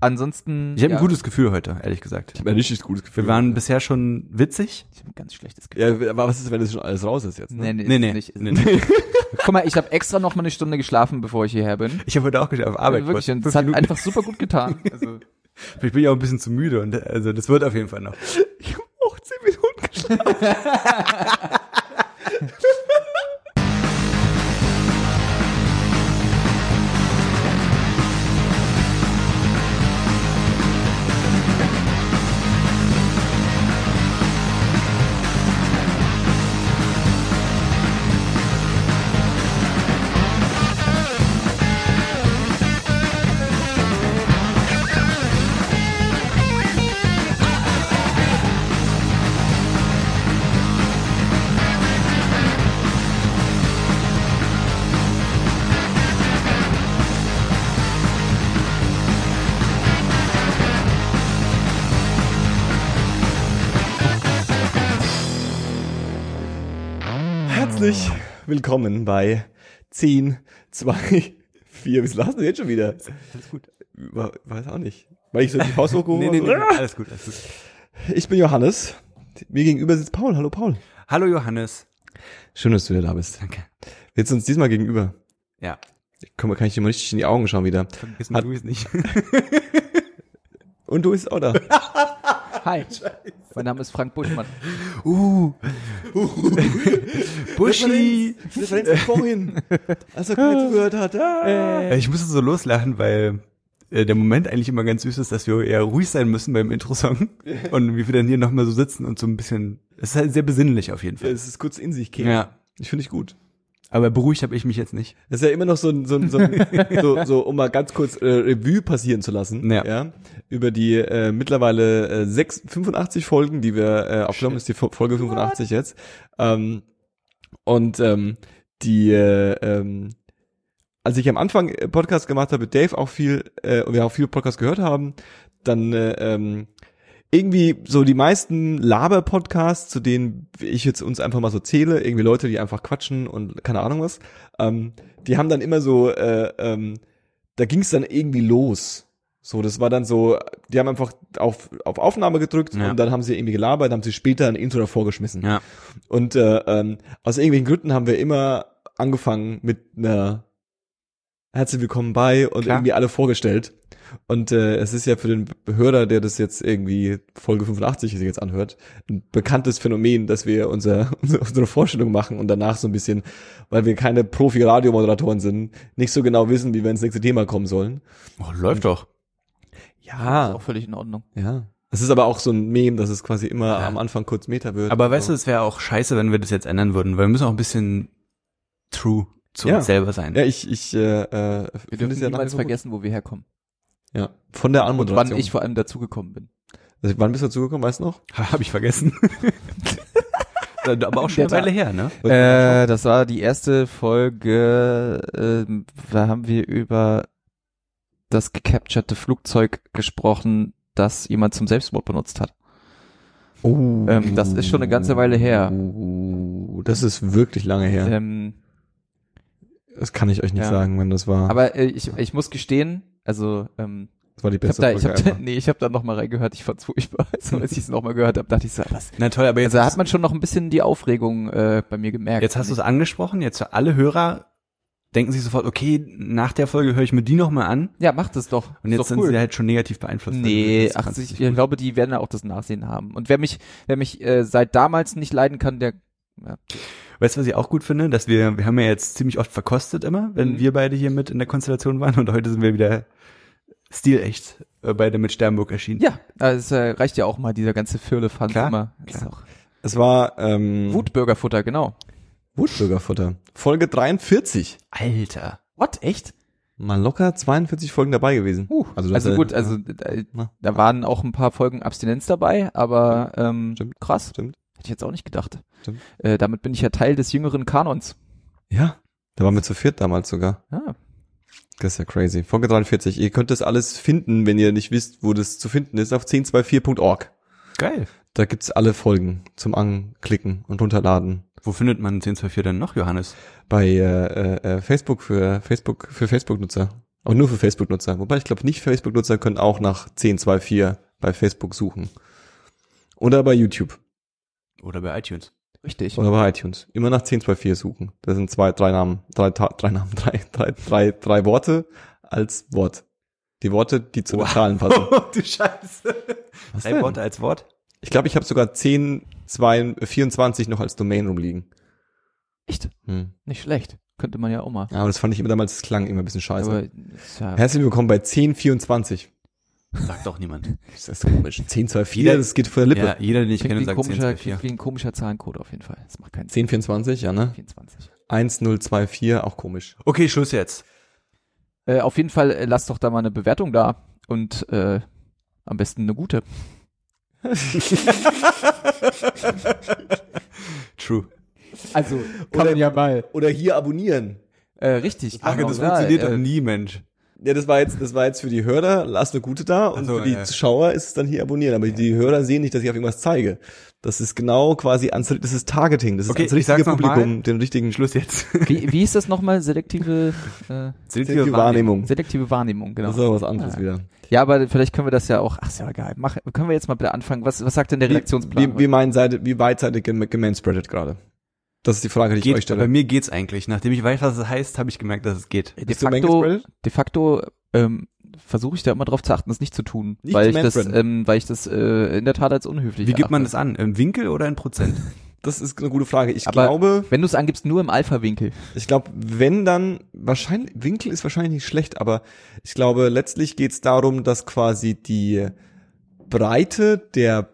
Ansonsten. Ich habe ja, ein gutes Gefühl heute, ehrlich gesagt. Ich habe ein richtig gutes Gefühl. Wir waren bisher schon witzig. Ich habe ein ganz schlechtes Gefühl. ja, aber was ist, wenn das schon alles raus ist jetzt? Ne? Nee, Nee, nee. ist Nicht, ist nee, nicht. nee. Guck mal, ich habe extra noch mal eine Stunde geschlafen, bevor ich hierher bin. Ich habe heute auch geschafft, auf Arbeit. Wirklich, und fünf es hat Minuten. einfach super gut getan. Also, Ich bin ja auch ein bisschen zu müde und also das wird auf jeden Fall noch. Ich habe auch zehn Minuten geschlafen. Herzlich willkommen bei 10, 2, 4. Wie lassen wir jetzt schon wieder? Alles gut. Weiß auch nicht. Weil ich so die Faust hochgehoben Nee, nee, nee, habe. alles gut, alles gut. Ich bin Johannes. Mir gegenüber sitzt Paul. Hallo Paul. Hallo Johannes. Schön, dass du wieder da bist. Danke. Wir sitzen uns diesmal gegenüber. Ja. Komm, kann ich dir mal richtig in die Augen schauen wieder. Vergessen Hat- du es nicht. Und du bist auch da. hi. Mein Name ist Frank Buschmann. Uh. Buschi. Referenz von vorhin. Als er mir zugehört hat. Ah. Ich musste so loslachen, weil äh, der Moment eigentlich immer ganz süß ist, dass wir eher ruhig sein müssen beim Intro-Song. Und wie wir dann hier nochmal so sitzen und so ein bisschen, es ist halt sehr besinnlich auf jeden Ja, Fall. es ist kurz in sich kehren. Ja. Ich finde ich gut. Aber beruhigt habe ich mich jetzt nicht. Das ist ja immer noch so ein, so, ein, so, ein, so, so um mal ganz kurz äh, Revue passieren zu lassen. Ja. über die äh, mittlerweile äh, sechs, 85 Folgen, die wir äh, aufgenommen ist die Fo- Folge 85 jetzt. Ähm, und ähm, die, äh, ähm, als ich am Anfang äh, Podcast gemacht habe Dave auch viel, äh, und wir auch viel Podcast gehört haben, dann äh, ähm, irgendwie so die meisten Laber-Podcasts, zu denen ich jetzt uns einfach mal so zähle, irgendwie Leute, die einfach quatschen und keine Ahnung was, ähm, die haben dann immer so, äh, ähm, da ging es dann irgendwie los. So, das war dann so, die haben einfach auf, auf Aufnahme gedrückt Ja. und dann haben sie irgendwie gelabert, haben sie später ein Intro davor geschmissen. Ja. Und äh, ähm, aus irgendwelchen Gründen haben wir immer angefangen mit einer Herzlich willkommen bei und Klar. irgendwie alle vorgestellt. Und äh, es ist ja für den Hörer, der das jetzt irgendwie Folge 85 sich jetzt anhört, ein bekanntes Phänomen, dass wir unser, unsere, unsere Vorstellung machen und danach so ein bisschen, weil wir keine Profi-Radiomoderatoren sind, nicht so genau wissen, wie wir ins nächste Thema kommen sollen. Oh, läuft doch. Ist Ja, auch völlig in Ordnung. ja. Es ist aber auch so ein Meme, dass es quasi immer Ja. am Anfang kurz Meta wird. Aber weißt du, es wäre auch scheiße, wenn wir das jetzt ändern würden, weil wir müssen auch ein bisschen true zu Ja. uns selber sein. Ja, ich, ich, äh, äh, Wir dürfen es ja niemals vergessen, wo wir herkommen. Ja, von der Und Anmoderation. wann ich vor allem dazugekommen bin. Also, wann bist du dazugekommen, weißt du noch? Habe ich vergessen. Aber auch schon eine Weile her, ne? Äh, das war die erste Folge, ähm, da haben wir über das gecapturete Flugzeug gesprochen, das jemand zum Selbstmord benutzt hat. Oh. Ähm, das ist schon eine ganze Weile her. Oh, das ist wirklich lange her. Ähm, Das kann ich euch nicht Ja. sagen, wenn das war. aber äh, ich, ich muss gestehen, also ähm, das war die ich habe beste da, ich hab da, nee, ich habe da noch mal reingehört, ich fand's furchtbar. Also, als ich es noch mal gehört habe, dachte ich so, was? Na toll, aber jetzt, Also da hat man schon noch ein bisschen die Aufregung äh, bei mir gemerkt. jetzt hast du es angesprochen, jetzt für alle Hörer denken sich sofort, okay, nach der Folge höre ich mir die nochmal an Ja, mach das doch. und Ist jetzt doch sind cool. sie halt schon negativ beeinflusst. Nee, ach, ich, ich glaube, die werden ja auch das Nachsehen haben. Und wer mich, wer mich äh, seit damals nicht leiden kann, der ja, Weißt du, was ich auch gut finde? Dass wir, wir haben ja jetzt ziemlich oft verkostet immer, wenn Mhm. wir beide hier mit in der Konstellation waren und heute sind wir wieder stilecht äh, beide mit Sternburg erschienen. ja, also es äh, reicht ja auch mal dieser ganze Firlefanz Klar, immer. klar. Es war ähm, Wutbürgerfutter, genau. Wutbürgerfutter. Folge 43. Alter. What? Echt? Mal locker 42 Folgen dabei gewesen. Uh, Also also, äh, gut, also äh, Na. da waren auch ein paar Folgen Abstinenz dabei, aber ähm, Stimmt. krass. Stimmt. Hätte ich jetzt auch nicht gedacht. Stimmt. Äh, damit bin ich ja Teil des jüngeren Kanons. Ja, da waren wir zu viert damals sogar. Ah, Das ist ja crazy. Folge 43. Ihr könnt das alles finden, wenn ihr nicht wisst, wo das zu finden ist, auf 1024.org. Geil. Da gibt's alle Folgen zum Anklicken und runterladen. Wo findet man 1024 denn noch, Johannes? Bei äh, äh, Facebook für Facebook für Facebook-Nutzer. Aber nur für Facebook-Nutzer. Wobei ich glaube, nicht Facebook-Nutzer können auch nach 1024 bei Facebook suchen. Oder bei YouTube. Oder bei iTunes. Richtig. Oder bei iTunes. Immer nach 1024 suchen. Das sind zwei, drei Namen, drei, drei Namen, drei, drei, drei, drei Worte als Wort. Die Worte, die zu den Zahlen passen. Oh, du Scheiße. Was Drei denn? Worte als Wort? Ich glaube, ich habe sogar 10, 2, 24 noch als Domain rumliegen. Echt? Hm. Nicht schlecht. Könnte man ja auch mal. Ja, aber das fand ich immer damals, das klang immer ein bisschen scheiße. Aber ja, Herzlich willkommen bei 1024. Sagt doch niemand. Das ist komisch. 1024, Jeder- das geht vor der Lippe. Ja, jeder, den ich kenne, sagt komischer, 10, klingt wie ein komischer Zahlencode auf jeden Fall. Das macht keinen Sinn. 1024, ja, ne? 24. 1024, auch komisch. Okay, Schluss jetzt. Äh, auf jeden Fall äh, lasst doch da mal eine Bewertung da und äh, am besten eine gute. True. Also Kann man ja mal. Oder hier abonnieren. Äh, richtig. Ach, das funktioniert äh, doch nie, Mensch. Ja, das war jetzt, das war jetzt für die Hörer, lass eine gute da und so, für die ja. Zuschauer ist es dann hier abonnieren. Aber die Hörer sehen nicht, dass ich auf irgendwas zeige. Das ist genau quasi ans, das ist Targeting. Das ist Okay, ans ich richtige Publikum, mal. den richtigen Schluss jetzt. Wie, wie ist das nochmal? Selektive, äh, selektive Wahrnehmung. selektive Wahrnehmung, genau. Das ist aber was anderes Ah. wieder. Ja, aber vielleicht können wir das ja auch, ach, ist ja egal. Mach, können wir jetzt mal bitte anfangen? Was, was sagt denn der Redaktionsplan? Wie, wie, meinen seid, wie weit seid ihr gem- gemanspreadet gerade? Das ist die Frage, die ich euch Geht, stelle. bei mir geht's eigentlich. Nachdem ich weiß, was es heißt, habe ich gemerkt, dass es geht. de Bist facto, de facto ähm, versuche ich da immer drauf zu achten, das nicht zu tun, Nicht weil zu ich das, ähm, weil ich das äh, in der Tat als unhöflich Wie gibt man das an? Im Winkel oder in Prozent? Das ist eine gute Frage. Ich Aber- glaube, Wenn du es angibst, nur im Alpha-Winkel. ich glaube, wenn dann, wahrscheinlich, Winkel ist wahrscheinlich nicht schlecht, aber ich glaube, letztlich geht es darum, dass quasi die Breite der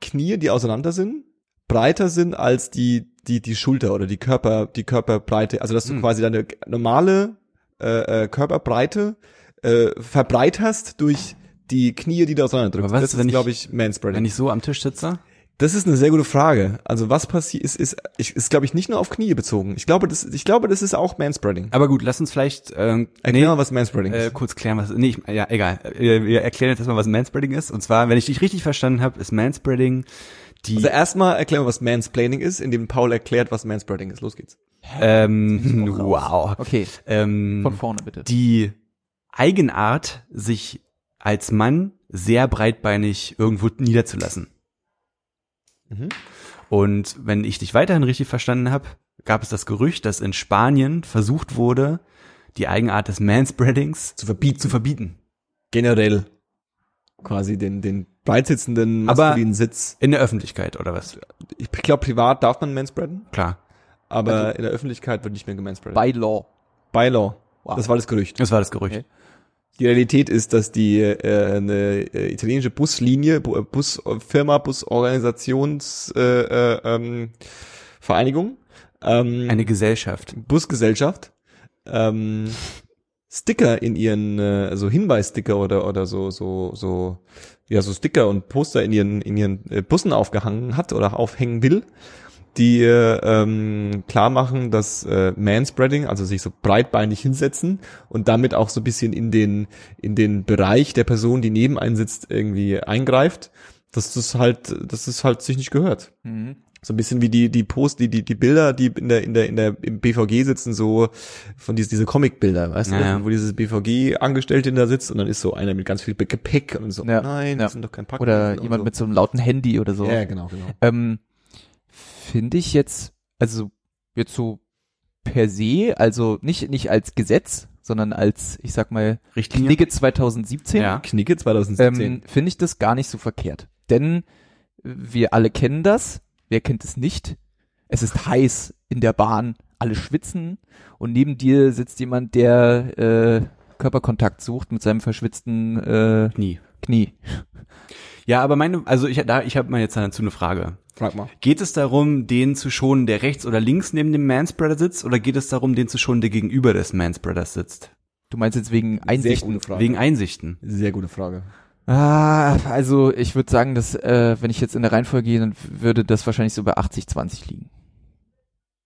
Knie, die auseinander sind, breiter sind als die, die, die Schulter oder die Körper, die Körperbreite. Also, dass du Hm. quasi deine normale äh, äh, Körperbreite äh, verbreiterst durch die Knie, die du auseinanderdrückst. Aber was, das ist, glaube ich, Manspreading. Wenn ich so am Tisch sitze? Das ist eine sehr gute Frage. Also was passiert ist, ist, ich, ist glaube ich nicht nur auf Knie bezogen. Ich glaube, das, ich glaube, das ist auch Manspreading. Aber gut, lass uns vielleicht ähm, Erklär mal, was Manspreading äh, ist. kurz klären, was. Nee, ich, ja, egal. Wir, wir erklären jetzt erstmal, was Manspreading ist. Und zwar, wenn ich dich richtig verstanden habe, ist Manspreading die Also erstmal erklären wir, was Mansplaining ist, indem Paul erklärt, was Manspreading ist. Los geht's. ähm, wow. Okay, Ähm, von vorne bitte. die Eigenart, sich als Mann sehr breitbeinig irgendwo niederzulassen. Mhm. Und wenn ich dich weiterhin richtig verstanden habe, gab es das Gerücht, dass in Spanien versucht wurde, die Eigenart des Manspreadings Zu verbieten. zu verbieten. Generell. Quasi den, den breitsitzenden Aber- maskulinen Sitz. In der Öffentlichkeit oder was? Ich glaube, privat darf man manspreaden, Klar. aber in der Öffentlichkeit wird nicht mehr gemanspreadet. By Law. By law. Wow. Das war das Gerücht. Das war das Gerücht. Okay. Die Realität ist, dass die äh, eine äh, italienische Buslinie, Bu- äh, Busfirma, Busorganisations äh, äh, ähm, Vereinigung, ähm, Eine Gesellschaft. Busgesellschaft, ähm, Sticker in ihren, äh, also Hinweissticker oder oder so so so ja so Sticker und Poster in ihren in ihren äh, Bussen aufgehangen hat oder aufhängen will, die äh, ähm, klar machen, dass äh, Manspreading, also sich so breitbeinig hinsetzen und damit auch so ein bisschen in den in den Bereich der Person, die neben einen sitzt, irgendwie eingreift, dass das halt, dass das halt sich nicht gehört. Mhm. So ein bisschen wie die die Post, die die die Bilder, die in der in der in der im BVG sitzen, so von diese diese Comicbilder, weißt Ja, du, ja. wo dieses BVG Angestellte da sitzt und dann ist so einer mit ganz viel Gepäck und so. Ja, Nein, ja. das sind doch kein Pack. Oder jemand mit so einem lauten Handy oder so. Ja, genau, genau. Ähm, Finde ich jetzt, also jetzt so per se, also nicht, nicht als Gesetz, sondern als, ich sag mal, Richtlinie? Knigge 2017, Ja. Knicke 2017. ähm, finde ich das gar nicht so verkehrt. Denn wir alle kennen das. Wer kennt es nicht? Es ist heiß in der Bahn, alle schwitzen und neben dir sitzt jemand, der äh, Körperkontakt sucht mit seinem verschwitzten äh, Nie. Knie. Ja, aber meine, also ich, da, ich habe mal jetzt dazu eine Frage. Frag mal. Geht es darum, den zu schonen, der rechts oder links neben dem Manspreader sitzt, oder geht es darum, den zu schonen, der gegenüber des Manspreaders sitzt? Du meinst jetzt wegen Sehr Einsichten? gute Frage. Wegen Einsichten. Sehr gute Frage. Ah, also ich würde sagen, dass äh, wenn ich jetzt in der Reihenfolge gehe, dann würde das wahrscheinlich so bei 80-20 liegen.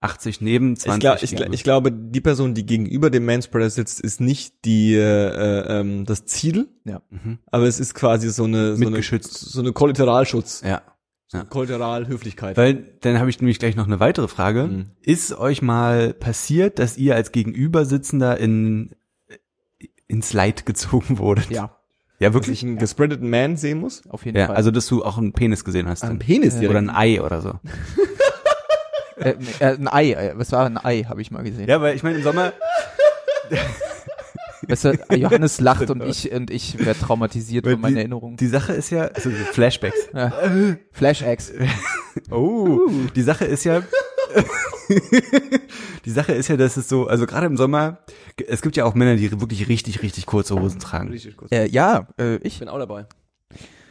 80 neben, 20 Ich, glaub, ich, glaub- ich glaube, die Person, die gegenüber dem Manspreader sitzt, ist nicht die äh, ähm, das Ziel, Mhm. aber es ist quasi so eine so eine, so eine Kollateralschutz, Ja. Kollateralhöflichkeit. Weil, dann habe ich nämlich gleich noch eine weitere Frage. Mhm. Ist euch mal passiert, dass ihr als Gegenübersitzender in ins Leid gezogen wurde. Ja, Ja, wirklich. ich einen gespreadeten Man sehen muss? auf jeden Ja, Fall. also dass du auch einen Penis gesehen hast. Ein dann. Penis direkt. Oder ein Ei oder so. äh, äh, ein Ei, äh, was war ein Ei, habe ich mal gesehen. Ja, weil ich meine, im Sommer, Weißt du, Johannes lacht und ich und ich werde traumatisiert Weil von meinen die- Erinnerungen. die Sache ist ja, also Flashbacks. Ja. Flash-X. Oh, die Sache ist ja, die Sache ist ja, dass es so, also gerade im Sommer, es gibt ja auch Männer, die wirklich richtig, richtig kurze Hosen tragen. Richtig kurz. Äh, ja, äh, Ich bin auch dabei.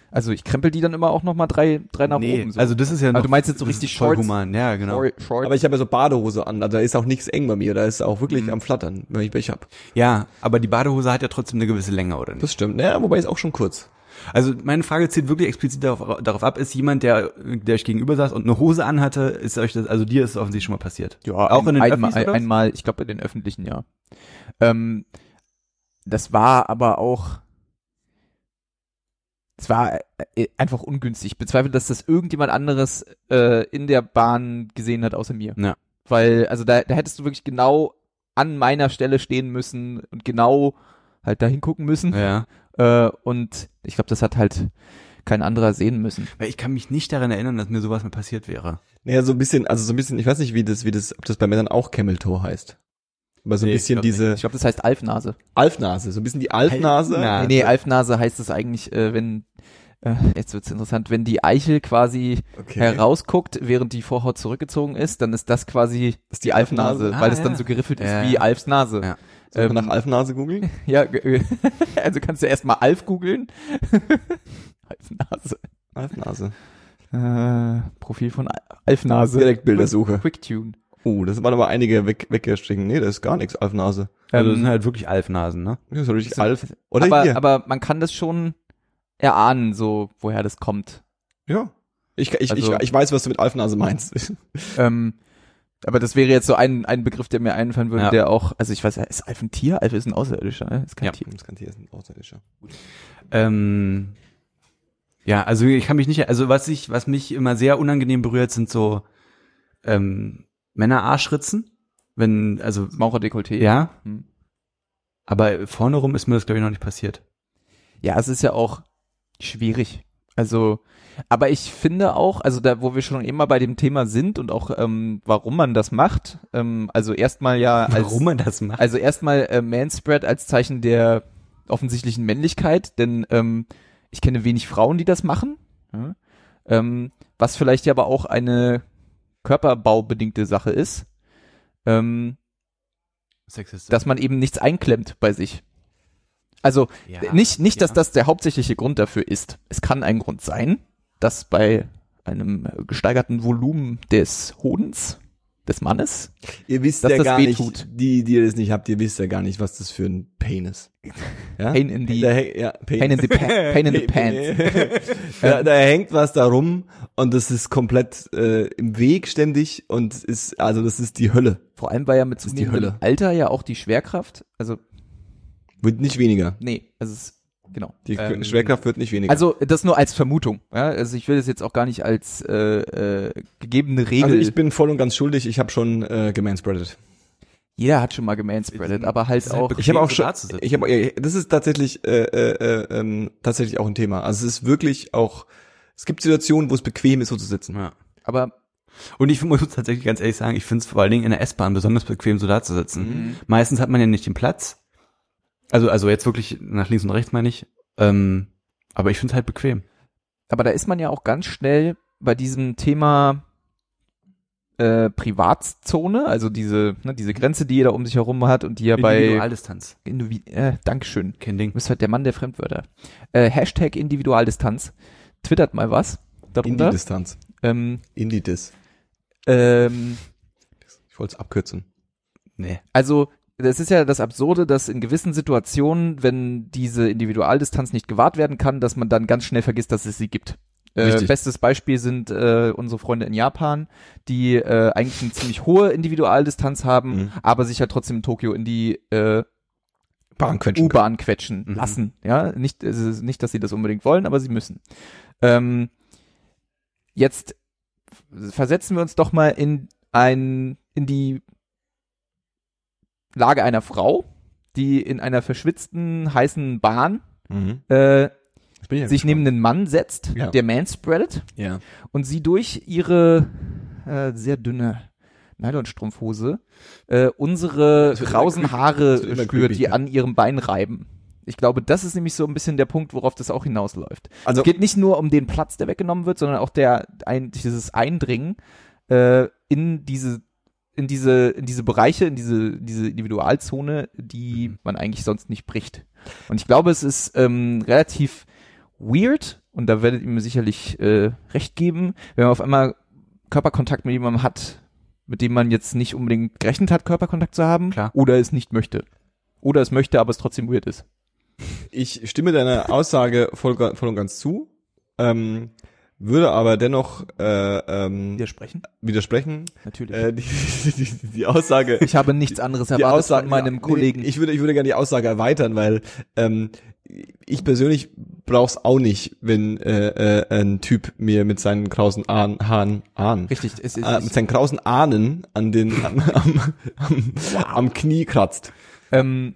Also ich krempel die dann immer auch noch mal drei, drei nach Nee, oben. So. also das ist ja Aber noch, du meinst jetzt so richtig Shorts? human, ja, genau. Short- Shorts. Aber ich habe ja so Badehose an, also da ist auch nichts eng bei mir, da ist auch wirklich am Flattern, wenn ich welche hab. Ja, aber die Badehose hat ja trotzdem eine gewisse Länge, oder nicht? Das stimmt. Naja, wobei ist auch schon kurz. Also meine Frage zielt wirklich explizit darauf, darauf ab, ist jemand, der, der euch gegenüber saß und eine Hose anhatte, ist euch das, also dir ist es offensichtlich schon mal passiert. Ja, Auch ein, in den einmal, Öffis, einmal, ich glaube in den öffentlichen, ja. Ähm, das war aber auch, es war äh, einfach ungünstig. Ich bezweifle, dass das irgendjemand anderes äh, in der Bahn gesehen hat, außer mir. Ja. Weil, also da, da hättest du wirklich genau an meiner Stelle stehen müssen und genau halt da hingucken müssen. Ja. Äh, und ich glaube, das hat halt kein anderer sehen müssen. Weil ich kann mich nicht daran erinnern, dass mir sowas mal passiert wäre. Naja, so ein bisschen, also so ein bisschen, ich weiß nicht, wie das, wie das, ob das bei Männern auch Camel Toe heißt. Aber so ein Nee, ich bisschen glaub diese Ich glaube, das heißt Alfnase. Alfnase, so ein bisschen die Alfnase. Alfnase. Nee, nee, Alfnase heißt es eigentlich, äh, wenn, äh, jetzt wird's interessant, wenn die Eichel quasi Okay. herausguckt, während die Vorhaut zurückgezogen ist, dann ist das quasi ist die Alfnase, Ah, weil es ja. dann so geriffelt ist Ja, wie. Alfs Nase. Ja. Soll ähm, nach Alfnase googeln? Ja, also kannst du erstmal Alf googeln. Alfnase. Alfnase. Äh, Profil von Al- Alfnase. Direkt Bildersuche. Quicktune. Oh, das waren aber einige weg, weggestrichen. Nee, das ist gar nichts, Alfnase. Also das Ähm, sind halt wirklich Alfnasen, ne? Das ist richtig Alf. Oder aber, hier. aber man kann das schon erahnen, so woher das kommt. ja. Ich, ich, Also- ich, ich weiß, was du mit Alfnase meinst. Ähm, aber das wäre jetzt so ein, ein Begriff, der mir einfallen würde, Ja. der auch, also ich weiß ja, ist Alf ein Tier? Alf ist ein Außerirdischer, ne? Ist kein Ja. Tier. das kann hier ist ein Außerirdischer. Ähm, ja, also ich kann mich nicht, also was ich, was mich immer sehr unangenehm berührt, sind so ähm, Männerarschritzen. Wenn, also Maucherdekolleté. ja, Hm. aber vorne rum ist mir das glaube ich noch nicht passiert. Ja, es ist ja auch schwierig. Also, aber ich finde auch, also da, wo wir schon immer bei dem Thema sind und auch, ähm, warum man das macht, ähm, also erstmal ja als, Warum man das macht? also erstmal äh, Manspread als Zeichen der offensichtlichen Männlichkeit, denn ähm, ich kenne wenig Frauen, die das machen. Ja? Ähm, was vielleicht ja aber auch eine körperbaubedingte Sache ist, ähm, Sexistisch. dass man eben nichts einklemmt bei sich. Also Ja, nicht, nicht, dass ja. das der hauptsächliche Grund dafür ist. Es kann ein Grund sein, dass bei einem gesteigerten Volumen des Hodens des Mannes, Ihr wisst Dass ja das gar weh nicht, die, die ihr das nicht habt, ihr wisst ja gar nicht, was das für ein Pain ist. Ja? Pain in the- da, ja, Pain. Pain in the, pa pain in the Pants. da, da hängt was da rum und das ist komplett äh, im Weg ständig und ist, also das ist die Hölle. Vor allem weil ja mit zunehmendem. Alter ja auch die Schwerkraft, also Wird nicht weniger. nee, also es ist, genau. Die Ähm, Schwerkraft wird nicht weniger. Also das nur als Vermutung. Ja? Also ich will das jetzt auch gar nicht als äh, äh, gegebene Regel. Also ich bin voll und ganz schuldig, ich habe schon äh, gemanspreadet. Jeder hat schon mal gemanspreadet, aber halt ist halt auch. bequem. Ich habe auch schon, ich habe, äh, das ist tatsächlich, äh, äh, äh, ähm, tatsächlich auch ein Thema. Also es ist wirklich auch, es gibt Situationen, wo es bequem ist, so zu sitzen. Ja. Aber Und ich muss tatsächlich ganz ehrlich sagen, ich finde es vor allen Dingen in der S-Bahn besonders bequem, so da zu sitzen. Mhm. Meistens hat man ja nicht den Platz. Also, also jetzt wirklich nach links und rechts meine ich. Ähm, aber ich finde es halt bequem. Aber da ist man ja auch ganz schnell bei diesem Thema äh, Privatzone, also diese, ne, diese Grenze, die jeder um sich herum hat und die ja bei Individualdistanz. Indivi äh, Dankeschön. Kein Ding. Du bist halt der Mann der Fremdwörter. Äh, Hashtag Individualdistanz. Twittert mal was darunter. Indie-Distanz. Ähm, Indie-Dis. ähm, Ich wollte es abkürzen. Nee. also das ist ja das Absurde, dass in gewissen Situationen, wenn diese Individualdistanz nicht gewahrt werden kann, dass man dann ganz schnell vergisst, dass es sie gibt. Äh, bestes Beispiel sind äh, unsere Freunde in Japan, die äh, eigentlich eine ziemlich hohe Individualdistanz haben, Mhm. aber sich ja trotzdem in Tokio in die äh, Bahnquetschen. U-Bahn quetschen Mhm. lassen. Ja, nicht, es ist nicht, dass sie das unbedingt wollen, aber sie müssen. Ähm, jetzt versetzen wir uns doch mal in ein, in die Lage einer Frau, die in einer verschwitzten, heißen Bahn Mhm. äh, ja sich neben einen Mann setzt, Ja. der manspreadet Ja. und sie durch ihre äh, sehr dünne Nylonstrumpfhose äh, unsere krausen Haare spürt, die ja. an ihrem Bein reiben. Ich glaube, das ist nämlich so ein bisschen der Punkt, worauf das auch hinausläuft. Also Es geht nicht nur um den Platz, der weggenommen wird, sondern auch der ein, dieses Eindringen äh, in diese in diese in diese Bereiche, in diese diese Individualzone, die man eigentlich sonst nicht bricht. Und ich glaube, es ist ähm, relativ weird und da werdet ihr mir sicherlich äh, recht geben, wenn man auf einmal Körperkontakt mit jemandem hat, mit dem man jetzt nicht unbedingt gerechnet hat, Körperkontakt zu haben, Klar. oder es nicht möchte. Oder es möchte, aber es trotzdem weird ist. ich stimme deiner Aussage voll, voll und ganz zu, ähm, würde aber dennoch äh, ähm, Widersprechen? widersprechen. Natürlich. Äh, die, die, die Aussage, ich habe nichts anderes die erwartet Aussage von meinem nee, Kollegen. Ich würde, ich würde gerne die Aussage erweitern, weil ähm, ich persönlich brauch's auch nicht, wenn äh, äh, ein Typ mir mit seinen krausen Ahn, Haaren, Ahnen, Richtig, es ist, äh, mit seinen krausen Ahnen an den am, am, am, am Knie kratzt. ähm,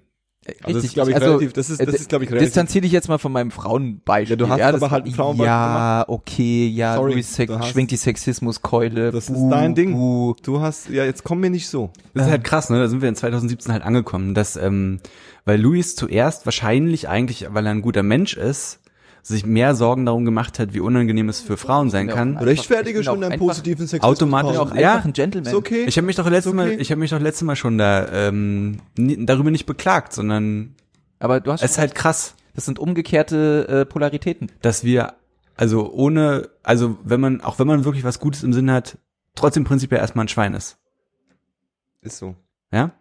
Also das ist, glaube ich, also, relativ, das ist, das äh, ist, glaube ich, relativ. Distanziere dich jetzt mal von meinem Frauenbeispiel. Ja, du hast das aber halt ein Frauenbeispiel Ja, okay, ja, Sorry, Sex, du hast- schwingt die Sexismuskeule. Das ist buh, dein Ding. buh. Du hast, ja, jetzt komm mir nicht so. Das ist halt krass, ne? Da sind wir in 2017 halt angekommen, dass, ähm, weil Luis zuerst wahrscheinlich eigentlich, weil er ein guter Mensch ist, sich mehr Sorgen darum gemacht hat, wie unangenehm es für Frauen sein Ja, kann. Rechtfertige schon deinen positiven Sexismus. Automatisch auch. Ja. einfach ein Gentleman. Ist okay. Ich habe mich doch letztes okay. Mal, ich habe mich doch letztes Mal schon da ähm, darüber nicht beklagt, sondern Aber du hast, es ist halt krass, das sind umgekehrte äh, Polaritäten. dass wir also ohne, also wenn man auch wenn man wirklich was Gutes im Sinn hat, trotzdem prinzipiell erstmal ein Schwein ist, Ist so. ja?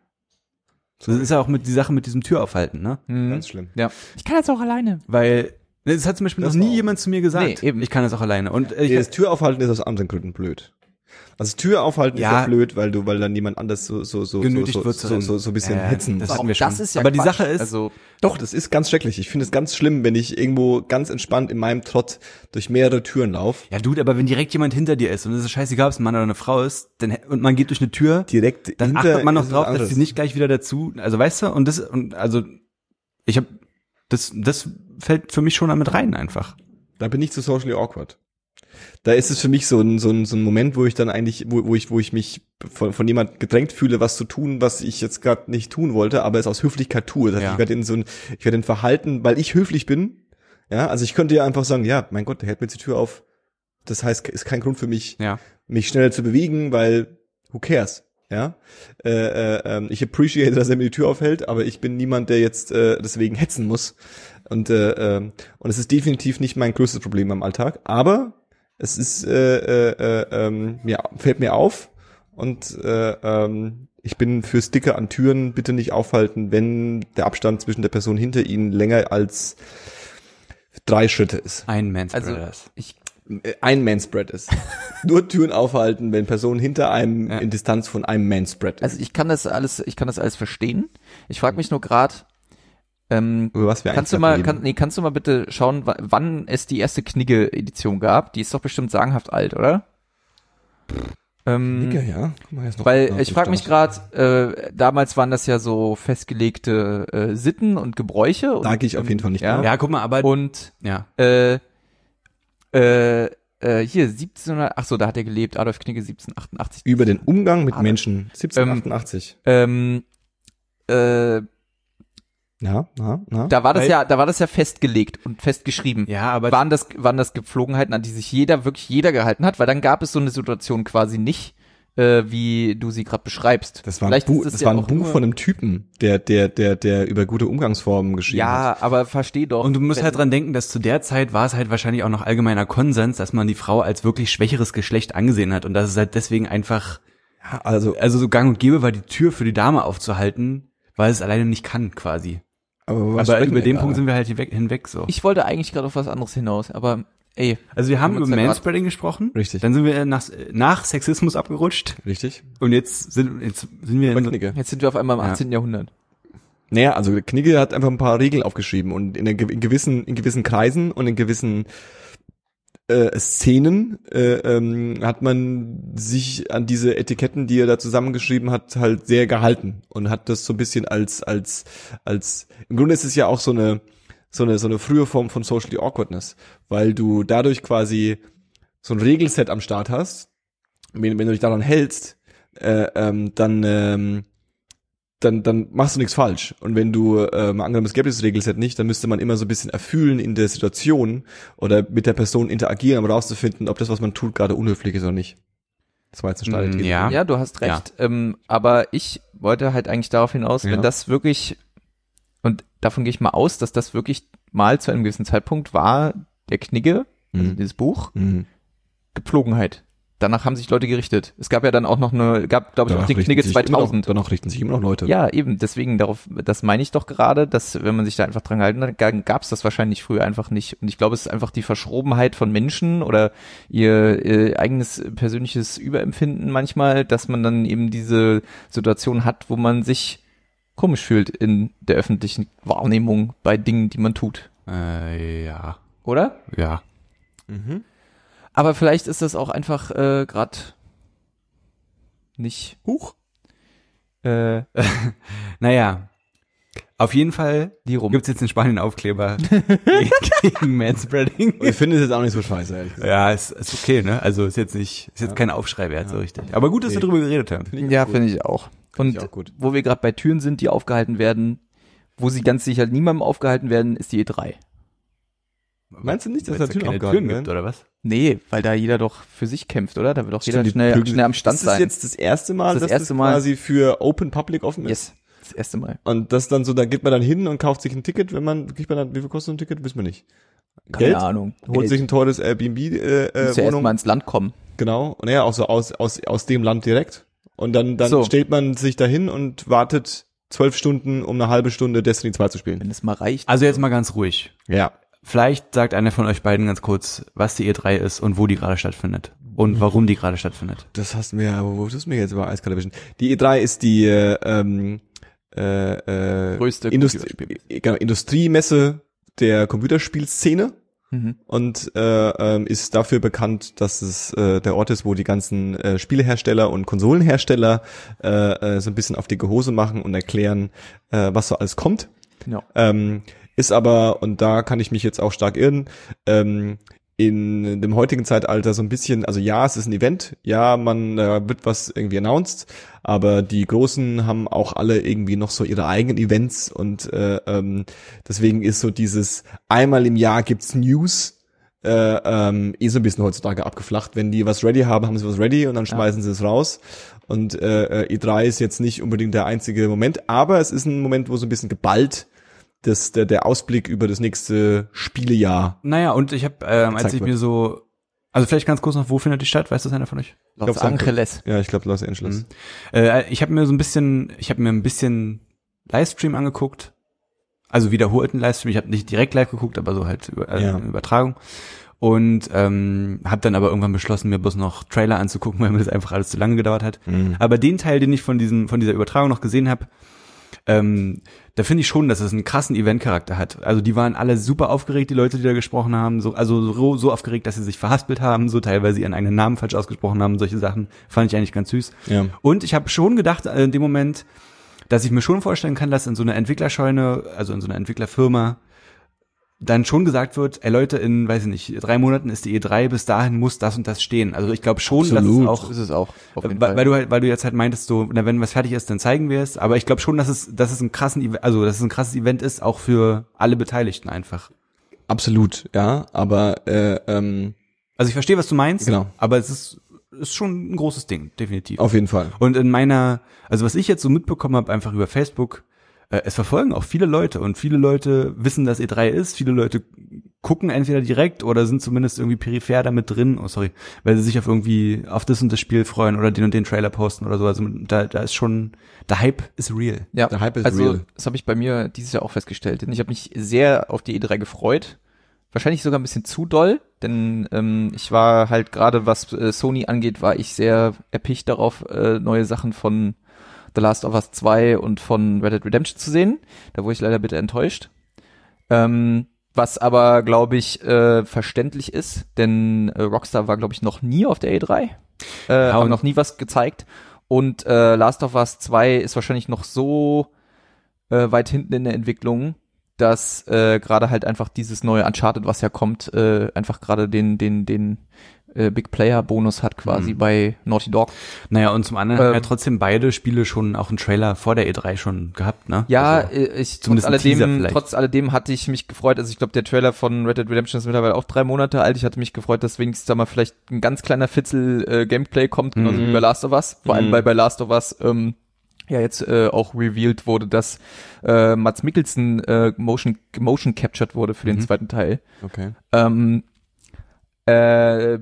Das ist ja auch mit die Sache mit diesem Türaufhalten, ne? Hm. Ganz schlimm. Ja. Ich kann jetzt auch alleine. Weil das hat zum Beispiel Das noch nie auch- jemand zu mir gesagt. Nee, eben. Ich kann das auch alleine. Und äh, ich, Nee, das Türaufhalten ist aus anderen Gründen blöd. Also Tür aufhalten Ja. ist ja blöd, weil du, weil dann jemand anders so, so, so, Genötigt so, wird so, so, so, so ein bisschen Äh, hetzen. das hatten wir schon. Das ist ja Aber die Quatsch. Sache ist, also Doch, das ist ganz schrecklich. Ich finde es ganz schlimm, wenn ich irgendwo ganz entspannt in meinem Trott durch mehrere Türen laufe. ja, Dude, aber wenn direkt jemand hinter dir ist und es ist scheißegal, ob es ein Mann oder eine Frau ist, dann, und man geht durch eine Tür, Direkt dann hinter achtet man noch drauf, dass sie nicht gleich wieder dazu, also weißt du, und das, und also, ich habe, das, das fällt für mich schon damit rein einfach. Da bin ich zu socially awkward. Da ist es für mich so ein, so ein, so ein Moment, wo ich dann eigentlich, wo, wo ich, wo ich mich von, von jemand gedrängt fühle, was zu tun, was ich jetzt gerade nicht tun wollte, aber es aus Höflichkeit tue. Das heißt, Ja. ich werde in so ein, ich werde in Verhalten, weil ich höflich bin, ja, also ich könnte ja einfach sagen, ja, mein Gott, der hält mir jetzt die Tür auf. Das heißt, ist kein Grund für mich, Ja. mich schnell zu bewegen, weil who cares? Ja, äh, äh, ähm, ich appreciate, dass er mir die Tür aufhält, aber ich bin niemand, der jetzt äh, deswegen hetzen muss. Und äh, ähm, und es ist definitiv nicht mein größtes Problem am Alltag, aber es ist äh, äh, äh, ähm, mir fällt mir auf und äh, ähm, ich bin für Sticker an Türen bitte nicht aufhalten, wenn der Abstand zwischen der Person hinter ihnen länger als drei Schritte ist. Ein Man's Also- Brothers. ich Äh, Ein Manspread ist. Nur Türen aufhalten, wenn Personen hinter einem Ja. in Distanz von einem Manspread ist. also ich kann das alles, ich kann das alles verstehen. Ich frage mich nur gerade, ähm, Über was wir kannst du eigentlich mal, reden. kann, nee, kannst du mal bitte schauen, wa- wann es die erste Knigge-Edition gab? Die ist doch bestimmt sagenhaft alt, oder? Ähm, Nicke, ja. Guck mal, jetzt noch- Weil ich frage mich gerade, äh, damals waren das ja so festgelegte äh, Sitten und Gebräuche. Und, Da gehe ich auf jeden Fall nicht ja. Ja, guck mal, aber, Und ja. äh, äh, äh, hier 1700, ach so, da hat er gelebt, Adolf Knigge 1788. Über den Umgang mit Ah, Menschen 1788. Ähm, äh, ja, na, na. da war das Weil- ja, da war das ja festgelegt und festgeschrieben. Ja, aber waren das, waren das Gepflogenheiten, an die sich jeder, wirklich jeder gehalten hat, weil dann gab es so eine Situation quasi nicht, äh, wie du sie gerade beschreibst. das war ein, Vielleicht ist das ja war ein Buch von einem Typen, der, der, der, der über gute Umgangsformen geschrieben hat. Ja, aber versteh doch. Und du musst halt dran denken, dass zu der Zeit war es halt wahrscheinlich auch noch allgemeiner Konsens, dass man die Frau als wirklich schwächeres Geschlecht angesehen hat und dass es halt deswegen einfach, Ja, also, also so gang und gäbe war, die Tür für die Dame aufzuhalten, weil es alleine nicht kann quasi. aber, was Aber über den gerade? Punkt sind wir halt hinweg, hinweg so. Ich wollte eigentlich gerade auf was anderes hinaus, aber ey, Also wir haben über ja Manspreading gesprochen. Richtig. Dann sind wir nach, nach Sexismus abgerutscht Richtig? und jetzt sind, jetzt sind wir Bei in so, Knigge. jetzt sind wir auf einmal im Ja. 18. Jahrhundert. Naja, also Knigge hat einfach ein paar Regeln aufgeschrieben und in, in gewissen in gewissen Kreisen und in gewissen äh, Szenen äh, ähm, hat man sich an diese Etiketten, die er da zusammengeschrieben hat, halt sehr gehalten und hat das so ein bisschen als als als im Grunde ist es ja auch so eine so eine so eine frühe Form von Socially Awkwardness, weil du dadurch quasi so ein Regelset am Start hast. Wenn, wenn du dich daran hältst, äh, ähm, dann ähm, dann, dann machst du nichts falsch. Und wenn du, äh, mal angenommen, es gäbe das Regelset nicht, dann müsste man immer so ein bisschen erfühlen in der Situation oder mit der Person interagieren, um rauszufinden, ob das, was man tut, gerade unhöflich ist oder nicht. Das war jetzt eine steile Mm, ja. Ja, du hast recht. Ähm, aber ich wollte halt eigentlich darauf hinaus, Ja. wenn das wirklich, und davon gehe ich mal aus, dass das wirklich mal zu einem gewissen Zeitpunkt war, der Knigge, also Mhm. dieses Buch, Mhm. Gepflogenheit. Danach haben sich Leute gerichtet. Es gab ja dann auch noch eine, gab, glaube ich, auch Danach den richten Knigge sich immer 2000. Noch, danach richten sich immer noch Leute. Ja, eben, deswegen darauf, das meine ich doch gerade, dass wenn man sich da einfach dran gehalten hat, gab es das wahrscheinlich früher einfach nicht. Und ich glaube, es ist einfach die Verschrobenheit von Menschen oder ihr, ihr eigenes persönliches Überempfinden manchmal, dass man dann eben diese Situation hat, wo man sich komisch fühlt in der öffentlichen Wahrnehmung bei Dingen, die man tut. Äh, ja. Oder? Ja. Mhm. Aber vielleicht ist das auch einfach äh, gerade nicht Huch. äh, Naja. Auf jeden Fall die rum. gibt's jetzt in Spanien Aufkleber gegen, Manspreading. Und ich finde es jetzt auch nicht so scheiße, ehrlich gesagt. Ja, ist, ist okay, ne? Also ist jetzt nicht, ist jetzt Ja. kein Aufschrei wert, so Ja. richtig. Aber gut, dass wir Nee. drüber geredet haben. Ja, finde ich auch. Und ich auch gut. wo wir gerade bei Türen sind, die aufgehalten werden, wo sie ganz sicher niemandem aufgehalten werden, ist die E3. Meinst du nicht, dass Weil's da Türen keine aufgehalten Türen werden? gibt, oder was? Nee, weil da jeder doch für sich kämpft, oder? Da wird doch jeder schnell, schnell am Stand ist das sein. jetzt das erste Mal, Das dass erste das Mal. quasi für Open Public offen ist? yes, das erste Mal. Und das dann so, da geht man dann hin und kauft sich ein Ticket, wenn man, kriegt man dann, wie viel kostet so ein Ticket? Wissen wir nicht. Keine Geld? Ahnung. Holt sich ein teures Airbnb, äh, äh, Muss ja erst Wohnung. mal ins Land kommen. Genau. Und ja, auch so aus, aus, aus dem Land direkt. Und dann, dann So. stellt man sich dahin und wartet zwölf Stunden, um eine halbe Stunde Destiny 2 zu spielen. Wenn es mal reicht. Also jetzt mal ganz ruhig. Ja. Vielleicht sagt einer von euch beiden ganz kurz, was die E3 ist und wo die gerade stattfindet. Und warum die gerade stattfindet. Das hast du mir, aber wo tust du mir jetzt über Eiskalt erwischen? Die E3 ist die, äh, ähm, äh, äh, Größte Industrie, Computerspiel- genau, Industriemesse der Computerspielszene. Mhm. und äh, ähm, ist dafür bekannt, dass es äh, der Ort ist, wo die ganzen äh, Spielehersteller und Konsolenhersteller äh, äh, so ein bisschen auf dicke Hose machen und erklären, äh, was so alles kommt. Ja. Ähm, ist aber, und da kann ich mich jetzt auch stark irren, ähm, in dem heutigen Zeitalter so ein bisschen, also ja, es ist ein Event, ja, man äh, wird was irgendwie announced, aber die Großen haben auch alle irgendwie noch so ihre eigenen Events und äh, ähm, deswegen ist so dieses einmal im Jahr gibt's News äh, ähm, eh so ein bisschen heutzutage abgeflacht. Wenn die was ready haben, haben sie was ready und dann schmeißen sie es raus. Und äh, äh, E3 ist jetzt nicht unbedingt der einzige Moment, aber es ist ein Moment, wo so ein bisschen geballt das, der, der Ausblick über das nächste Spielejahr. Naja, und ich habe, ähm, als ich wird. mir so, also vielleicht ganz kurz noch, wo findet die statt? Weiß das einer von euch? Los glaub, San- Angeles. Ja, ich glaube Los Angeles. Äh, ich habe mir so ein bisschen, ich habe mir ein bisschen Livestream angeguckt. Also wiederholten Livestream. Ich habe nicht direkt live geguckt, aber so halt über, äh, Ja. Übertragung. Und ähm, habe dann aber irgendwann beschlossen, mir bloß noch Trailer anzugucken, weil mir das einfach alles zu lange gedauert hat. Mhm. Aber den Teil, den ich von diesem, von dieser Übertragung noch gesehen habe, ähm, da finde ich schon, dass es einen krassen Eventcharakter hat. Also die waren alle super aufgeregt, die Leute, die da gesprochen haben, so, also so, so aufgeregt, dass sie sich verhaspelt haben, so teilweise ihren eigenen Namen falsch ausgesprochen haben, solche Sachen fand ich eigentlich ganz süß. Ja. Und ich habe schon gedacht äh, in dem Moment, dass ich mir schon vorstellen kann, dass in so einer Entwicklerscheune, also in so einer Entwicklerfirma, dann schon gesagt wird, ey Leute, in, weiß ich nicht, drei Monaten ist die E3, bis dahin muss das und das stehen. Also ich glaube schon, Absolut. dass es auch Ist es auch. Weil, weil du halt, weil du jetzt halt meintest, so, na, wenn was fertig ist, dann zeigen wir es. Aber ich glaube schon, dass es, dass es ein krassen, also dass es ein krasses Event ist, auch für alle Beteiligten einfach. Absolut, ja, aber äh, ähm, Also ich verstehe, was du meinst, Genau. aber es ist, ist schon ein großes Ding, definitiv. auf jeden Fall. Und in meiner, also was ich jetzt so mitbekommen habe, einfach über Facebook, äh, es verfolgen auch viele Leute und viele Leute wissen, dass E3 ist, viele Leute gucken entweder direkt oder sind zumindest irgendwie peripher damit drin, oh sorry, weil sie sich auf irgendwie auf das und das Spiel freuen oder den und den Trailer posten oder so. Also da, da ist schon, der Hype ist real. Ja, Der Hype ist also real. das habe ich bei mir dieses Jahr auch festgestellt. Denn ich habe mich sehr auf die E3 gefreut. Wahrscheinlich sogar ein bisschen zu doll, denn ähm, ich war halt gerade, was äh, Sony angeht, war ich sehr erpicht darauf, äh, neue Sachen von The Last of Us 2 und von Red Dead Redemption zu sehen. Da wurde ich leider bitte enttäuscht. Ähm, Was aber, glaube ich, äh, verständlich ist, denn äh, Rockstar war, glaube ich, noch nie auf der E3. Äh, haben und- noch nie was gezeigt. Und äh, Last of Us 2 ist wahrscheinlich noch so äh, weit hinten in der Entwicklung, dass äh, gerade halt einfach dieses neue Uncharted, was ja kommt, äh, einfach gerade den, den, den äh, Big Player Bonus hat quasi Mhm. bei Naughty Dog. Naja, und zum anderen Ähm, haben ja trotzdem beide Spiele schon auch einen Trailer vor der E3 schon gehabt, ne? Ja, Also, äh, ich trotz alledem, trotz alledem hatte ich mich gefreut. Also ich glaube, der Trailer von Red Dead Redemption ist mittlerweile auch drei Monate alt. Ich hatte mich gefreut, dass wenigstens da mal vielleicht ein ganz kleiner Fitzel äh, Gameplay kommt, genauso Mhm. wie bei Last of Us. Vor allem, Mhm. weil bei Last of Us ähm, ja jetzt äh, auch revealed wurde, dass äh, Mats Mikkelsen äh, motion motion captured wurde für den Mhm. zweiten Teil. Okay. Ähm, äh,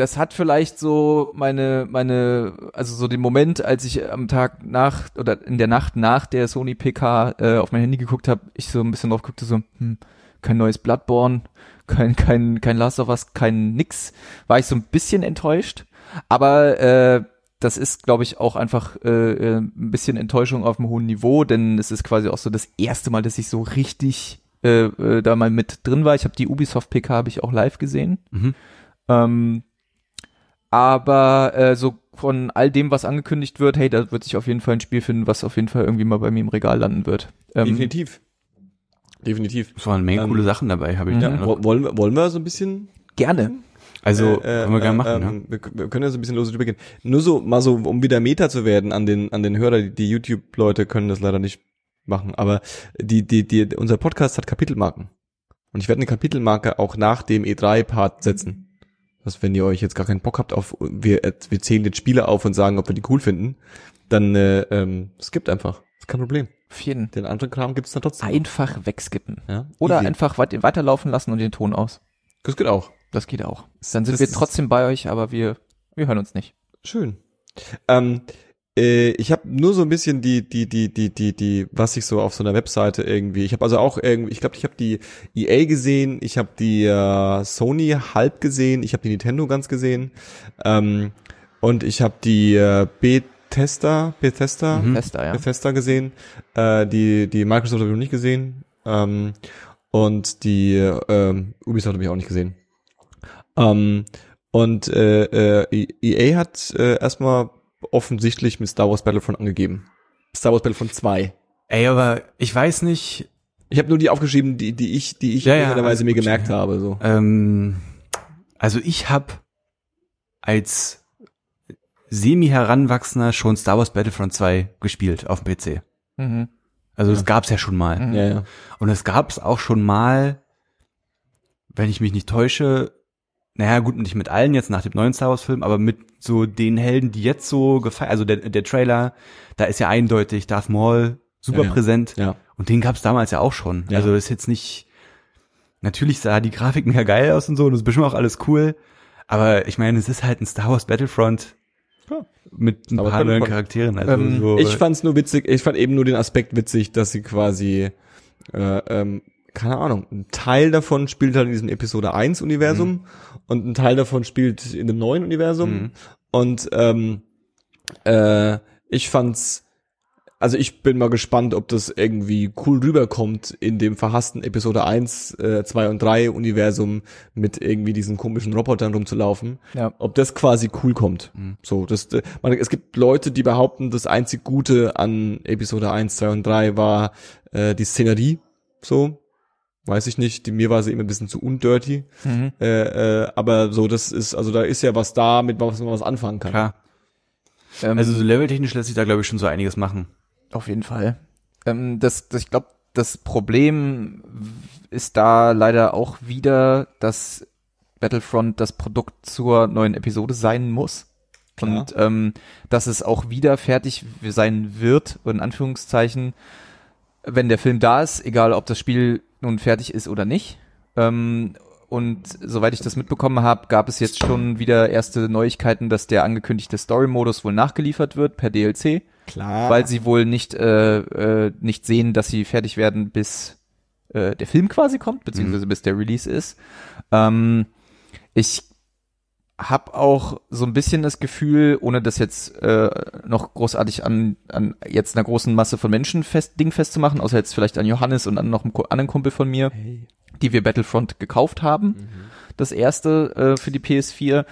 das hat vielleicht so meine, meine, also so den Moment, als ich am Tag nach oder in der Nacht nach der Sony PK äh, auf mein Handy geguckt habe, ich so ein bisschen drauf guckte, so, hm, kein neues Bloodborne, kein, kein, kein Last of Us, kein nix, war ich so ein bisschen enttäuscht. Aber äh, das ist, glaube ich, auch einfach äh, äh, ein bisschen Enttäuschung auf einem hohen Niveau, denn es ist quasi auch so das erste Mal, dass ich so richtig äh, äh, da mal mit drin war. Ich habe die Ubisoft PK habe ich auch live gesehen. Mhm. Ähm, aber äh, so von all dem, was angekündigt wird, hey, da wird sich auf jeden Fall ein Spiel finden, was auf jeden Fall irgendwie mal bei mir im Regal landen wird. Ähm, Definitiv. Definitiv. Es waren eine Menge Ähm, coole Sachen dabei, habe ich ja, Ja, wo- wollen, wir, wollen wir so ein bisschen Gerne. Also, Äh, können wir gerne machen, ähm, wir, wir können ja so ein bisschen los drüber gehen. Nur so, mal so, um wieder Meta zu werden an den, an den Hörer, die, die YouTube-Leute können das leider nicht machen, aber die, die, die, unser Podcast hat Kapitelmarken. Und ich werde eine Kapitelmarke auch nach dem E3-Part setzen. Dass wenn ihr euch jetzt gar keinen Bock habt auf, wir, äh, wir zählen jetzt Spiele auf und sagen, ob wir die cool finden, dann, äh, ähm, es gibt einfach. Ist kein Problem. Auf jeden. Den anderen Kram gibt's dann trotzdem. Einfach wegskippen. ja? Oder Easy. einfach weit, weiterlaufen lassen und den Ton aus. Das geht auch. Das geht auch. Dann sind Das wir trotzdem bei euch, aber wir, wir hören uns nicht. Schön. Ähm, äh, ich habe nur so ein bisschen die, die, die, die, die, die, was ich so auf so einer Webseite irgendwie. Ich habe also auch irgendwie, ich glaube, ich habe die EA gesehen, ich habe die äh, Sony halb gesehen, ich habe die Nintendo ganz gesehen ähm, und ich habe die äh, Bethesda, Bethesda, Mhm. Fester, ja. Bethesda gesehen, äh, die, die Microsoft habe ich noch nicht gesehen ähm, und die ähm, Ubisoft habe ich auch nicht gesehen. Ähm, und äh, äh, EA hat äh, erstmal offensichtlich mit Star Wars Battlefront angegeben. Star Wars Battlefront 2. Ey, aber ich weiß nicht, Ich habe nur die aufgeschrieben, die, die ich, die ich Ja, ja, Weise mir gut, gemerkt ja. habe. So. ähm, also ich habe als semi-heranwachsender schon Star Wars Battlefront 2 gespielt auf dem PC. Mhm. Also das gab's ja schon mal. Mhm. Ja, ja. Und es gab's auch schon mal, wenn ich mich nicht täusche, naja, gut, nicht mit allen jetzt nach dem neuen Star Wars Film, aber mit so den Helden, die jetzt so gefeiert, also der, der Trailer, da ist ja eindeutig Darth Maul super Ja, präsent. Ja. Und den gab's damals ja auch schon. Ja. Also ist jetzt nicht, natürlich sah die Grafik mega geil aus und so, und das ist bestimmt auch alles cool. Aber ich meine, es ist halt ein Star Wars Battlefront Ja. mit ein Star paar neuen. Charakteren. Also Ähm, so, Ich fand's nur witzig, ich fand eben nur den Aspekt witzig, dass sie quasi, äh, ähm, keine Ahnung, ein Teil davon spielt halt in diesem Episode 1 Universum und ein Teil davon spielt in dem neuen Universum. Mhm. Und ähm, äh, ich fand's, also ich bin mal gespannt, ob das irgendwie cool rüberkommt in dem verhassten Episode 1, äh, 2 und 3 Universum mit irgendwie diesen komischen Robotern rumzulaufen Ja. ob das quasi cool kommt. Mhm. So, das, äh, man, es gibt Leute, die behaupten, das einzig Gute an Episode 1, 2 und 3 war äh, die Szenerie. So, weiß ich nicht. Die, mir war sie immer ein bisschen zu undirty. Mhm. Äh, äh, aber so, das ist, also da ist ja was da, mit was man was anfangen kann. klar. Ähm, Also so leveltechnisch lässt sich da, glaube ich, schon so einiges machen. Auf jeden Fall. Ähm, das, das, ich glaube, das Problem ist da leider auch wieder, dass Battlefront das Produkt zur neuen Episode sein muss. Klar. Und ähm, dass es auch wieder fertig sein wird, in Anführungszeichen, wenn der Film da ist, egal ob das Spiel nun fertig ist oder nicht. Ähm, und soweit ich das mitbekommen habe, gab es jetzt schon wieder erste Neuigkeiten, dass der angekündigte Story-Modus wohl nachgeliefert wird per DLC Klar. weil sie wohl nicht äh, äh, nicht sehen, dass sie fertig werden, bis äh, der Film quasi kommt, beziehungsweise bis der Release ist. Ähm, ich habe auch so ein bisschen das Gefühl, ohne das jetzt äh, noch großartig an, an jetzt einer großen Masse von Menschen fest, Ding festzumachen, außer jetzt vielleicht an Johannes und an noch einem anderen Kumpel von mir, hey. die wir Battlefront gekauft haben. Das erste äh, für die PS4,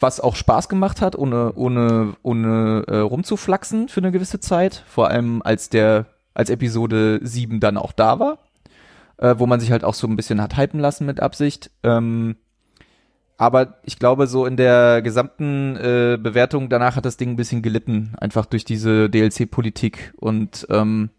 was auch Spaß gemacht hat, ohne, ohne, ohne äh, rumzuflaxen für eine gewisse Zeit. Vor allem als der, als Episode 7 dann auch da war. Äh, wo man sich halt auch so ein bisschen hat hypen lassen mit Absicht. Ähm, aber ich glaube, so in der gesamten äh, Bewertung danach hat das Ding ein bisschen gelitten, einfach durch diese DLC-Politik und ähm,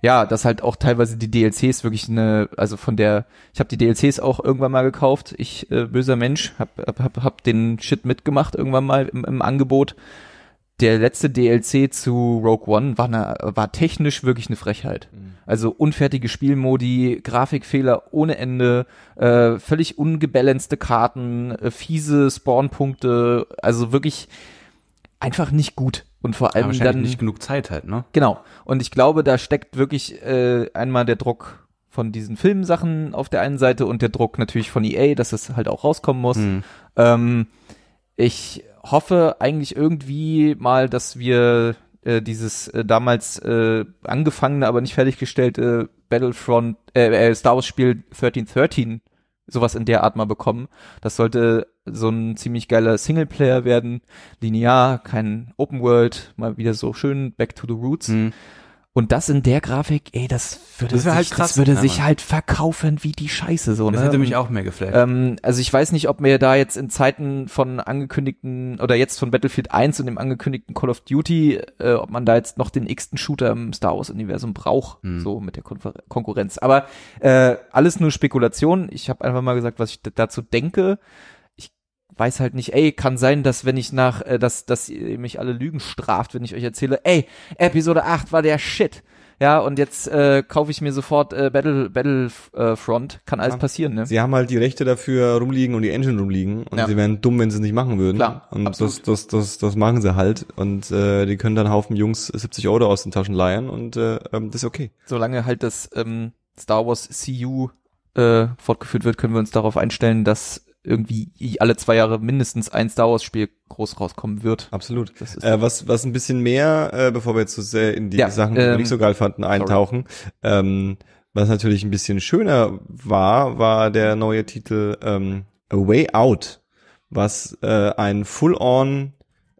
ja, dass halt auch teilweise die DLCs wirklich eine, also von der, ich habe die DLCs auch irgendwann mal gekauft, ich äh, böser Mensch, hab, hab, hab, den Shit mitgemacht irgendwann mal im, im Angebot. Der letzte DLC zu Rogue One war, eine, war technisch wirklich eine Frechheit. Also unfertige Spielmodi, Grafikfehler ohne Ende, äh, völlig ungebalancete Karten, äh, fiese Spawnpunkte, also wirklich einfach nicht gut. Und vor allem wahrscheinlich dann nicht genug Zeit halt, ne? Genau. Und ich glaube, da steckt wirklich äh, einmal der Druck von diesen Filmsachen auf der einen Seite und der Druck natürlich von EA, dass es halt auch rauskommen muss. Hm. Ähm, ich hoffe eigentlich irgendwie mal, dass wir äh, dieses äh, damals äh, angefangene, aber nicht fertiggestellte Battlefront, äh, äh, Star Wars Spiel 1313 sowas in der Art mal bekommen. Das sollte so ein ziemlich geiler Singleplayer werden, linear, kein Open World, mal wieder so schön back to the roots. Hm. Und das in der Grafik, ey, das würde Das sich, halt krass, das würde ja, sich halt verkaufen wie die Scheiße so, Das ne? hätte mich auch mehr geflasht. Ähm, also ich weiß nicht, ob mir da jetzt in Zeiten von angekündigten oder jetzt von Battlefield 1 und dem angekündigten Call of Duty, äh, ob man da jetzt noch den x-ten Shooter im Star Wars Universum braucht, Hm. so mit der Konfer Konkurrenz. Aber äh, alles nur Spekulation. Ich habe einfach mal gesagt, was ich dazu denke. Weiß halt nicht, ey, kann sein, dass wenn ich nach, äh, dass, dass ihr mich alle Lügen straft, wenn ich euch erzähle, ey, Episode 8 war der Shit. Ja, und jetzt äh, kaufe ich mir sofort äh, Battle Battlefront. Äh, Front. Kann alles Ja. passieren, ne? Sie haben halt die Rechte dafür rumliegen und die Engine rumliegen und Ja. sie wären dumm, wenn sie es nicht machen würden. Klar, und das, absolut. das, das, das machen sie halt und äh, die können dann Haufen Jungs 70 Euro aus den Taschen leihen und äh, ähm, das ist okay. solange halt das ähm, Star Wars CU äh, fortgeführt wird, können wir uns darauf einstellen, dass irgendwie alle zwei Jahre mindestens ein Star Wars Spiel groß rauskommen wird. Absolut. Äh, was, was ein bisschen mehr, äh, bevor wir jetzt so sehr in die Ja, Sachen, die wir ähm, nicht so geil fanden, eintauchen, ähm, was natürlich ein bisschen schöner war, war der neue Titel ähm, A Way Out, was äh, ein Full-on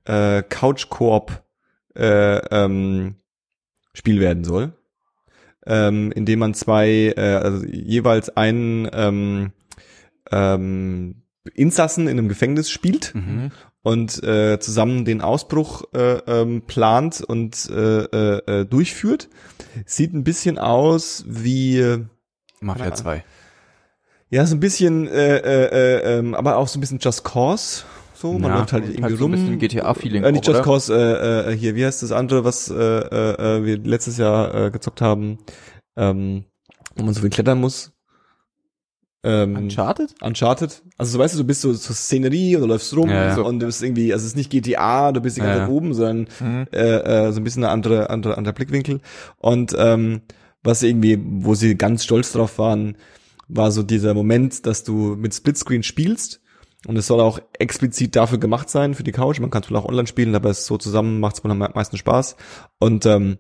äh, Couch-Koop äh, ähm, Spiel werden soll, ähm, in dem man zwei, äh, also jeweils einen ähm, ähm, Insassen in einem Gefängnis spielt Mhm. und äh, zusammen den Ausbruch äh, ähm, plant und äh, äh, äh, durchführt. Sieht ein bisschen aus wie Mafia 2. ja so ein bisschen, äh, äh, äh, ähm, aber auch so ein bisschen Just Cause. So, man Ja, läuft halt irgendwie halt so ein rum. bisschen GTA-Feeling. Äh, nicht Just oder? Cause, äh, äh, hier, wie heißt das andere, was äh, äh, äh, wir letztes Jahr äh, gezockt haben, ähm, wo man so viel klettern muss. Ähm, Uncharted? Uncharted. Also so weißt du, du bist so zur Szenerie und du läufst rum Ja, ja. und du bist irgendwie, also es ist nicht GTA, du bist die ganze Ja, Zeit oben, sondern Mhm. äh, äh, so ein bisschen eine andere, andere, anderer Blickwinkel. Und ähm, was irgendwie, wo sie ganz stolz drauf waren, war so dieser Moment, dass du mit Splitscreen spielst. Und es soll auch explizit dafür gemacht sein, für die Couch. Man kann es wohl auch online spielen, aber es so zusammen macht es wohl am meisten Spaß. Und ähm,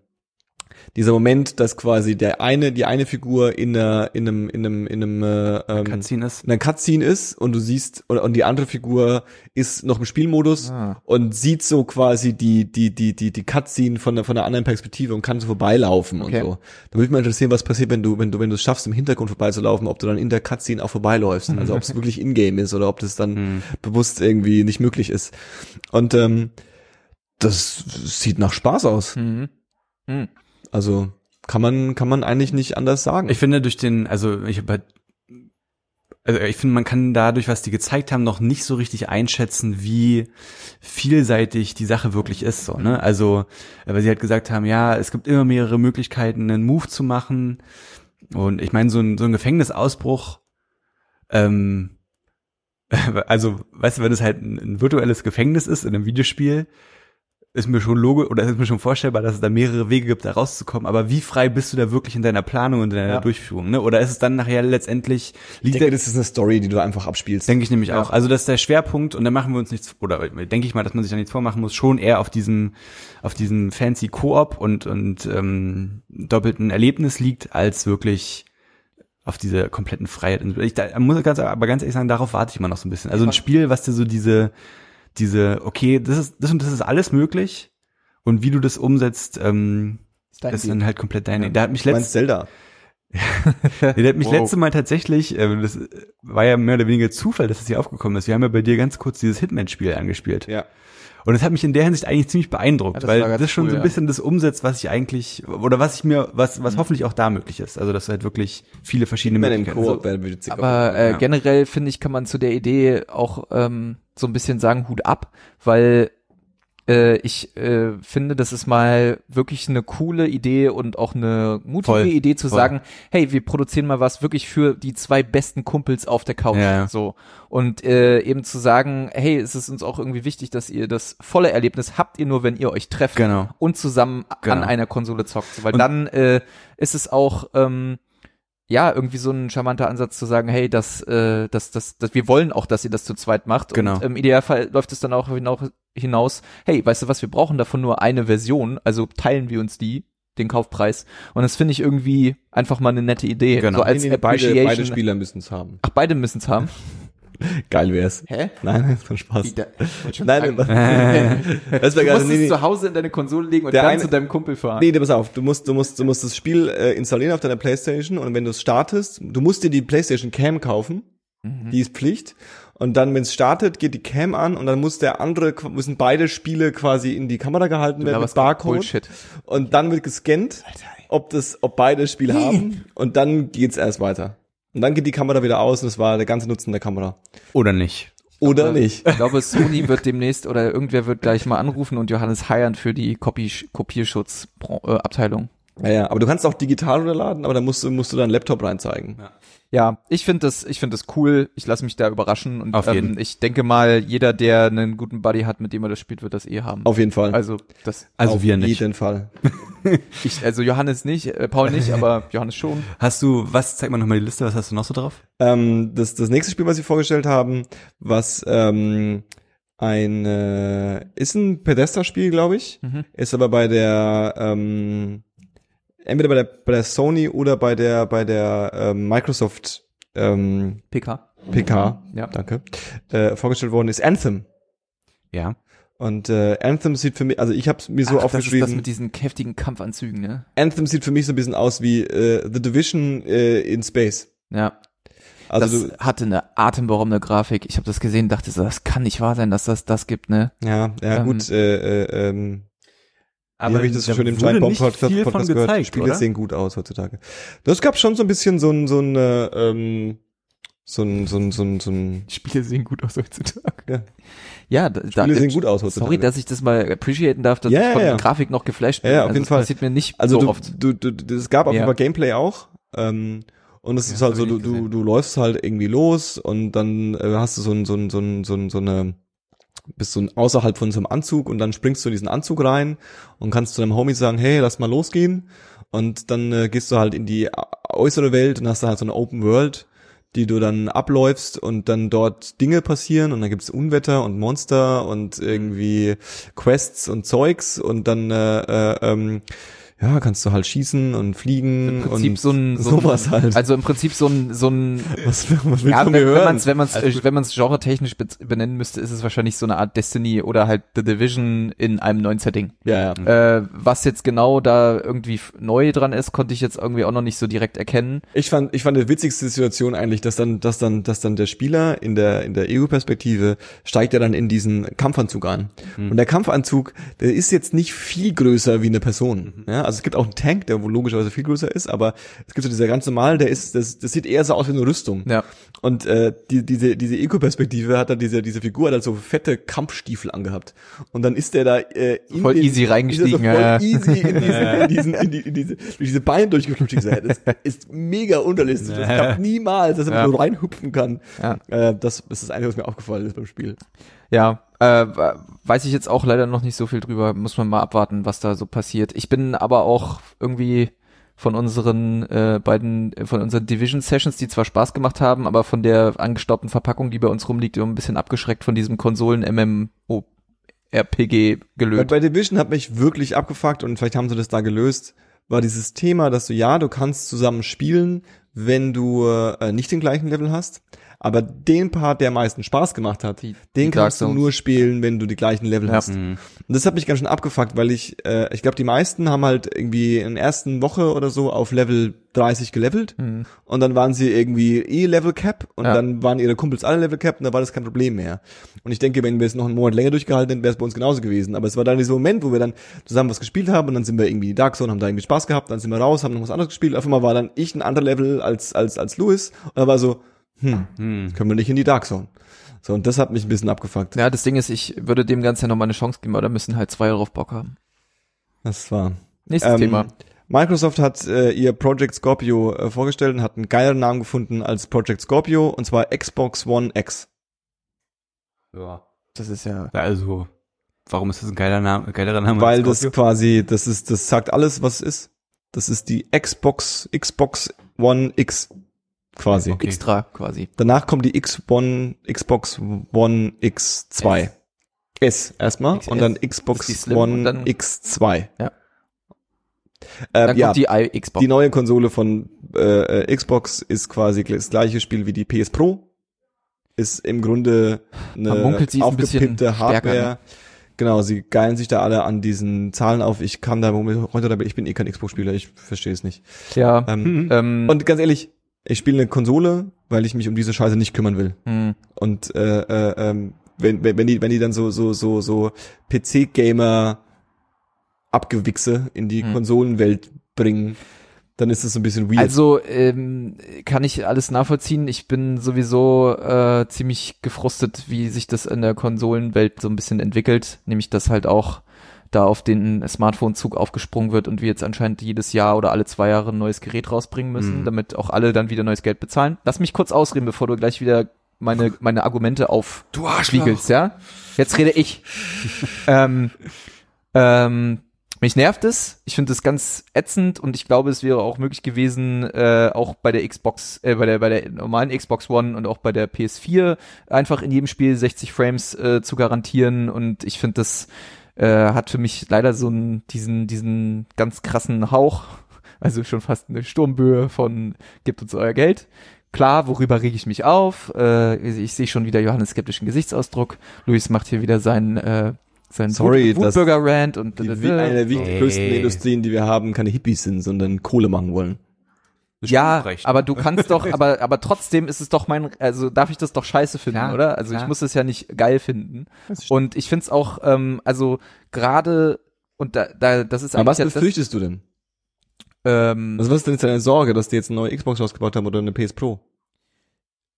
dieser Moment, dass quasi der eine, die eine Figur in, einer, in einem, in einem, in einem äh, ähm, Cutscene ist. in einer Cutscene ist und du siehst, oder, und die andere Figur ist noch im Spielmodus Ah. und sieht so quasi die, die, die, die, die Cutscene von der, von der anderen Perspektive und kann so vorbeilaufen Okay. und so. Da würde mich mal interessieren, was passiert, wenn du, wenn du, wenn du es schaffst, im Hintergrund vorbeizulaufen, ob du dann in der Cutscene auch vorbeiläufst. Also ob es wirklich in-game ist oder ob das dann Mhm. bewusst irgendwie nicht möglich ist. Und ähm, das sieht nach Spaß aus. Mhm. Mhm. Also kann man, kann man eigentlich nicht anders sagen. Ich finde durch den, also ich habe halt, also ich finde, man kann dadurch, was die gezeigt haben, noch nicht so richtig einschätzen, wie vielseitig die Sache wirklich ist. So, ne? Also, weil sie halt gesagt haben, ja, es gibt immer mehrere Möglichkeiten, einen Move zu machen. Und ich meine, so ein, so ein Gefängnisausbruch, ähm, also, weißt du, wenn es halt ein, ein virtuelles Gefängnis ist in einem Videospiel, ist mir schon logisch oder ist mir schon vorstellbar, dass es da mehrere Wege gibt, da rauszukommen. Aber wie frei bist du da wirklich in deiner Planung und in deiner Ja. Durchführung? Ne? Oder ist es dann nachher letztendlich ich denke, das ist eine Story, die du einfach abspielst. denke ich nämlich Ja. auch. Also das ist der Schwerpunkt und da machen wir uns nichts oder denke ich mal, dass man sich da nichts vormachen muss, schon eher auf diesem auf diesem fancy Koop und und ähm, doppelten Erlebnis liegt, als wirklich auf diese kompletten Freiheit. Ich da, muss ganz, aber ganz ehrlich sagen, darauf warte ich immer noch so ein bisschen. Also ein Spiel, was dir so diese, diese, okay, das ist, das und das ist alles möglich. Und wie du das umsetzt, ähm, Ist dein ist dann halt komplett deine. Ja. Der hat mich Du meinst letzt, Zelda. der hat mich Wow. letzte Mal tatsächlich, äh, das war ja mehr oder weniger Zufall, dass es hier aufgekommen ist. Wir haben ja bei dir ganz kurz dieses Hitman-Spiel angespielt. Ja. Und das hat mich in der Hinsicht eigentlich ziemlich beeindruckt, Ja, das weil das schon cool, so ein ja. bisschen das umsetzt, was ich eigentlich, oder was ich mir, was, was Mhm. hoffentlich auch da möglich ist. Also, dass du halt wirklich viele verschiedene Möglichkeiten wäre witzig. Aber äh, ja. generell finde ich, kann man zu der Idee auch ähm, so ein bisschen sagen, Hut ab, weil äh, ich äh, finde, das ist mal wirklich eine coole Idee und auch eine mutige Voll, Idee zu voll. sagen, hey, wir produzieren mal was wirklich für die zwei besten Kumpels auf der Couch. Ja. So. Und äh, eben zu sagen, hey, es ist uns auch irgendwie wichtig, dass ihr das volle Erlebnis habt ihr nur, wenn ihr euch trefft Genau. und zusammen an Genau. einer Konsole zockt. Weil Und- dann äh, ist es auch ähm, ja irgendwie so ein charmanter Ansatz zu sagen, hey, das, äh, das, das, das, wir wollen auch, dass ihr das zu zweit macht. Genau. Und im Idealfall läuft es dann auch hinaus, hey, weißt du was, wir brauchen davon nur eine Version, also teilen wir uns die den Kaufpreis und das finde ich irgendwie einfach mal eine nette Idee Genau. so als nee, nee, beide, beide Spieler müssen es haben. ach beide müssen es haben Geil wär's. hä Nein, nein, von Spaß. Nein, Nein, du das wäre geil. musst Nee, es nee. zu Hause in deine Konsole legen und Der dann eine- zu deinem Kumpel fahren. Nee, pass auf, du musst, du musst, du musst das Spiel äh, installieren auf deiner Playstation und wenn du es startest, du musst dir die Playstation Cam kaufen, Mhm. die ist Pflicht. Und dann, wenn es startet, geht die Cam an und dann muss der andere, müssen beide Spiele quasi in die Kamera gehalten werden mit Barcode. Bullshit. Und dann wird gescannt, ob das, ob beide Spiele haben und dann geht's erst weiter. Und dann geht die Kamera wieder aus und das war der ganze Nutzen der Kamera. Oder nicht. Oder nicht. Ich glaube, Sony wird demnächst oder irgendwer wird gleich mal anrufen und Johannes heiern für die Kopie Kopierschutzabteilung. Ja, ja, aber du kannst auch digital runterladen, aber da musst du, musst du deinen Laptop reinzeigen. Ja, ich finde das, ich finde das cool. Ich lasse mich da überraschen und Auf jeden. ähm, ich denke mal, jeder, der einen guten Buddy hat, mit dem er das spielt, wird das eh haben. Auf jeden Fall. Also das, Also Auf wir nicht. jeden Fall. ich, also Johannes nicht, äh, Paul nicht, aber Johannes schon. Hast du, was, zeig mal nochmal die Liste, was hast du noch so drauf? Ähm, das, das nächste Spiel, was sie vorgestellt haben, was ähm, ein äh, ist ein Pedesta-Spiel, glaube ich, Mhm. ist aber bei der ähm, entweder bei der bei der Sony oder bei der bei der ähm, Microsoft ähm, PK. PK, Ja. danke, äh, vorgestellt worden ist Anthem. Ja. Und äh, Anthem sieht für mich, also ich habe mir so Ach, das ist aufgeschrieben, das mit diesen heftigen Kampfanzügen, ne? Anthem sieht für mich so ein bisschen aus wie äh, The Division äh, in Space. Ja. Also das hatte eine atemberaubende Grafik. Ich habe das gesehen, dachte so, das kann nicht wahr sein, dass das das gibt, ne? du, ja, ja Ähm, gut, äh, äh, ähm, Aber Wie habe ich das da schon im Giant Bomb Podcast, Podcast gehört? gezeigt, Spiele oder? sehen gut aus heutzutage. Das gab schon so ein bisschen so ein, so ein, äh, ähm, so ein, so ein, so ein, so ein, Spiele sehen gut aus heutzutage. Ja. Ja, da, Spiele sehen gut aus heutzutage. Sorry, dass ich das mal appreciaten darf, dass Ja, ich ja, von ja. der Grafik noch geflasht bin. Ja, ja, auf also jeden das Fall. passiert mir nicht also so du, oft. du, du, es gab auf Ja. jeden Fall Gameplay auch, ähm, und es Ja, ist halt so, du, du, du läufst halt irgendwie los und dann äh, hast du so ein, so ein, so ein, so ein, so eine, bist ein, außerhalb von so einem Anzug und dann springst du in diesen Anzug rein und kannst zu deinem Homie sagen, hey, lass mal losgehen. Und dann äh, gehst du halt in die äußere Welt und hast da halt so eine Open World, die du dann abläufst und dann dort Dinge passieren und dann gibt's Unwetter und Monster und irgendwie Quests und Zeugs und dann äh, äh, ähm, ja, kannst du halt schießen und fliegen Im Prinzip und so ein, so sowas halt. Also im Prinzip so ein, so ein, was, was ja, wenn, wenn man es wenn man's, äh, wenn man's genre-technisch be benennen müsste, ist es wahrscheinlich so eine Art Destiny oder halt The Division in einem neuen Setting. ja, ja. Äh, was jetzt genau da irgendwie neu dran ist, konnte ich jetzt irgendwie auch noch nicht so direkt erkennen. Ich fand, ich fand die witzigste Situation eigentlich, dass dann, dass dann, dass dann der Spieler in der, in der EU-Perspektive steigt er dann in diesen Kampfanzug ein. Und der Kampfanzug, der ist jetzt nicht viel größer wie eine Person. Ja, also es gibt auch einen Tank, der wohl logischerweise viel größer ist, aber es gibt so dieser ganz normal, der ist, das, das sieht eher so aus wie eine Rüstung. Ja. Und äh, die, diese, diese Eco-Perspektive hat dann diese, diese Figur hat halt so fette Kampfstiefel angehabt. Und dann ist der da äh, in Voll easy reingestiegen, so voll ja. easy in, diesen, in, diesen, in, die, in diese, durch diese Beine durchgeflutscht. Das ist mega unterlistig. Das klappt niemals, dass er Ja. so reinhüpfen kann. Ja. Äh, das, das ist das Einzige, was mir aufgefallen ist beim Spiel. Ja, äh, weiß ich jetzt auch leider noch nicht so viel drüber. Muss man mal abwarten, was da so passiert. Ich bin aber auch irgendwie von unseren äh, beiden, äh, von unseren Division Sessions, die zwar Spaß gemacht haben, aber von der angestaubten Verpackung, die bei uns rumliegt, immer ein bisschen abgeschreckt von diesem Konsolen-MMO-RPG Bei, gelöst. bei Division hat mich wirklich abgefuckt und vielleicht haben sie das da gelöst, war dieses Thema, dass du, ja, du kannst zusammen spielen, wenn du äh, nicht den gleichen Level hast. Aber den Part, der am meisten Spaß gemacht hat, Die- den die kannst du nur spielen, wenn du die gleichen Level Ja. hast. Und das hat mich ganz schön abgefuckt, weil ich, äh, ich glaube, die meisten haben halt irgendwie in der ersten Woche oder so auf Level 30 gelevelt Mhm. und dann waren sie irgendwie eh Level Cap und Ja. dann waren ihre Kumpels alle Level Cap und da war das kein Problem mehr. Und ich denke, wenn wir es noch einen Monat länger durchgehalten hätten, wäre es bei uns genauso gewesen. Aber es war dann dieser Moment, wo wir dann zusammen was gespielt haben und dann sind wir irgendwie Dark Zone, haben da irgendwie Spaß gehabt, dann sind wir raus, haben noch was anderes gespielt. Auf einmal war dann ich ein anderer Level als, als, als Louis und da war so, hm, Hm. können wir nicht in die Dark Zone. So, und das hat mich ein bisschen abgefuckt. Ja, das Ding ist, ich würde dem Ganzen ja nochmal eine Chance geben, aber da müssen halt zwei drauf Bock haben. Das war. Nächstes Ähm, Thema. Microsoft hat äh, ihr Project Scorpio äh, vorgestellt und hat einen geileren Namen gefunden als Project Scorpio und zwar Xbox One X. Ja. Das ist ja. Also, warum ist das ein geiler Name, geilerer Name? Weil als das Scorpio? quasi, das ist, das sagt alles, was es ist. Das ist die Xbox, Xbox One X quasi. Okay. Extra quasi. Danach kommt die X One, Xbox One X2. S. S erstmal XS. und dann Xbox One dann- X2. Ja. Äh, Dann ja, kommt die I Xbox. Die neue Konsole von äh, äh, Xbox ist quasi das gleiche Spiel wie die PS Pro. Ist im Grunde eine munkelt, sie ist ein bisschen aufgepimpte Hardware. stärker, ne? Genau, sie geilen sich da alle an diesen Zahlen auf. Ich kann da heute dabei, ich bin eh kein Xbox-Spieler, ich verstehe es nicht. ja. Ähm, Mhm. Ähm, Und ganz ehrlich, ich spiele eine Konsole, weil ich mich um diese Scheiße nicht kümmern will. mh, Und äh, äh, ähm, wenn, wenn, wenn die, wenn die dann so, so, so, so PC-Gamer Abgewichse in die Hm. Konsolenwelt bringen, dann ist das so ein bisschen weird. Also ähm, kann ich alles nachvollziehen. Ich bin sowieso äh, ziemlich gefrustet, wie sich das in der Konsolenwelt so ein bisschen entwickelt. Nämlich, dass halt auch da auf den Smartphone-Zug aufgesprungen wird und wir jetzt anscheinend jedes Jahr oder alle zwei Jahre ein neues Gerät rausbringen müssen, Mhm. damit auch alle dann wieder neues Geld bezahlen. Lass mich kurz ausreden, bevor du gleich wieder meine, meine Argumente auf Du spiegelst, ja? Jetzt rede ich. ähm, ähm, mich nervt es. Ich finde es ganz ätzend und ich glaube, es wäre auch möglich gewesen, äh, auch bei der Xbox, äh, bei der bei der normalen Xbox One und auch bei der PS4 einfach in jedem Spiel 60 Frames äh, zu garantieren und ich finde das äh, hat für mich leider so einen diesen diesen ganz krassen Hauch, also schon fast eine Sturmböe von gibt uns euer Geld. Klar, worüber rege ich mich auf? Äh, ich sehe schon wieder Johannes skeptischen Gesichtsausdruck. Luis macht hier wieder seinen äh, sein Sorry, Wut, Wutbürger-Rant und die, wie eine der wichtig- Ey. größten Industrien, die wir haben, keine Hippies sind, sondern Kohle machen wollen. Ja, aber du kannst doch, aber aber trotzdem ist es doch mein, also darf ich das doch scheiße finden, Klar, oder? Also ich klar. muss es ja nicht geil finden. Und ich find's auch, ähm, also gerade und da, da das ist Aber was befürchtest du denn? das, ähm, Also was ist denn jetzt deine Sorge, dass die jetzt eine neue Xbox rausgebaut haben oder eine PS Pro?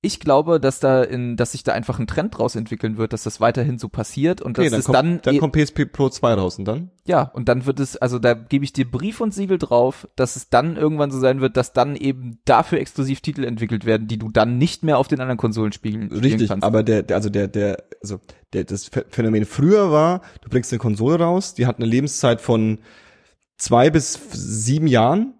Ich glaube, dass da in, dass sich da einfach ein Trend draus entwickeln wird, dass das weiterhin so passiert und Okay, dass dann es kommt, dann, dann eh- kommt PSP Pro 2 raus und dann? ja und dann wird es, also da gebe ich dir Brief und Siegel drauf, dass es dann irgendwann so sein wird, dass dann eben dafür exklusiv Titel entwickelt werden, die du dann nicht mehr auf den anderen Konsolen spielen, spielen Richtig, kannst. aber der, der also der, der, also der, das Ph- Phänomen früher war, du bringst eine Konsole raus, die hat eine Lebenszeit von zwei bis sieben Jahren,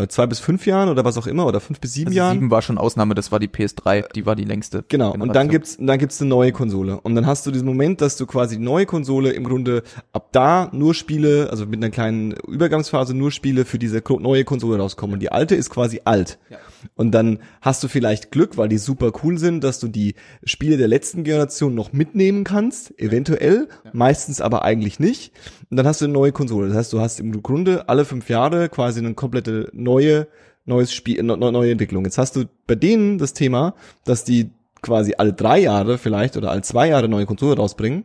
oder zwei bis fünf Jahren oder was auch immer, oder fünf bis sieben Also Jahren. sieben war schon Ausnahme, das war die PS3, die war die längste. Genau, und dann Generation. gibt's, dann gibt's eine neue Konsole. Und dann hast du diesen Moment, dass du quasi die neue Konsole im Grunde ab da nur Spiele, also mit einer kleinen Übergangsphase nur Spiele für diese neue Konsole rauskommen. Und die alte ist quasi alt. Ja. Und dann hast du vielleicht Glück, weil die super cool sind, dass du die Spiele der letzten Generation noch mitnehmen kannst, eventuell, meistens aber eigentlich nicht. Und dann hast du eine neue Konsole. Das heißt, du hast im Grunde alle fünf Jahre quasi eine komplette neue, neues Spiel, ne, neue Entwicklung. Jetzt hast du bei denen das Thema, dass die quasi alle drei Jahre vielleicht oder alle zwei Jahre neue Konsole rausbringen,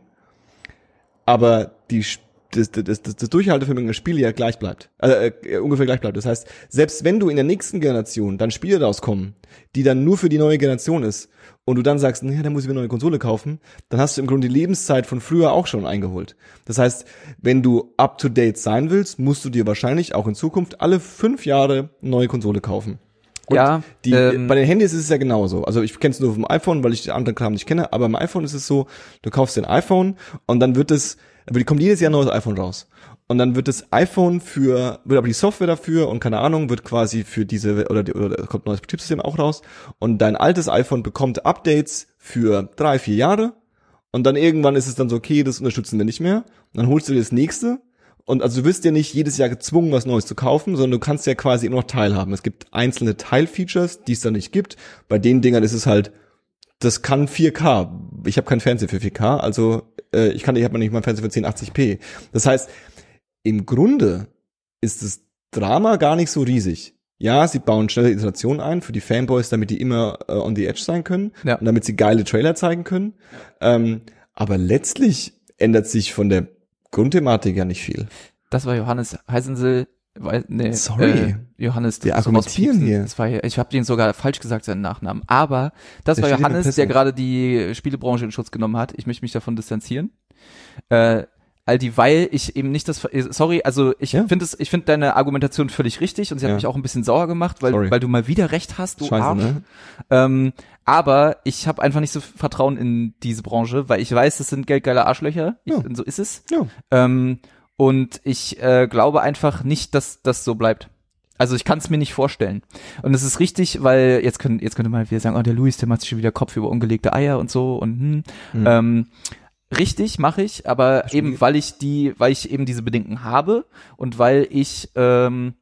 aber die Sp- das, das, das, das Durchhaltevermögen der Spiele ja gleich bleibt. Äh, äh, ungefähr gleich bleibt. Das heißt, selbst wenn du in der nächsten Generation dann Spiele rauskommen, die dann nur für die neue Generation ist, und du dann sagst, naja, dann muss ich mir eine neue Konsole kaufen, dann hast du im Grunde die Lebenszeit von früher auch schon eingeholt. Das heißt, wenn du up to date sein willst, musst du dir wahrscheinlich auch in Zukunft alle fünf Jahre eine neue Konsole kaufen. Und Ja, die, ähm, bei den Handys ist es ja genauso. Also ich kenne es nur vom iPhone, weil ich den anderen Kram nicht kenne, aber beim iPhone ist es so, du kaufst den iPhone und dann wird es, aber die kommt jedes Jahr ein neues iPhone raus. Und dann wird das iPhone für, wird aber die Software dafür und keine Ahnung, wird quasi für diese, oder, die- oder kommt ein neues Betriebssystem auch raus. Und dein altes iPhone bekommt Updates für drei, vier Jahre. Und dann irgendwann ist es dann so, okay, das unterstützen wir nicht mehr. Und dann holst du dir das nächste und also du wirst ja nicht jedes Jahr gezwungen, was Neues zu kaufen, sondern du kannst ja quasi immer noch teilhaben. Es gibt einzelne Teilfeatures, die es da nicht gibt. Bei den Dingern ist es halt, das kann 4K. Ich habe keinen Fernseher für 4K, also äh, ich kann, ich habe noch nicht mal Fernseher für 1080p. Das heißt, im Grunde ist das Drama gar nicht so riesig. Ja, sie bauen schnelle Iterationen ein für die Fanboys, damit die immer äh, on the edge sein können Ja. und damit sie geile Trailer zeigen können. Ähm, aber letztlich ändert sich von der Grundthematik ja nicht viel. Das war Johannes Heisensel. Weil, nee, Sorry. Äh, Johannes, Wir das ist argumentieren hier. Das war, ich habe den sogar falsch gesagt, seinen Nachnamen. Aber das Der war Johannes, der gerade die Spielebranche in Schutz genommen hat. Ich möchte mich davon distanzieren. Äh, Aldi, weil ich eben nicht das, sorry, also ich Ja. finde es, ich finde deine Argumentation völlig richtig und sie hat Ja. mich auch ein bisschen sauer gemacht, weil, Sorry. weil du mal wieder recht hast, du Scheiße, Arsch. ne? Ähm, aber ich habe einfach nicht so Vertrauen in diese Branche, weil ich weiß, das sind geldgeile Arschlöcher. Ich, Ja. und so ist es. Ja. Ähm, und ich äh, glaube einfach nicht, dass das so bleibt. Also ich kann es mir nicht vorstellen. Und es ist richtig, weil jetzt können jetzt könnte man wieder sagen, oh der Luis, der macht sich schon wieder Kopf über ungelegte Eier und so und hm. Mhm. ähm, richtig mache ich, aber eben weil ich die, weil ich eben diese Bedenken habe und weil ich ähm,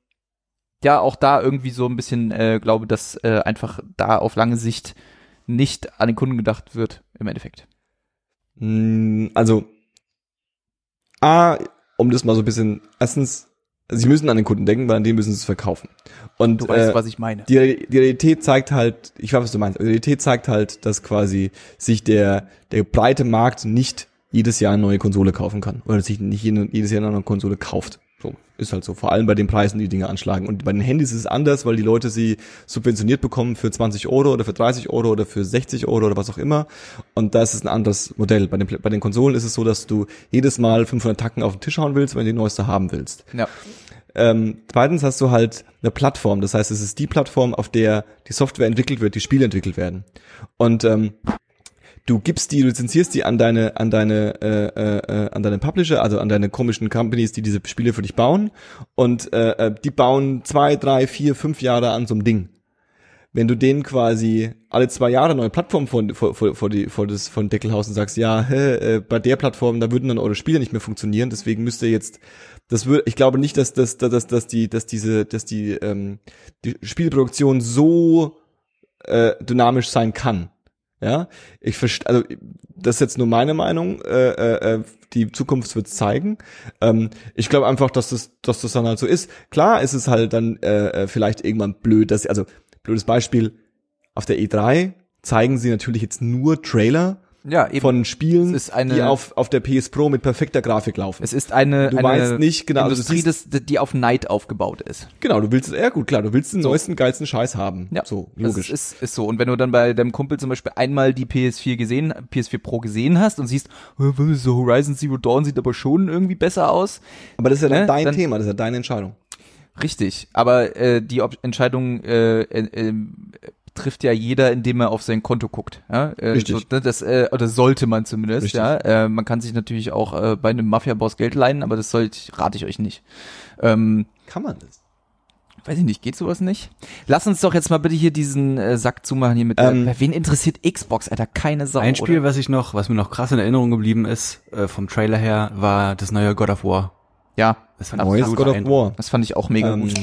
ja auch da irgendwie so ein bisschen äh, glaube, dass äh, einfach da auf lange Sicht nicht an den Kunden gedacht wird im Endeffekt. Mm, Also, A, um das mal so ein bisschen, erstens, sie müssen an den Kunden denken, weil an den müssen sie es verkaufen. Und Du weißt, äh, was ich meine. die, die Realität zeigt halt, ich weiß, was du meinst, die Realität zeigt halt, dass quasi sich der, der breite Markt nicht jedes Jahr eine neue Konsole kaufen kann. Oder sich nicht jede- jedes Jahr eine neue Konsole kauft. So, ist halt so. Vor allem bei den Preisen, die Dinge anschlagen. Und bei den Handys ist es anders, weil die Leute sie subventioniert bekommen für 20 Euro oder für 30 Euro oder für 60 Euro oder was auch immer. Und da ist es ein anderes Modell. Bei den, bei den Konsolen ist es so, dass du jedes Mal 500 Tacken auf den Tisch hauen willst, wenn du die neueste haben willst. Ja. Ähm, zweitens hast du halt eine Plattform. Das heißt, es ist die Plattform, auf der die Software entwickelt wird, die Spiele entwickelt werden. Und ähm, du gibst die, du lizenzierst die an deine, an deine, äh, äh, äh, an deine Publisher, also an deine komischen Companies, die diese Spiele für dich bauen. Und äh, äh, die bauen zwei, drei, vier, fünf Jahre an so einem Ding. Wenn du denen quasi alle zwei Jahre neue Plattform vor, vor, vor, vor, die, vor das von Deckelhaus und sagst, ja, hä, äh, bei der Plattform, da würden dann eure Spiele nicht mehr funktionieren, deswegen müsst ihr jetzt das würde, ich glaube nicht, dass, dass, dass, dass die, dass diese, dass die, ähm, die Spielproduktion so äh, dynamisch sein kann. Ja, ich verstehe, also das ist jetzt nur meine Meinung. Äh, äh, äh, die Zukunft wird zeigen. Ähm, ich glaube einfach, dass das, dass das dann halt so ist. Klar, ist es halt dann äh, äh, vielleicht irgendwann blöd, dass also blödes Beispiel auf der E3 zeigen sie natürlich jetzt nur Trailer Ja, eben. von Spielen, eine- die auf auf der PS Pro mit perfekter Grafik laufen. es ist eine, Du eine weißt nicht genau, also du Industrie, das, die auf Neid aufgebaut ist. Genau, du willst es, ja gut, klar, du willst den neuesten, geilsten Scheiß haben. Ja, so, Das logisch. ist, ist so. Und wenn du dann bei deinem Kumpel zum Beispiel einmal die PS4 gesehen, PS4 Pro gesehen hast und siehst, "Äh, so Horizon Zero Dawn sieht aber schon irgendwie besser aus. Aber das ist ja dann ne, dein dann- Thema, das ist ja deine Entscheidung. Richtig. Aber äh, die Ob Entscheidung äh, äh, äh, trifft ja jeder, indem er auf sein Konto guckt. Ja? Äh, Richtig. So, ne, das, äh, oder sollte man zumindest. Richtig. Ja? Äh, man kann sich natürlich auch äh, bei einem Mafia-Boss Geld leihen, aber das sollte rate ich euch nicht. Ähm, Kann man das? Weiß ich nicht, geht sowas nicht? Lass uns doch jetzt mal bitte hier diesen äh, Sack zumachen hier mit. Ähm, äh, wen interessiert Xbox, Alter? Keine Sau. Ein Spiel, oder? was ich noch, was mir noch krass in Erinnerung geblieben ist, äh, vom Trailer her, war das neue God of War. Ja, Das fand Neues God of. War. das fand ich auch mega Ähm, gut.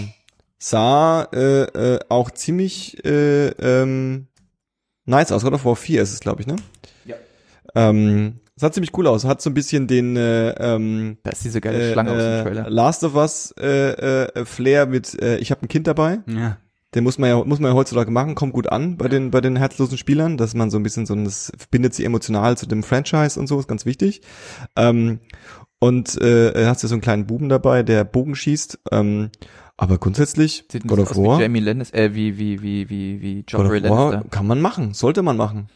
Sah äh, äh, auch ziemlich äh, ähm, nice aus. God of War 4 ist es, glaube ich, ne? Ja. Ähm, sah ziemlich cool aus. Hat so ein bisschen den äh, ähm, Da ist diese geile äh, Schlange aus dem äh, Trailer. Last of Us äh, äh, Flair mit äh, ich habe ein Kind dabei. Ja. Den muss man ja muss man ja heutzutage machen, kommt gut an bei den bei den herzlosen Spielern, dass man so ein bisschen so ein, das verbindet sie emotional zu dem Franchise und so ist ganz wichtig. Ähm, und äh, hast ja so einen kleinen Buben dabei, der Bogen schießt. Ähm, aber grundsätzlich Sieht God of War, wie Jamie Lannister, äh, wie, wie, wie, wie, wie God Joffrey of War kann man machen, sollte man machen.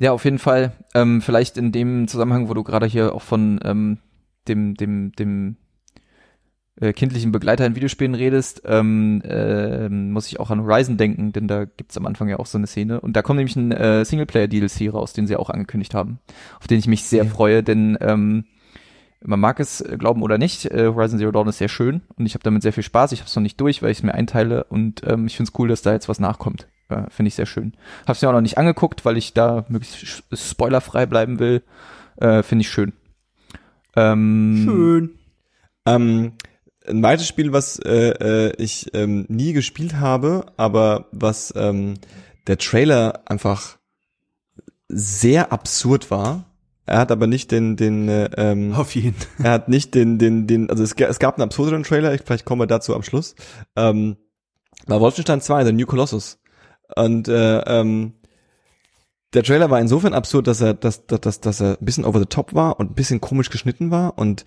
Ja, auf jeden Fall. Ähm, vielleicht in dem Zusammenhang, wo du gerade hier auch von ähm, dem, dem, dem äh, kindlichen Begleiter in Videospielen redest, ähm, äh, muss ich auch an Horizon denken, denn da gibt's am Anfang ja auch so eine Szene. Und da kommt nämlich ein äh, Singleplayer-DLC raus, den sie auch angekündigt haben, auf den ich mich sehr Ja. freue, denn ähm, man mag es äh, glauben oder nicht, äh, Horizon Zero Dawn ist sehr schön und ich habe damit sehr viel Spaß. Ich habe es noch nicht durch, weil ich es mir einteile und ähm, ich finde es cool, dass da jetzt was nachkommt. Äh, finde ich sehr schön. Hab's mir auch noch nicht angeguckt, weil ich da möglichst spoilerfrei bleiben will. Äh, finde ich schön. Ähm, Schön. Ähm, ein weiteres Spiel, was äh, äh, ich ähm, nie gespielt habe, aber was ähm, der Trailer einfach sehr absurd war. Er hat aber nicht den, den, äh, ähm, Auf jeden. er hat nicht den, den, den, also es, es gab einen absurderen Trailer, ich, vielleicht kommen wir dazu am Schluss. Ähm, war Wolfenstein 2, The New Colossus. Und äh, ähm, der Trailer war insofern absurd, dass er, dass, dass, dass, dass er ein bisschen over the top war und ein bisschen komisch geschnitten war und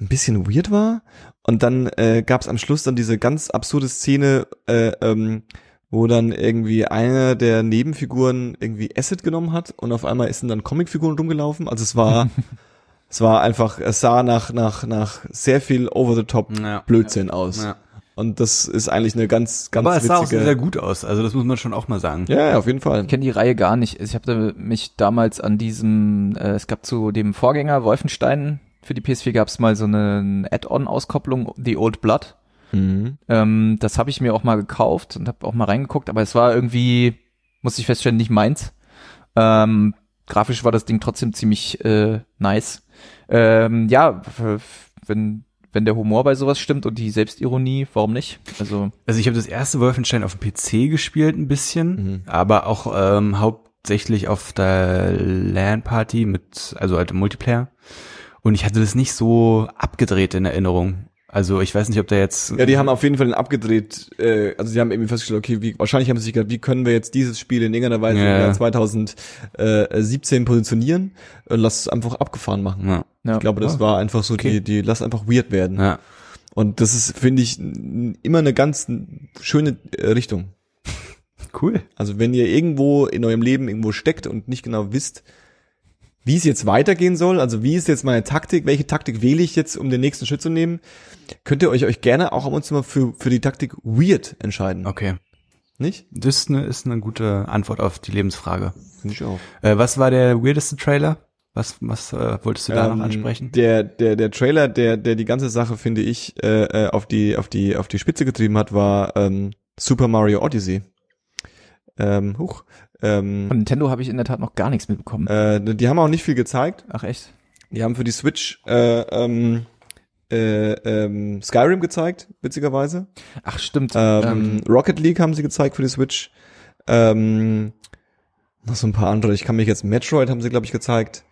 ein bisschen weird war. Und dann äh, gab es am Schluss dann diese ganz absurde Szene, äh, ähm, wo dann irgendwie eine der Nebenfiguren irgendwie Acid genommen hat und auf einmal ist dann Comicfiguren rumgelaufen. Also es war, es war einfach, es sah nach nach nach sehr viel over the top Ja. Blödsinn aus. Ja. Und das ist eigentlich eine ganz ganz Aber es sah auch witzige. sehr, sehr gut aus. Also das muss man schon auch mal sagen. ja, ja, auf jeden Fall. Ich kenne die Reihe gar nicht. Ich habe mich damals an diesem, äh, es gab zu dem Vorgänger Wolfenstein, für die PS4 gab es mal so eine Add-on-Auskopplung, The Old Blood. Mhm. Ähm, das habe ich mir auch mal gekauft und habe auch mal reingeguckt, aber es war irgendwie, muss ich feststellen, nicht meins. Ähm, grafisch war das Ding trotzdem ziemlich äh, nice. Ähm, ja, wenn wenn der Humor bei sowas stimmt und die Selbstironie, warum nicht? Also Also ich habe das erste Wolfenstein auf dem PC gespielt ein bisschen, Mhm. aber auch ähm, hauptsächlich auf der LAN-Party mit, also halt im Multiplayer. Und ich hatte das nicht so abgedreht in Erinnerung. Also ich weiß nicht, ob da jetzt. Ja, die haben auf jeden Fall abgedreht, äh, also sie haben irgendwie festgestellt, okay, wie, wahrscheinlich haben sie sich gedacht, wie können wir jetzt dieses Spiel in irgendeiner Weise Ja. im Jahr 2017 positionieren und lass es einfach abgefahren machen. Ja, ja. Ich glaube, das war einfach so Okay. die, die, lass einfach weird werden. ja. Und das ist, finde ich, immer eine ganz schöne äh, Richtung. Cool. Also wenn ihr irgendwo in eurem Leben irgendwo steckt und nicht genau wisst, wie es jetzt weitergehen soll, also wie ist jetzt meine Taktik, welche Taktik wähle ich jetzt, um den nächsten Schritt zu nehmen, könnt ihr euch, euch gerne auch ab und zu mal für, für die Taktik weird entscheiden. Okay. Nicht? Das ist eine, ist eine gute Antwort auf die Lebensfrage. Finde ich auch. Äh, was war der weirdeste Trailer? Was, was äh, wolltest du da Ähm, noch ansprechen? Der, der, der Trailer, der, der die ganze Sache, finde ich, äh, äh, auf die, auf die, auf die Spitze getrieben hat, war ähm, Super Mario Odyssey. Ähm, huch. Ähm, Von Nintendo habe ich in der Tat noch gar nichts mitbekommen. äh, die haben auch nicht viel gezeigt. Ach echt? Die haben für die Switch äh, ähm, äh, ähm, Skyrim gezeigt, witzigerweise. Ach stimmt. Ähm, Rocket League haben sie gezeigt für die Switch. Ähm, noch so ein paar andere. Ich kann mich jetzt Metroid haben sie glaube ich gezeigt.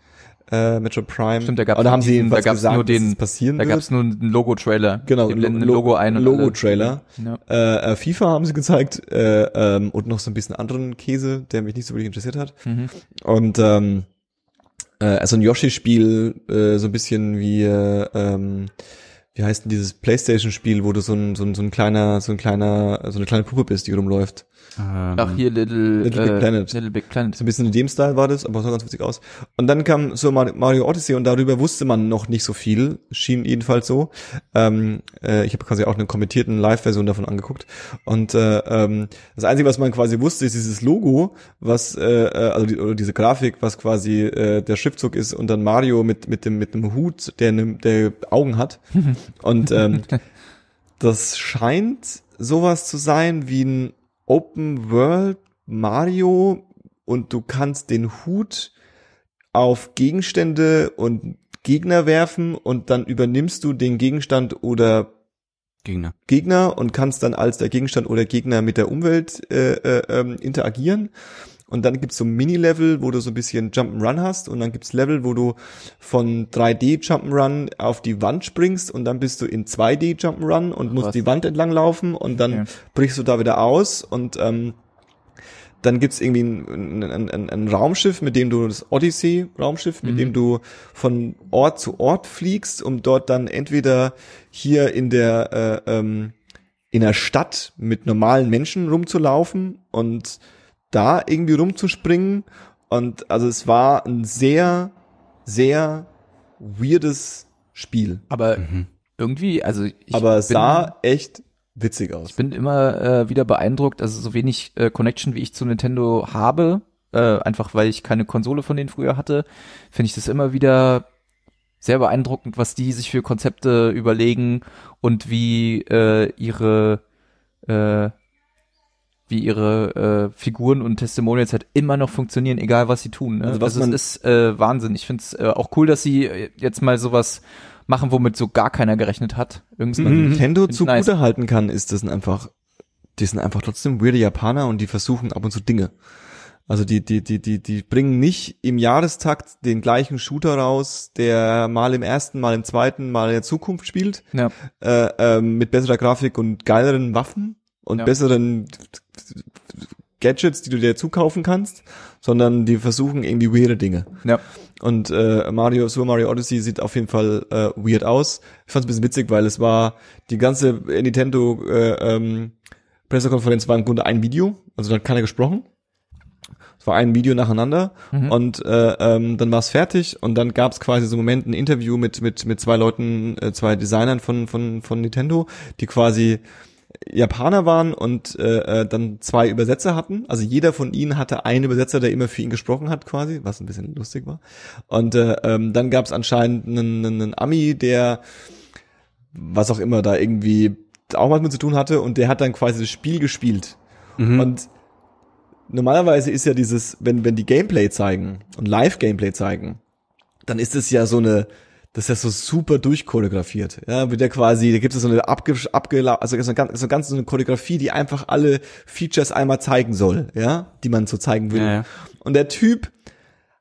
Äh, Metroid Prime. Stimmt, da haben sie diesen- da gab's gesagt, nur den- es passieren da gab es nur einen Logo-Trailer. Genau, Die blenden Lo- Logo ein und Logo-Trailer. Ja. Äh, äh, FIFA haben sie gezeigt äh, ähm, und noch so ein bisschen anderen Käse, der mich nicht so wirklich interessiert hat. Mhm. Und ähm, äh, also ein Yoshi-Spiel, äh, so ein bisschen wie äh, ähm, wie heißt denn dieses PlayStation-Spiel, wo du so ein, so ein so ein kleiner so ein kleiner so eine kleine Puppe bist, die rumläuft. Ähm, Ach, hier Little, Little Big äh, Planet. Little Big Planet. So ein bisschen in dem Style war das, aber sah ganz witzig aus. Und dann kam so Mar- Mario Odyssey und darüber wusste man noch nicht so viel, schien jedenfalls so. Ähm, äh, ich habe quasi auch eine kommentierten Live-Version davon angeguckt. Und äh, ähm, das Einzige, was man quasi wusste, ist dieses Logo, was äh, äh, also die, oder diese Grafik, was quasi äh, der Schriftzug ist und dann Mario mit mit dem mit dem Hut, der ne, der Augen hat. und ähm, das scheint sowas zu sein wie ein Open World Mario und du kannst den Hut auf Gegenstände und Gegner werfen und dann übernimmst du den Gegenstand oder Gegner. Gegner und kannst dann als der Gegenstand oder Gegner mit der Umwelt äh, äh, ähm, interagieren. Und dann gibt's so Mini-Level, wo du so ein bisschen Jump'n'Run hast und dann gibt's Level, wo du von 3D Jump'n'Run auf die Wand springst und dann bist du in 2D Jump'n'Run und musst Was? die Wand entlang laufen und dann Okay. brichst du da wieder aus und ähm, dann gibt's irgendwie ein, ein, ein, ein Raumschiff, mit dem du das Odyssey-Raumschiff, mit Mhm. dem du von Ort zu Ort fliegst, um dort dann entweder hier in der äh, ähm, in der Stadt mit normalen Menschen rumzulaufen und da irgendwie rumzuspringen. Und also es war ein sehr, sehr weirdes Spiel. Aber Mhm. irgendwie, also ich Aber es sah echt witzig aus. ich bin immer äh, wieder beeindruckt, also so wenig äh, Connection wie ich zu Nintendo habe, äh, einfach weil ich keine Konsole von denen früher hatte, finde ich das immer wieder sehr beeindruckend, was die sich für Konzepte überlegen und wie äh, ihre äh, wie ihre äh, Figuren und Testimonials halt immer noch funktionieren, egal was sie tun. Ne? Also was Also, man- es ist äh, Wahnsinn. Ich finde es äh, auch cool, dass sie äh, jetzt mal sowas machen, womit so gar keiner gerechnet hat. Irgendwie Mhm. Nintendo zugute nice. halten kann, ist, das sind einfach, die sind einfach trotzdem weirde Japaner und die versuchen ab und zu Dinge. Also die, die, die, die, die bringen nicht im Jahrestakt den gleichen Shooter raus, der mal im ersten, mal im zweiten, mal in der Zukunft spielt, Ja. äh, ähm, mit besserer Grafik und geileren Waffen und Ja. besseren Gadgets, die du dir zukaufen kannst, sondern die versuchen irgendwie weirde Dinge. Ja. Und äh, Mario, Super Mario Odyssey sieht auf jeden Fall äh, weird aus. Ich fand es ein bisschen witzig, weil es war die ganze Nintendo äh, ähm, Pressekonferenz war im Grunde ein Video, also da hat keiner gesprochen. Es war ein Video nacheinander Mhm. und äh, ähm, dann war es fertig und dann gab es quasi so einen Moment ein Interview mit mit mit zwei Leuten, äh, zwei Designern von von von Nintendo, die quasi Japaner waren und äh, äh, dann zwei Übersetzer hatten. Also jeder von ihnen hatte einen Übersetzer, der immer für ihn gesprochen hat, quasi, was ein bisschen lustig war. Und äh, ähm, dann gab es anscheinend einen, einen, einen Ami, der was auch immer da irgendwie auch was mit zu tun hatte und der hat dann quasi das Spiel gespielt. Mhm. Und normalerweise ist ja dieses, wenn, wenn die Gameplay zeigen und Live-Gameplay zeigen, dann ist es ja so eine, das ist ja so super durchchoreografiert. Ja, wird ja quasi, da gibt es so eine abge, abgela also so eine ganz, so eine ganz so eine Choreografie, die einfach alle Features einmal zeigen soll, ja, die man so zeigen will. Ja, ja. Und der Typ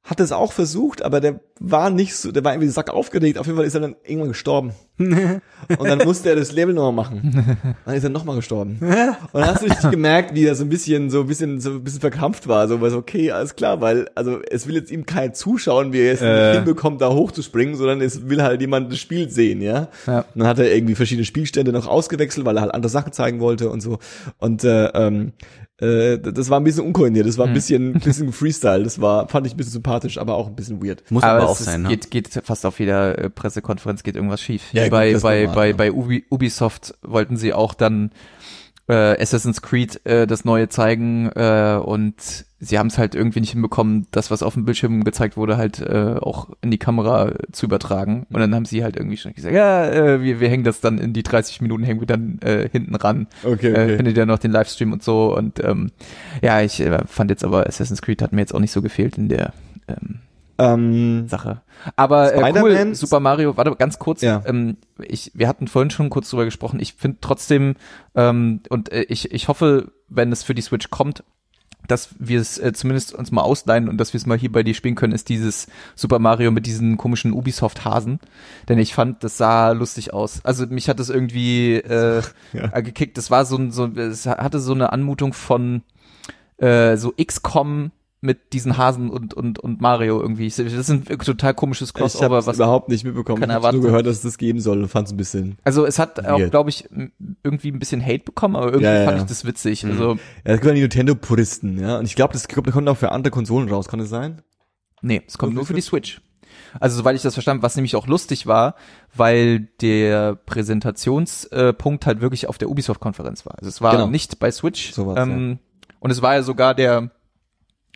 hat es auch versucht, aber der war nicht so, der war irgendwie sack aufgeregt. Auf jeden Fall ist er dann irgendwann gestorben. Und dann musste er das Level nochmal machen. Dann ist er nochmal gestorben. Und dann hast du richtig gemerkt, wie er so ein bisschen, so ein bisschen, so ein bisschen verkrampft war. So, was okay, alles klar, weil, also, es will jetzt ihm keiner zuschauen, wie er es Äh. nicht hinbekommt, da hochzuspringen, sondern es will halt jemand das Spiel sehen, ja. Ja. Und dann hat er irgendwie verschiedene Spielstände noch ausgewechselt, weil er halt andere Sachen zeigen wollte und so. Und, äh, ähm, äh, das war ein bisschen unkoordiniert, das war ein bisschen, bisschen Freestyle, das war, fand ich ein bisschen sympathisch, aber auch ein bisschen weird. Muss aber, aber auch sein, ne? geht, geht fast auf jeder äh, Pressekonferenz geht irgendwas schief. Ja, Hier gut, bei bei normal, bei ja. bei Ubi, Ubisoft wollten sie auch dann äh, Assassin's Creed äh, das neue zeigen äh, und sie haben es halt irgendwie nicht hinbekommen, das was auf dem Bildschirm gezeigt wurde halt äh, auch in die Kamera äh, zu übertragen und dann haben sie halt irgendwie schon gesagt, ja, äh, wir wir hängen das dann in die 30 Minuten hängen wir dann äh, hinten ran. Okay, Äh, findet ihr noch den Livestream und so und ähm, ja, ich äh, fand jetzt aber Assassin's Creed hat mir jetzt auch nicht so gefehlt in der ähm, Ähm, Sache. Aber äh, cool, Super Mario, warte ganz kurz. Ja. Ähm, ich, wir hatten vorhin schon kurz drüber gesprochen. Ich finde trotzdem, ähm, und äh, ich, ich hoffe, wenn es für die Switch kommt, dass wir es äh, zumindest uns mal ausleihen und dass wir es mal hier bei dir spielen können, ist dieses Super Mario mit diesen komischen Ubisoft-Hasen. Denn ich fand, das sah lustig aus. Also mich hat das irgendwie äh, Ja. äh, gekickt. Das war so ein, so, es hatte so eine Anmutung von äh, so XCOM mit diesen Hasen und, und, und Mario irgendwie. Das ist ein total komisches ich habe Crossover, es was überhaupt nicht mitbekommen. Ich habe nur gehört, dass es das geben soll und fand es ein bisschen. Also es hat auch, Weird. glaube ich, irgendwie ein bisschen Hate bekommen, aber irgendwie Ja, ja, fand ja. ich das witzig. Mhm. Also, Ja, das gehören die Nintendo-Puristen, ja. Und ich glaube, das, glaub, das kommt auch für andere Konsolen raus. Kann das sein? nee, es kommt Nur nur für die Switch. Also soweit ich das verstanden, was nämlich auch lustig war, weil der Präsentationspunkt halt wirklich auf der Ubisoft-Konferenz war. Also es war Genau. nicht bei Switch. So war's, ähm, Und es war ja sogar der,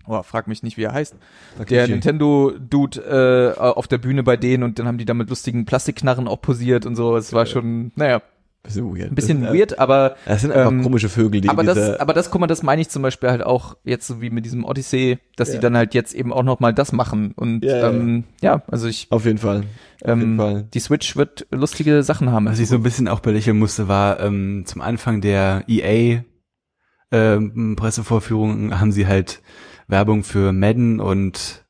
oh, frag mich nicht, wie er heißt, der Takeshi. Nintendo-Dude äh, auf der Bühne bei denen und dann haben die da mit lustigen Plastikknarren auch posiert und so. Es war schon, naja, Bisschen weird. ein bisschen das, weird, aber Das sind einfach Ähm, komische Vögel, die aber das, aber das, guck mal, das meine ich zum Beispiel halt auch jetzt so wie mit diesem Odyssey, dass Ja. die dann halt jetzt eben auch noch mal das machen und Ja, ja, ähm, ja, also ich, auf jeden Fall. jeden ähm, Fall. die Switch wird lustige Sachen haben. Was ich so ein bisschen auch belächeln musste, war ähm, zum Anfang der EA ähm, Pressevorführung haben sie halt Werbung für Madden und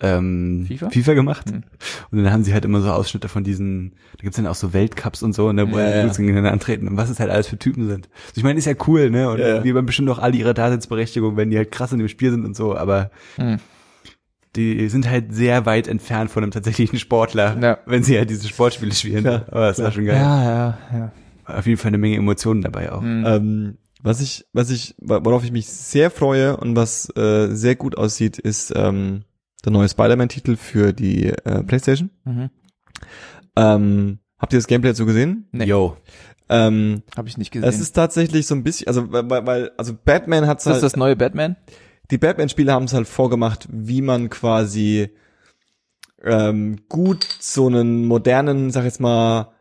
ähm, FIFA? gemacht. Hm. Und dann haben sie halt immer so Ausschnitte von diesen, da gibt's dann auch so Weltcups und so, ne, wo Ja, ja, ja. ja. gegeneinander antreten und was es halt alles für Typen sind. Also ich meine, ist ja cool, ne? Und Ja, ja. die haben bestimmt auch alle ihre Daseinsberechtigung, wenn die halt krass in dem Spiel sind und so, aber Hm. die sind halt sehr weit entfernt von einem tatsächlichen Sportler, Ja. wenn sie halt diese Sportspiele spielen. Ja, aber das war schon geil. ja, ja, ja. Auf jeden Fall eine Menge Emotionen dabei auch. Hm. Ähm, was ich, was ich, worauf ich mich sehr freue und was äh, sehr gut aussieht, ist ähm, der neue Spider-Man-Titel für die äh, PlayStation. Mhm. Ähm, habt ihr das Gameplay dazu gesehen? Nee. Yo. Ähm, Habe ich nicht gesehen. es ist tatsächlich so ein bisschen, also weil, weil- also Batman hat ist das halt, das neue Batman? die Batman-Spiele haben es halt vorgemacht, wie man quasi ähm, gut so einen modernen, sag ich jetzt mal,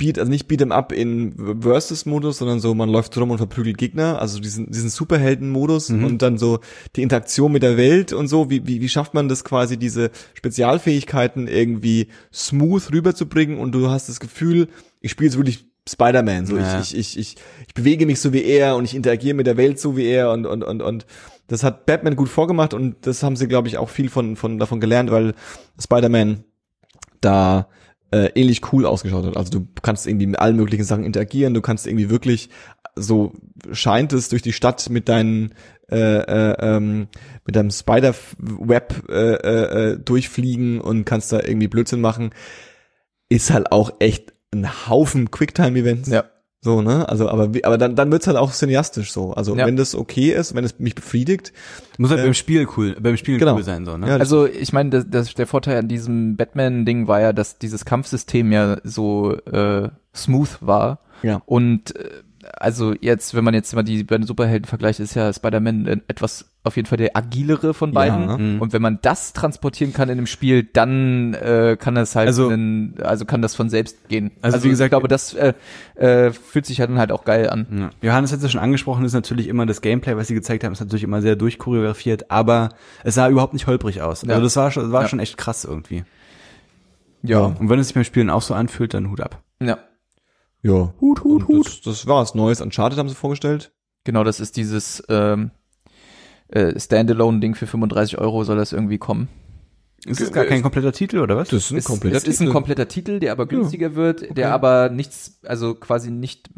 Beat, also nicht Beat'em Up in Versus-Modus, sondern so, man läuft rum und verprügelt Gegner, also diesen, diesen Superhelden-Modus Mhm. und dann so die Interaktion mit der Welt und so, wie, wie, wie schafft man das quasi, diese Spezialfähigkeiten irgendwie smooth rüberzubringen und du hast das Gefühl, ich spiele jetzt wirklich Spider-Man, so Ja. ich, ich, ich, ich, ich bewege mich so wie er und ich interagiere mit der Welt so wie er und, und, und, und das hat Batman gut vorgemacht und das haben sie, glaube ich, auch viel von, von davon gelernt, weil Spider-Man da äh, ähnlich cool ausgeschaut hat. Also du kannst irgendwie mit allen möglichen Sachen interagieren, du kannst irgendwie wirklich, so scheint es, durch die Stadt mit deinen äh, äh, ähm, mit deinem Spider-Web äh, äh, äh, durchfliegen und kannst da irgendwie Blödsinn machen. Ist halt auch echt ein Haufen Quicktime-Events. Ja. So, ne? Also, aber, wie- aber dann, dann wird's halt auch cineastisch so. Also, Ja. wenn das okay ist, wenn es mich befriedigt, Muss halt Äh, beim Spiel cool, beim Spiel genau. cool sein, so, ne? Ja, Also ich meine, das, das, der Vorteil an diesem Batman-Ding war ja, dass dieses Kampfsystem ja so äh, smooth war. Ja. Und äh, also jetzt, wenn man jetzt mal die beiden Superhelden vergleicht, ist ja Spider-Man äh, etwas auf jeden Fall der agilere von beiden. Ja. Mhm. Und wenn man das transportieren kann in dem Spiel, dann äh, kann es halt, Also- einen, also kann das von selbst gehen. Also wie gesagt- ich glaube, das äh, äh, fühlt sich ja dann halt auch geil an. Ja. Johannes hat es ja schon angesprochen, ist natürlich immer das Gameplay, was sie gezeigt haben, ist natürlich immer sehr durchchoreografiert, aber es sah überhaupt nicht holprig aus. Ja. Also das war schon, war schon echt krass irgendwie. Ja. Und wenn es sich beim Spielen auch so anfühlt, dann Hut ab. Ja. Ja. Hut, Hut, Und Das, das war's. Neues Uncharted haben sie vorgestellt. Genau, das ist dieses ähm, äh, Standalone-Ding für 35 Euro soll das irgendwie kommen. Ist das gar kein kompletter Titel, oder was? Das ist ein Es, kompletter es ist ein Titel. kompletter Titel, der aber günstiger wird, der aber nichts, also quasi nicht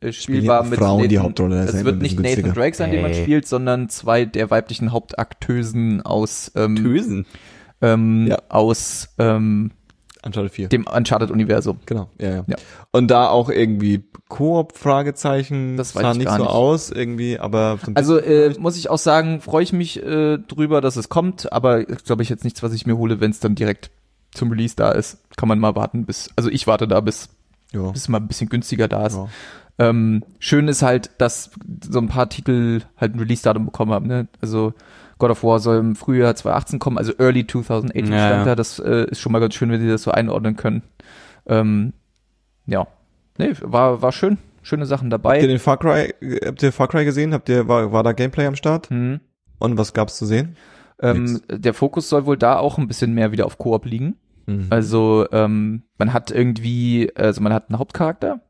äh, spielbar mit Frauen die Hauptrolle, das ist Es ja wird nicht bisschen Nathan günstiger. Drake sein, den man Hey. spielt, sondern zwei der weiblichen Hauptaktösen aus ähm, Tösen. ähm, Ja. aus ähm, Uncharted 4. dem Uncharted-Universum. Genau, ja, ja, Ja. Und da auch irgendwie Koop-Fragezeichen. Das sah ich nicht so nicht. aus irgendwie, aber Also äh, muss ich auch sagen, freue ich mich äh, drüber, dass es kommt, aber glaube ich jetzt nichts, was ich mir hole, wenn es dann direkt zum Release da ist. Kann man mal warten bis, also ich warte da bis, ja. bis es mal ein bisschen günstiger da ist. Ja. Ähm, schön ist halt, dass so ein paar Titel halt ein Release-Datum bekommen haben. Ne? Also God of War soll im Frühjahr 2018 kommen, also Early 2018 Ja, stand ja. da. Das äh, ist schon mal ganz schön, wenn sie das so einordnen können. Ähm, ja, nee, war war schön, schöne Sachen Habt ihr dabei. den Far Cry, habt ihr Far Cry gesehen? Habt ihr, war, war da Gameplay am Start? Hm. Und was gab's zu sehen? Ähm, der Fokus soll wohl da auch ein bisschen mehr wieder auf Koop liegen. Mhm. Also ähm, man hat irgendwie, also man hat einen Hauptcharakter,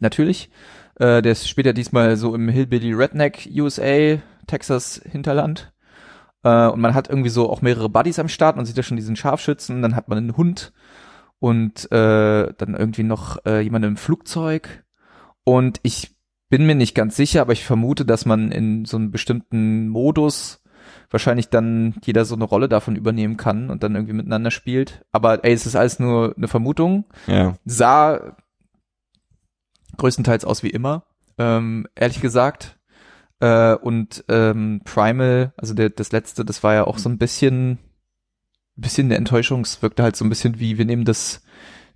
natürlich. Äh, der spielt ja diesmal so im Hillbilly Redneck USA, Texas Hinterland. Äh, und man hat irgendwie so auch mehrere Buddies am Start. Man sieht ja schon diesen Scharfschützen, dann hat man einen Hund und äh, dann irgendwie noch äh, jemand im Flugzeug. Und ich bin mir nicht ganz sicher, aber ich vermute, dass man in so einem bestimmten Modus wahrscheinlich dann jeder so eine Rolle davon übernehmen kann und dann irgendwie miteinander spielt. Aber ey, es ist alles nur eine Vermutung. ja. Sah größtenteils aus wie immer, ähm, ehrlich gesagt. Äh, und ähm, Primal, also der, das letzte, das war ja auch so ein bisschen, bisschen eine Enttäuschung. Es wirkte halt so ein bisschen wie, wir nehmen das,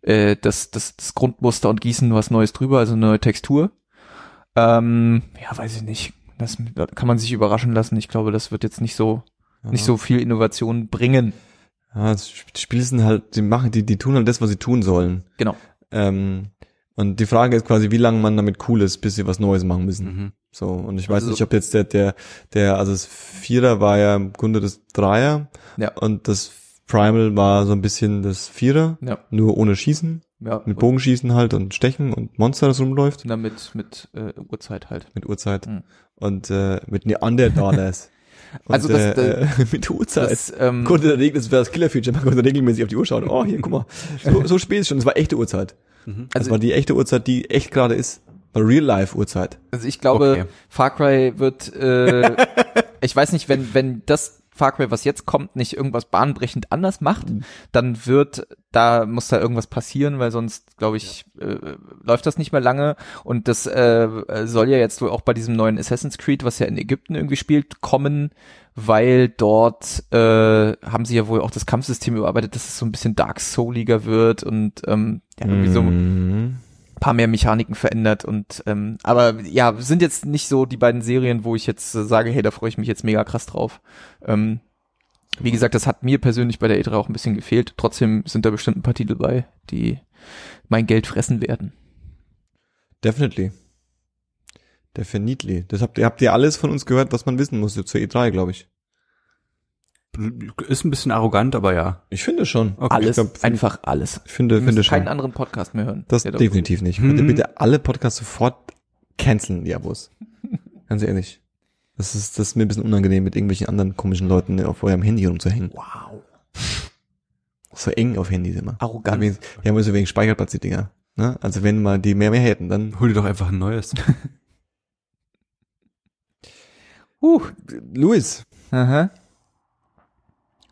äh, das, das, das Grundmuster und gießen was Neues drüber, also eine neue Textur. Ähm, ja, weiß ich nicht. Das da kann man sich überraschen lassen. Ich glaube, das wird jetzt nicht so, nicht so viel Innovation bringen. Ja, die Spiele sind halt, die machen, die, die tun halt das, was sie tun sollen. Genau. Ähm, und die Frage ist quasi, wie lange man damit cool ist, bis sie was Neues machen müssen. Mhm. So, und ich weiß Also- nicht, ob jetzt der, der, der, also das Vierer war ja im Grunde das Dreier Ja. und das Primal war so ein bisschen das Vierer, Ja. nur ohne Schießen, Ja. mit Bogenschießen halt und Stechen und Monster, das rumläuft, Und dann mit, mit äh, Uhrzeit halt. mit Uhrzeit Mhm. und äh, mit Neandertalers. Und, Also das- äh, mit Uhrzeit. Das, ähm, konnte der Regel, das wäre das Killer-Feature, man konnte regelmäßig auf die Uhr schauen. Oh, hier, guck mal, so, so spät ist schon, das war echte Uhrzeit. Mhm. Das Also- war die echte Uhrzeit, die echt gerade ist. War Real-Life-Uhrzeit. Also ich glaube, Okay. Far Cry wird, äh, ich weiß nicht, wenn, wenn das Far Cry, was jetzt kommt, nicht irgendwas bahnbrechend anders macht, dann wird, da muss da irgendwas passieren, weil sonst, glaube ich, äh, läuft das nicht mehr lange. Und das äh, soll ja jetzt wohl auch bei diesem neuen Assassin's Creed, was ja in Ägypten irgendwie spielt, kommen, weil dort äh, haben sie ja wohl auch das Kampfsystem überarbeitet, dass es so ein bisschen Dark Souliger wird und ähm, ja, irgendwie so Mhm. Paar mehr Mechaniken verändert und ähm, aber ja, sind jetzt nicht so die beiden Serien, wo ich jetzt äh, sage, hey, da freue ich mich jetzt mega krass drauf. Ähm, wie gesagt, das hat mir persönlich bei der E3 auch ein bisschen gefehlt. Trotzdem sind da bestimmt ein paar Titel bei, die mein Geld fressen werden. Definitely. Definitely. Das habt ihr, habt ihr alles von uns gehört, was man wissen musste zur E3, glaube ich. Ist ein bisschen arrogant, aber ja. Ich finde schon. Okay. alles, glaub, find- einfach alles. Ich finde, Wir finde müssen keinen schon. anderen Podcast mehr hören. Das definitiv nicht. Mhm. Ihr bitte alle Podcasts sofort canceln, die Abos. Ganz ehrlich. Das ist, das ist mir ein bisschen unangenehm, mit irgendwelchen anderen komischen Leuten auf eurem Handy rumzuhängen. Wow. So eng auf Handys immer. Arrogant. Wir haben so wegen Speicherplatz die Dinger. Ne? Also wenn mal die mehr mehr hätten, dann Hol dir doch einfach ein neues. Uh. Luis, Aha.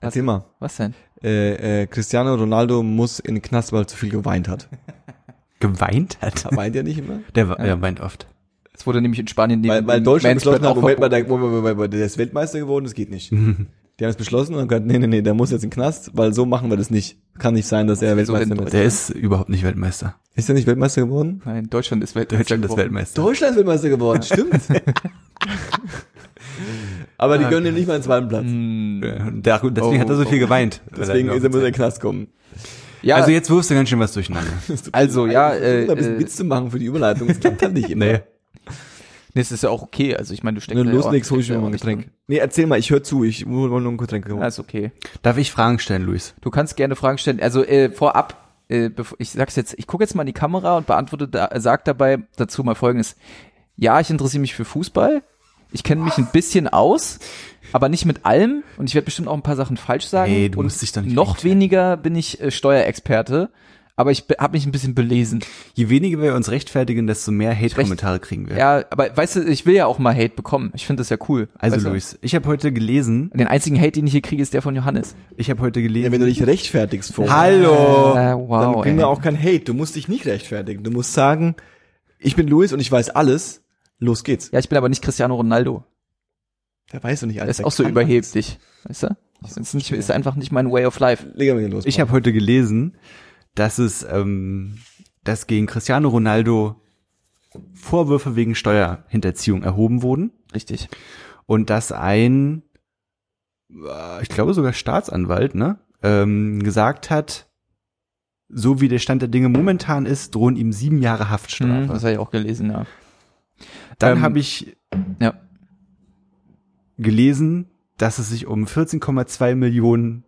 Erzähl mal. Was denn? Äh, äh, Cristiano Ronaldo muss in den Knast, weil er zu viel geweint hat. Geweint hat. Weint er nicht immer? Der, der weint oft. Es wurde nämlich in Spanien neben Weil, weil Deutschland beschlossen hat, Moment mal, der, Moment, Moment, der ist Weltmeister geworden, das geht nicht. Die haben es beschlossen und haben gesagt, nee, nee, nee, der muss jetzt in den Knast, weil so machen wir das nicht. Kann nicht sein, dass er Weltmeister denn wird. Der ist überhaupt nicht Weltmeister. Ist er nicht Weltmeister geworden? Nein, Deutschland ist Weltmeister. Deutschland ist geworden. Weltmeister. Deutschland ist Weltmeister geworden, stimmt. Aber die Ah, gönnen ihm nicht mal einen zweiten Platz. Hm. Ja, deswegen hat er so viel geweint. Deswegen ist er muss in den Knast kommen. Ja, Also jetzt wirfst du ganz schön was durcheinander. also ja, äh, ein bisschen äh, Witz zu machen für die Überleitung, das klappt halt nicht immer. Nee. nee, es ist ja auch okay. Also ich meine, du steckst Wenn du ja auch- loslegst, hol ich mir mal ein Getränk. drin. Nee, erzähl mal, ich höre zu, ich will nur ein Getränk holen. Ist okay. Darf ich Fragen stellen, Luis? Du kannst gerne Fragen stellen. Also äh, vorab, äh, bevor, ich sag's jetzt, ich gucke jetzt mal in die Kamera und beantworte, da, sag dabei dazu mal Folgendes: Ja, ich interessiere mich für Fußball. Ich kenne mich ein bisschen aus, aber nicht mit allem. Und ich werde bestimmt auch ein paar Sachen falsch sagen. Ey, du und musst dich doch nicht noch weniger bin ich äh, Steuerexperte. Aber ich habe mich ein bisschen belesen. Je weniger wir uns rechtfertigen, desto mehr Hate-Kommentare kriegen wir. Ja, aber weißt du, ich will ja auch mal Hate bekommen. Ich finde das ja cool. Also weißt du? Luis, ich habe heute gelesen, Den einzigen Hate, den ich hier kriege, ist der von Johannes. ich habe heute Ja, gelesen. wenn du dich rechtfertigst vor. Hallo. Äh, dann wow. kriegen ey. wir auch kein Hate. Du musst dich nicht rechtfertigen. Du musst sagen, ich bin Luis und ich weiß alles. Los geht's. Ja, ich bin aber nicht Cristiano Ronaldo. Der weiß doch nicht Der alles. ist auch so überheblich. Weißt du? Das ist, nicht, ist einfach nicht mein Way of life. Leg mal hier los. Ich habe heute gelesen, dass es, ähm, dass gegen Cristiano Ronaldo Vorwürfe wegen Steuerhinterziehung erhoben wurden Richtig. und dass ein, äh, ich glaube sogar Staatsanwalt, ne, ähm, gesagt hat, so wie der Stand der Dinge momentan ist, drohen ihm sieben Jahre Haftstrafe. das habe ich auch gelesen, ja. Dann ähm, habe ich Ja. gelesen, dass es sich um 14,2 Millionen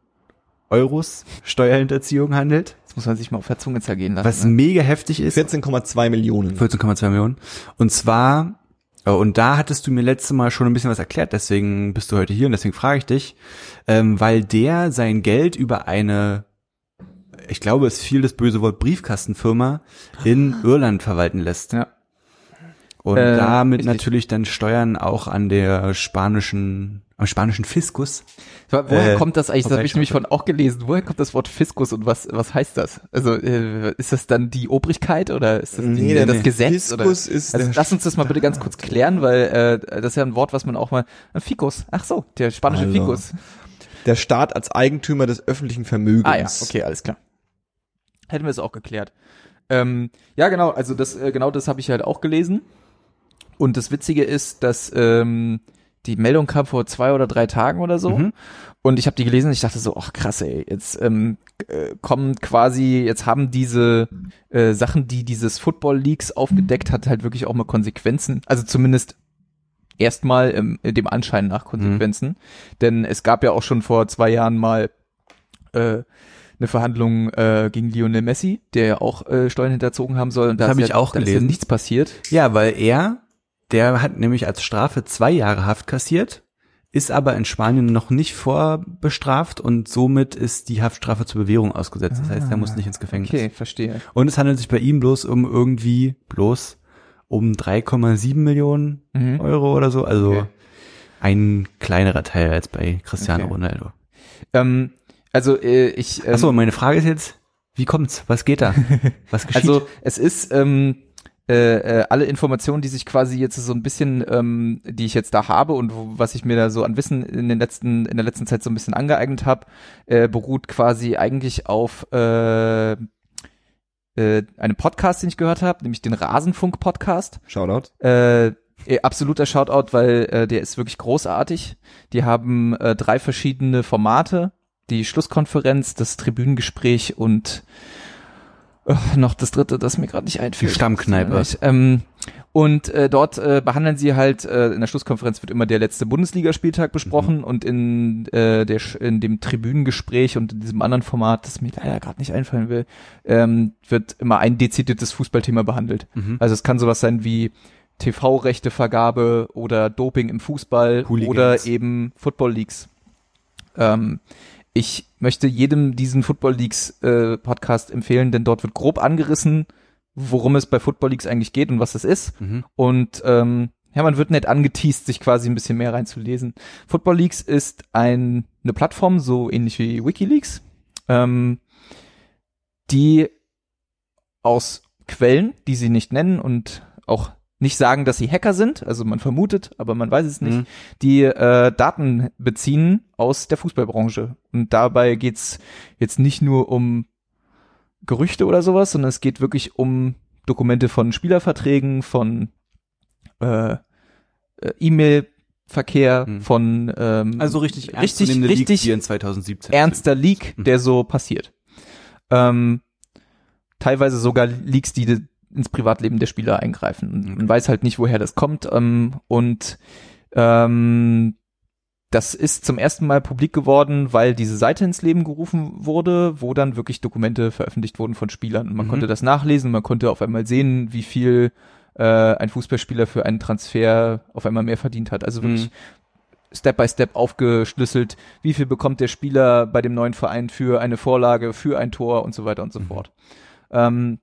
Euros Steuerhinterziehung handelt, Das muss man sich mal auf der Zunge zergehen lassen. was ne? mega heftig ist. 14,2 Millionen. 14,2 Millionen. Und zwar, äh, und da hattest du mir letztes Mal schon ein bisschen was erklärt, deswegen bist du heute hier und deswegen frage ich dich, ähm, weil der sein Geld über eine, ich glaube, es fiel das böse Wort Briefkastenfirma in Irland verwalten lässt. Ja. Und Äh, damit natürlich dann Steuern auch an der spanischen, am spanischen Fiskus. Woher äh, kommt das eigentlich? Das habe ich nämlich von auch gelesen. Woher kommt das Wort Fiskus und was was heißt das? Also äh, ist das dann die Obrigkeit oder ist das, die, Nee, das nee. Gesetz? Fiskus oder? ist also lass uns das mal bitte ganz kurz klären, weil äh, das ist ja ein Wort, was man auch mal. Ein Fikus. Ach so, der spanische Hallo. Fikus. Der Staat als Eigentümer des öffentlichen Vermögens. Ah ja, okay, alles klar. Hätten wir es auch geklärt. Ähm, ja, genau, also das, äh, genau das habe ich halt auch gelesen. Und das Witzige ist, dass ähm, die Meldung kam vor zwei oder drei Tagen oder so. Mhm. Und ich habe die gelesen und ich dachte so, ach krass, ey, jetzt ähm, äh, kommen quasi, jetzt haben diese äh, Sachen, die dieses Football Leagues aufgedeckt hat, halt wirklich auch mal Konsequenzen. Also zumindest erstmal ähm, dem Anschein nach Konsequenzen. Denn es gab ja auch schon vor zwei Jahren mal äh, eine Verhandlung äh, gegen Lionel Messi, der ja auch äh, Steuern hinterzogen haben soll. Und da Das hab ist ich ja, auch da ist ja gelesen. nichts passiert. Ja, weil er, der hat nämlich als Strafe zwei Jahre Haft kassiert, ist aber in Spanien noch nicht vorbestraft und somit ist die Haftstrafe zur Bewährung ausgesetzt. Das heißt, er muss nicht ins Gefängnis. Okay, verstehe. Und es handelt sich bei ihm bloß um irgendwie, bloß um 3,7 Millionen Mhm. Euro oder so. Also Okay. ein kleinerer Teil als bei Cristiano Okay. Ronaldo. Ähm, also äh, ich. Ähm, Achso, meine Frage ist jetzt, wie kommt's? Was geht da? Was geschieht? Also es ist ähm, äh, äh, alle Informationen, die sich quasi jetzt so ein bisschen, ähm, die ich jetzt da habe und wo, was ich mir da so an Wissen in den letzten, in der letzten Zeit so ein bisschen angeeignet habe, äh, beruht quasi eigentlich auf äh, äh, einem Podcast, den ich gehört habe, nämlich den Rasenfunk-Podcast. Shoutout. Äh, äh, absoluter Shoutout, weil äh, der ist wirklich großartig. Die haben äh, drei verschiedene Formate. Die Schlusskonferenz, das Tribünengespräch und Noch das dritte, das mir gerade nicht einfällt. Die Stammkneipe. Ähm, und äh, dort äh, behandeln sie halt, äh, in der Schlusskonferenz wird immer der letzte Bundesligaspieltag besprochen Mhm. und in, äh, der, in dem Tribünengespräch und in diesem anderen Format, das mir leider gerade nicht einfallen will, ähm, wird immer ein dezidiertes Fußballthema behandelt. Mhm. Also es kann sowas sein wie TV-Rechtevergabe oder Doping im Fußball Hooligans. oder eben Football Leagues. Ähm, ich möchte jedem diesen Football Leagues äh, Podcast empfehlen, denn dort wird grob angerissen, worum es bei Football Leagues eigentlich geht und was es ist. Mhm. Und ähm, ja, man wird nett angeteased, sich quasi ein bisschen mehr reinzulesen. Football Leagues ist ein, eine Plattform, so ähnlich wie WikiLeaks, ähm, die aus Quellen, die sie nicht nennen und auch nicht sagen, dass sie Hacker sind, also man vermutet, aber man weiß es nicht, Mhm. die äh, Daten beziehen aus der Fußballbranche. Und dabei geht's jetzt nicht nur um Gerüchte oder sowas, sondern es geht wirklich um Dokumente von Spielerverträgen, von äh, äh, E-Mail-Verkehr, Mhm. von ähm, Also richtig richtig, richtig in 2017 ernster Leak, Mhm. der so passiert. Ähm, teilweise sogar Leaks, die ins Privatleben der Spieler eingreifen. Und Okay. Man weiß halt nicht, woher das kommt. Ähm, und ähm, das ist zum ersten Mal publik geworden, weil diese Seite ins Leben gerufen wurde, wo dann wirklich Dokumente veröffentlicht wurden von Spielern. Und man Mhm. konnte das nachlesen, man konnte auf einmal sehen, wie viel äh, ein Fußballspieler für einen Transfer auf einmal mehr verdient hat. Also wirklich Mhm. Step by Step aufgeschlüsselt, wie viel bekommt der Spieler bei dem neuen Verein für eine Vorlage, für ein Tor und so weiter und so Mhm. fort. Ähm,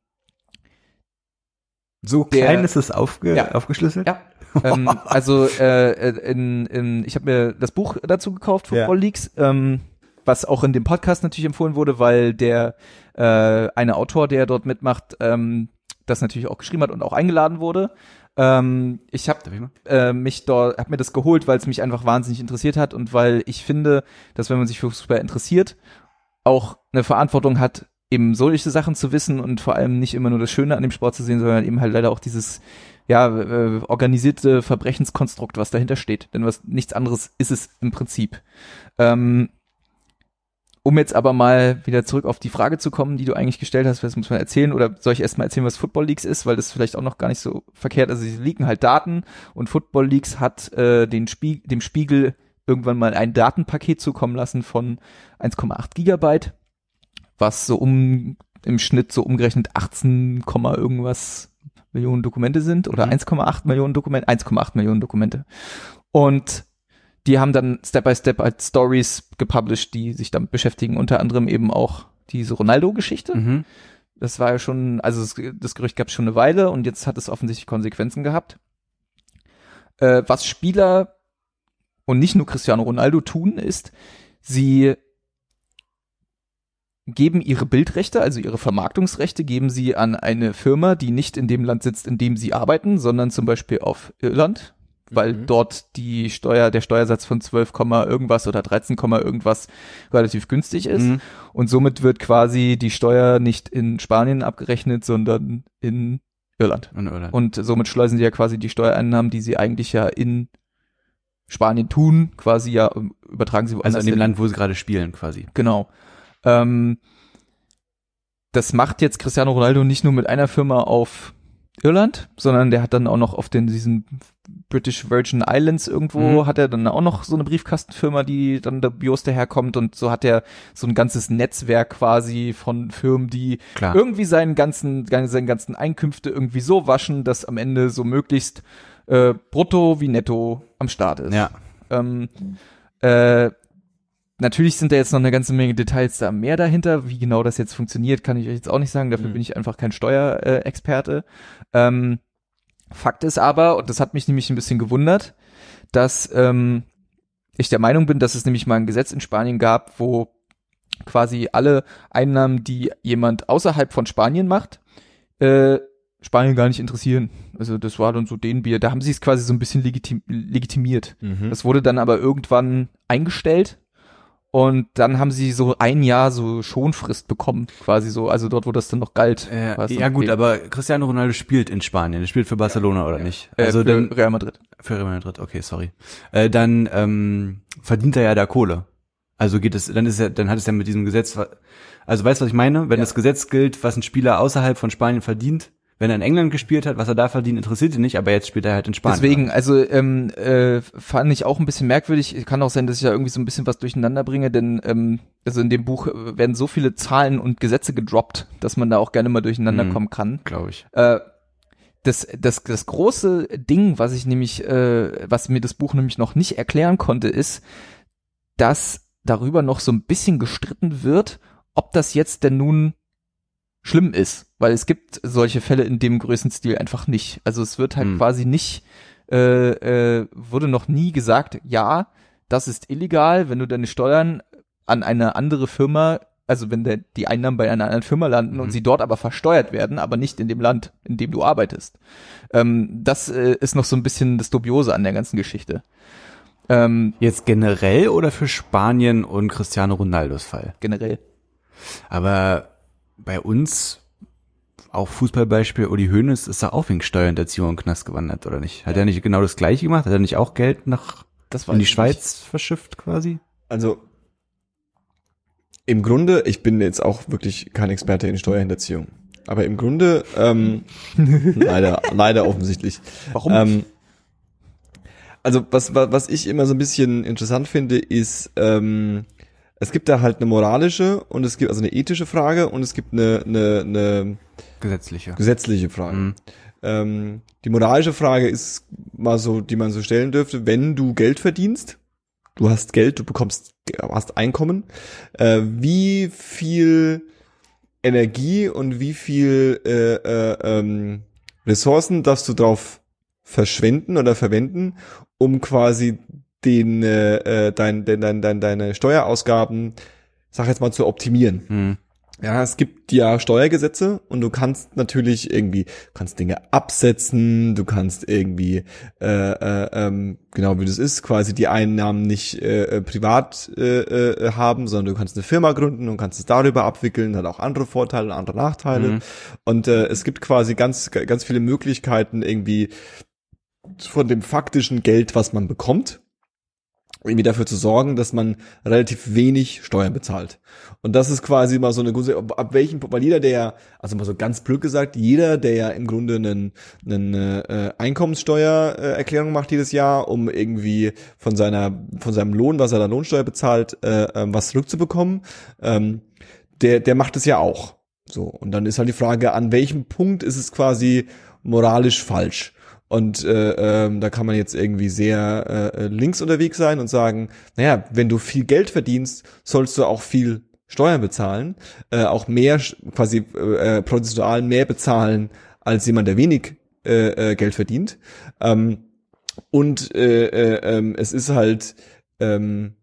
So Der- klein ist es aufge Ja. aufgeschlüsselt? Ja. ähm, also äh, in, in, ich habe mir das Buch dazu gekauft, Football Ja. Leaks, ähm, was auch in dem Podcast natürlich empfohlen wurde, weil der äh, eine Autor, der dort mitmacht, ähm, das natürlich auch geschrieben hat und auch eingeladen wurde. Ähm, ich habe äh, mich dort, hab mir das geholt, weil es mich einfach wahnsinnig interessiert hat und weil ich finde, dass wenn man sich für Fußball interessiert, auch eine Verantwortung hat, eben solche Sachen zu wissen und vor allem nicht immer nur das Schöne an dem Sport zu sehen, sondern eben halt leider auch dieses ja äh, organisierte Verbrechenskonstrukt, was dahinter steht. Denn was nichts anderes ist es im Prinzip. Ähm, um jetzt aber mal wieder zurück auf die Frage zu kommen, die du eigentlich gestellt hast, was muss man erzählen? Oder soll ich erstmal erzählen, was Football Leagues ist, weil das vielleicht auch noch gar nicht so verkehrt. Also sie leaken halt Daten und Football Leagues hat äh, den Spie dem Spiegel irgendwann mal ein Datenpaket zukommen lassen von 1,8 Gigabyte, was so um im Schnitt so umgerechnet 18, Komma irgendwas Millionen Dokumente sind oder Mhm. 1,8 Millionen Dokumente, 1,8 Millionen Dokumente. Und die haben dann Step by Step als Stories gepublished, die sich damit beschäftigen, unter anderem eben auch diese Ronaldo-Geschichte. Mhm. Das war ja schon, also das, das Gerücht gab es schon eine Weile und jetzt hat es offensichtlich Konsequenzen gehabt. Äh, was Spieler und nicht nur Cristiano Ronaldo tun, ist, sie geben ihre Bildrechte, also ihre Vermarktungsrechte, geben sie an eine Firma, die nicht in dem Land sitzt, in dem sie arbeiten, sondern zum Beispiel auf Irland, weil Mhm. dort die Steuer, der Steuersatz von 12, Komma irgendwas oder 13, Komma irgendwas relativ günstig ist. Mhm. Und somit wird quasi die Steuer nicht in Spanien abgerechnet, sondern in Irland. In Irland. Und somit schleusen sie ja quasi die Steuereinnahmen, die sie eigentlich ja in Spanien tun, quasi ja ähm, übertragen sie woanders also in dem hin. Land, wo sie gerade spielen, quasi. Genau. Ähm, das macht jetzt Cristiano Ronaldo nicht nur mit einer Firma auf Irland, sondern der hat dann auch noch auf den diesen British Virgin Islands irgendwo Mhm. hat er dann auch noch so eine Briefkastenfirma, die dann der Bios daherkommt und so hat er so ein ganzes Netzwerk quasi von Firmen, die Klar. irgendwie seinen ganzen, seine ganzen Einkünfte irgendwie so waschen, dass am Ende so möglichst äh, brutto wie netto am Start ist. Ja. Ähm, äh, natürlich sind da jetzt noch eine ganze Menge Details da mehr dahinter. Wie genau das jetzt funktioniert, kann ich euch jetzt auch nicht sagen. Dafür Mhm. bin ich einfach kein Steuerexperte. Äh, Experte. ähm, Fakt ist aber, und das hat mich nämlich ein bisschen gewundert, dass ähm, ich der Meinung bin, dass es nämlich mal ein Gesetz in Spanien gab, wo quasi alle Einnahmen, die jemand außerhalb von Spanien macht, äh, Spanien gar nicht interessieren. Also das war dann so den Bier. Da haben sie es quasi so ein bisschen legitim legitimiert. Mhm. Das wurde dann aber irgendwann eingestellt und dann haben sie so ein Jahr so Schonfrist bekommen, quasi so, also dort, wo das dann noch galt. Äh, ja gut, aber Cristiano Ronaldo spielt in Spanien. Er spielt für Barcelona oder nicht? Äh, Also für dann Real Madrid. für Real Madrid. Okay, sorry. Äh, dann ähm, verdient er ja da Kohle. Also geht es, dann ist ja, dann hat es ja mit diesem Gesetz, also weißt du, was ich meine? Wenn Ja. das Gesetz gilt, was ein Spieler außerhalb von Spanien verdient, wenn er in England gespielt hat, was er da verdient, interessiert ihn nicht, aber jetzt spielt er halt in Spanien. Deswegen, also ähm, äh, fand ich auch ein bisschen merkwürdig. Kann auch sein, dass ich da irgendwie so ein bisschen was durcheinander bringe, denn ähm, also in dem Buch äh, werden so viele Zahlen und Gesetze gedroppt, dass man da auch gerne mal durcheinander Mhm. kommen kann. glaube ich. Äh, das, das, das große Ding, was ich nämlich, äh, was mir das Buch nämlich noch nicht erklären konnte, ist, dass darüber noch so ein bisschen gestritten wird, ob das jetzt denn nun schlimm ist, weil es gibt solche Fälle in dem Größenstil einfach nicht. Also es wird halt Hm. quasi nicht, äh, äh, wurde noch nie gesagt, ja, das ist illegal, wenn du deine Steuern an eine andere Firma, also wenn der, die Einnahmen bei einer anderen Firma landen und Mhm. sie dort aber versteuert werden, aber nicht in dem Land, in dem du arbeitest. Ähm, das äh, ist noch so ein bisschen das Dubiose an der ganzen Geschichte. Ähm, Jetzt generell oder für Spanien und Cristiano Ronaldos Fall? generell. Aber bei uns, auch Fußballbeispiel, Uli Hoeneß ist da auch wegen Steuerhinterziehung in den Knast gewandert, oder nicht? Hat er nicht genau das gleiche gemacht? Hat er nicht auch Geld nach Das in die Schweiz verschifft quasi? Also im Grunde, ich bin jetzt auch wirklich kein Experte in Steuerhinterziehung, aber im Grunde ähm, leider, leider offensichtlich. Nicht. Warum? Ähm, also was, was, was ich immer so ein bisschen interessant finde, ist, ähm, es gibt da halt eine moralische und es gibt also eine ethische Frage und es gibt eine, eine, eine Gesetzliche. gesetzliche Frage. Mhm. Ähm, die moralische Frage ist mal so, die man so stellen dürfte, wenn du Geld verdienst, du hast Geld, du bekommst, hast Einkommen, äh, wie viel Energie und wie viel äh, äh, ähm, Ressourcen darfst du drauf verschwenden oder verwenden, um quasi den, äh, äh, dein, dein, dein, dein, deine Steuerausgaben, sag jetzt mal, zu optimieren. Mhm. Ja, es gibt ja Steuergesetze und du kannst natürlich irgendwie, du kannst Dinge absetzen, du kannst irgendwie, äh, äh, ähm, genau wie das ist, quasi die Einnahmen nicht äh, äh, privat äh, äh, haben, sondern du kannst eine Firma gründen und kannst es darüber abwickeln, hat auch andere Vorteile, andere Nachteile. Mhm. Und äh, es gibt quasi ganz, ganz viele Möglichkeiten irgendwie von dem faktischen Geld, was man bekommt, irgendwie dafür zu sorgen, dass man relativ wenig Steuern bezahlt. Und das ist quasi mal so eine gute, ab welchem, weil jeder, der, also mal so ganz blöd gesagt, jeder, der ja im Grunde einen, einen äh, Einkommenssteuererklärung Erklärung macht jedes Jahr, um irgendwie von seiner, von seinem Lohn, was er da Lohnsteuer bezahlt, äh, ähm, was zurückzubekommen, ähm, der, der macht es ja auch. So. Und dann ist halt die Frage, an welchem Punkt ist es quasi moralisch falsch? Und äh, ähm, da kann man jetzt irgendwie sehr äh, links unterwegs sein und sagen, naja, wenn du viel Geld verdienst, sollst du auch viel Steuern bezahlen, äh, auch mehr quasi äh, prozentual mehr bezahlen als jemand, der wenig äh, äh, Geld verdient. Ähm, und äh, äh, ähm, es ist halt ähm,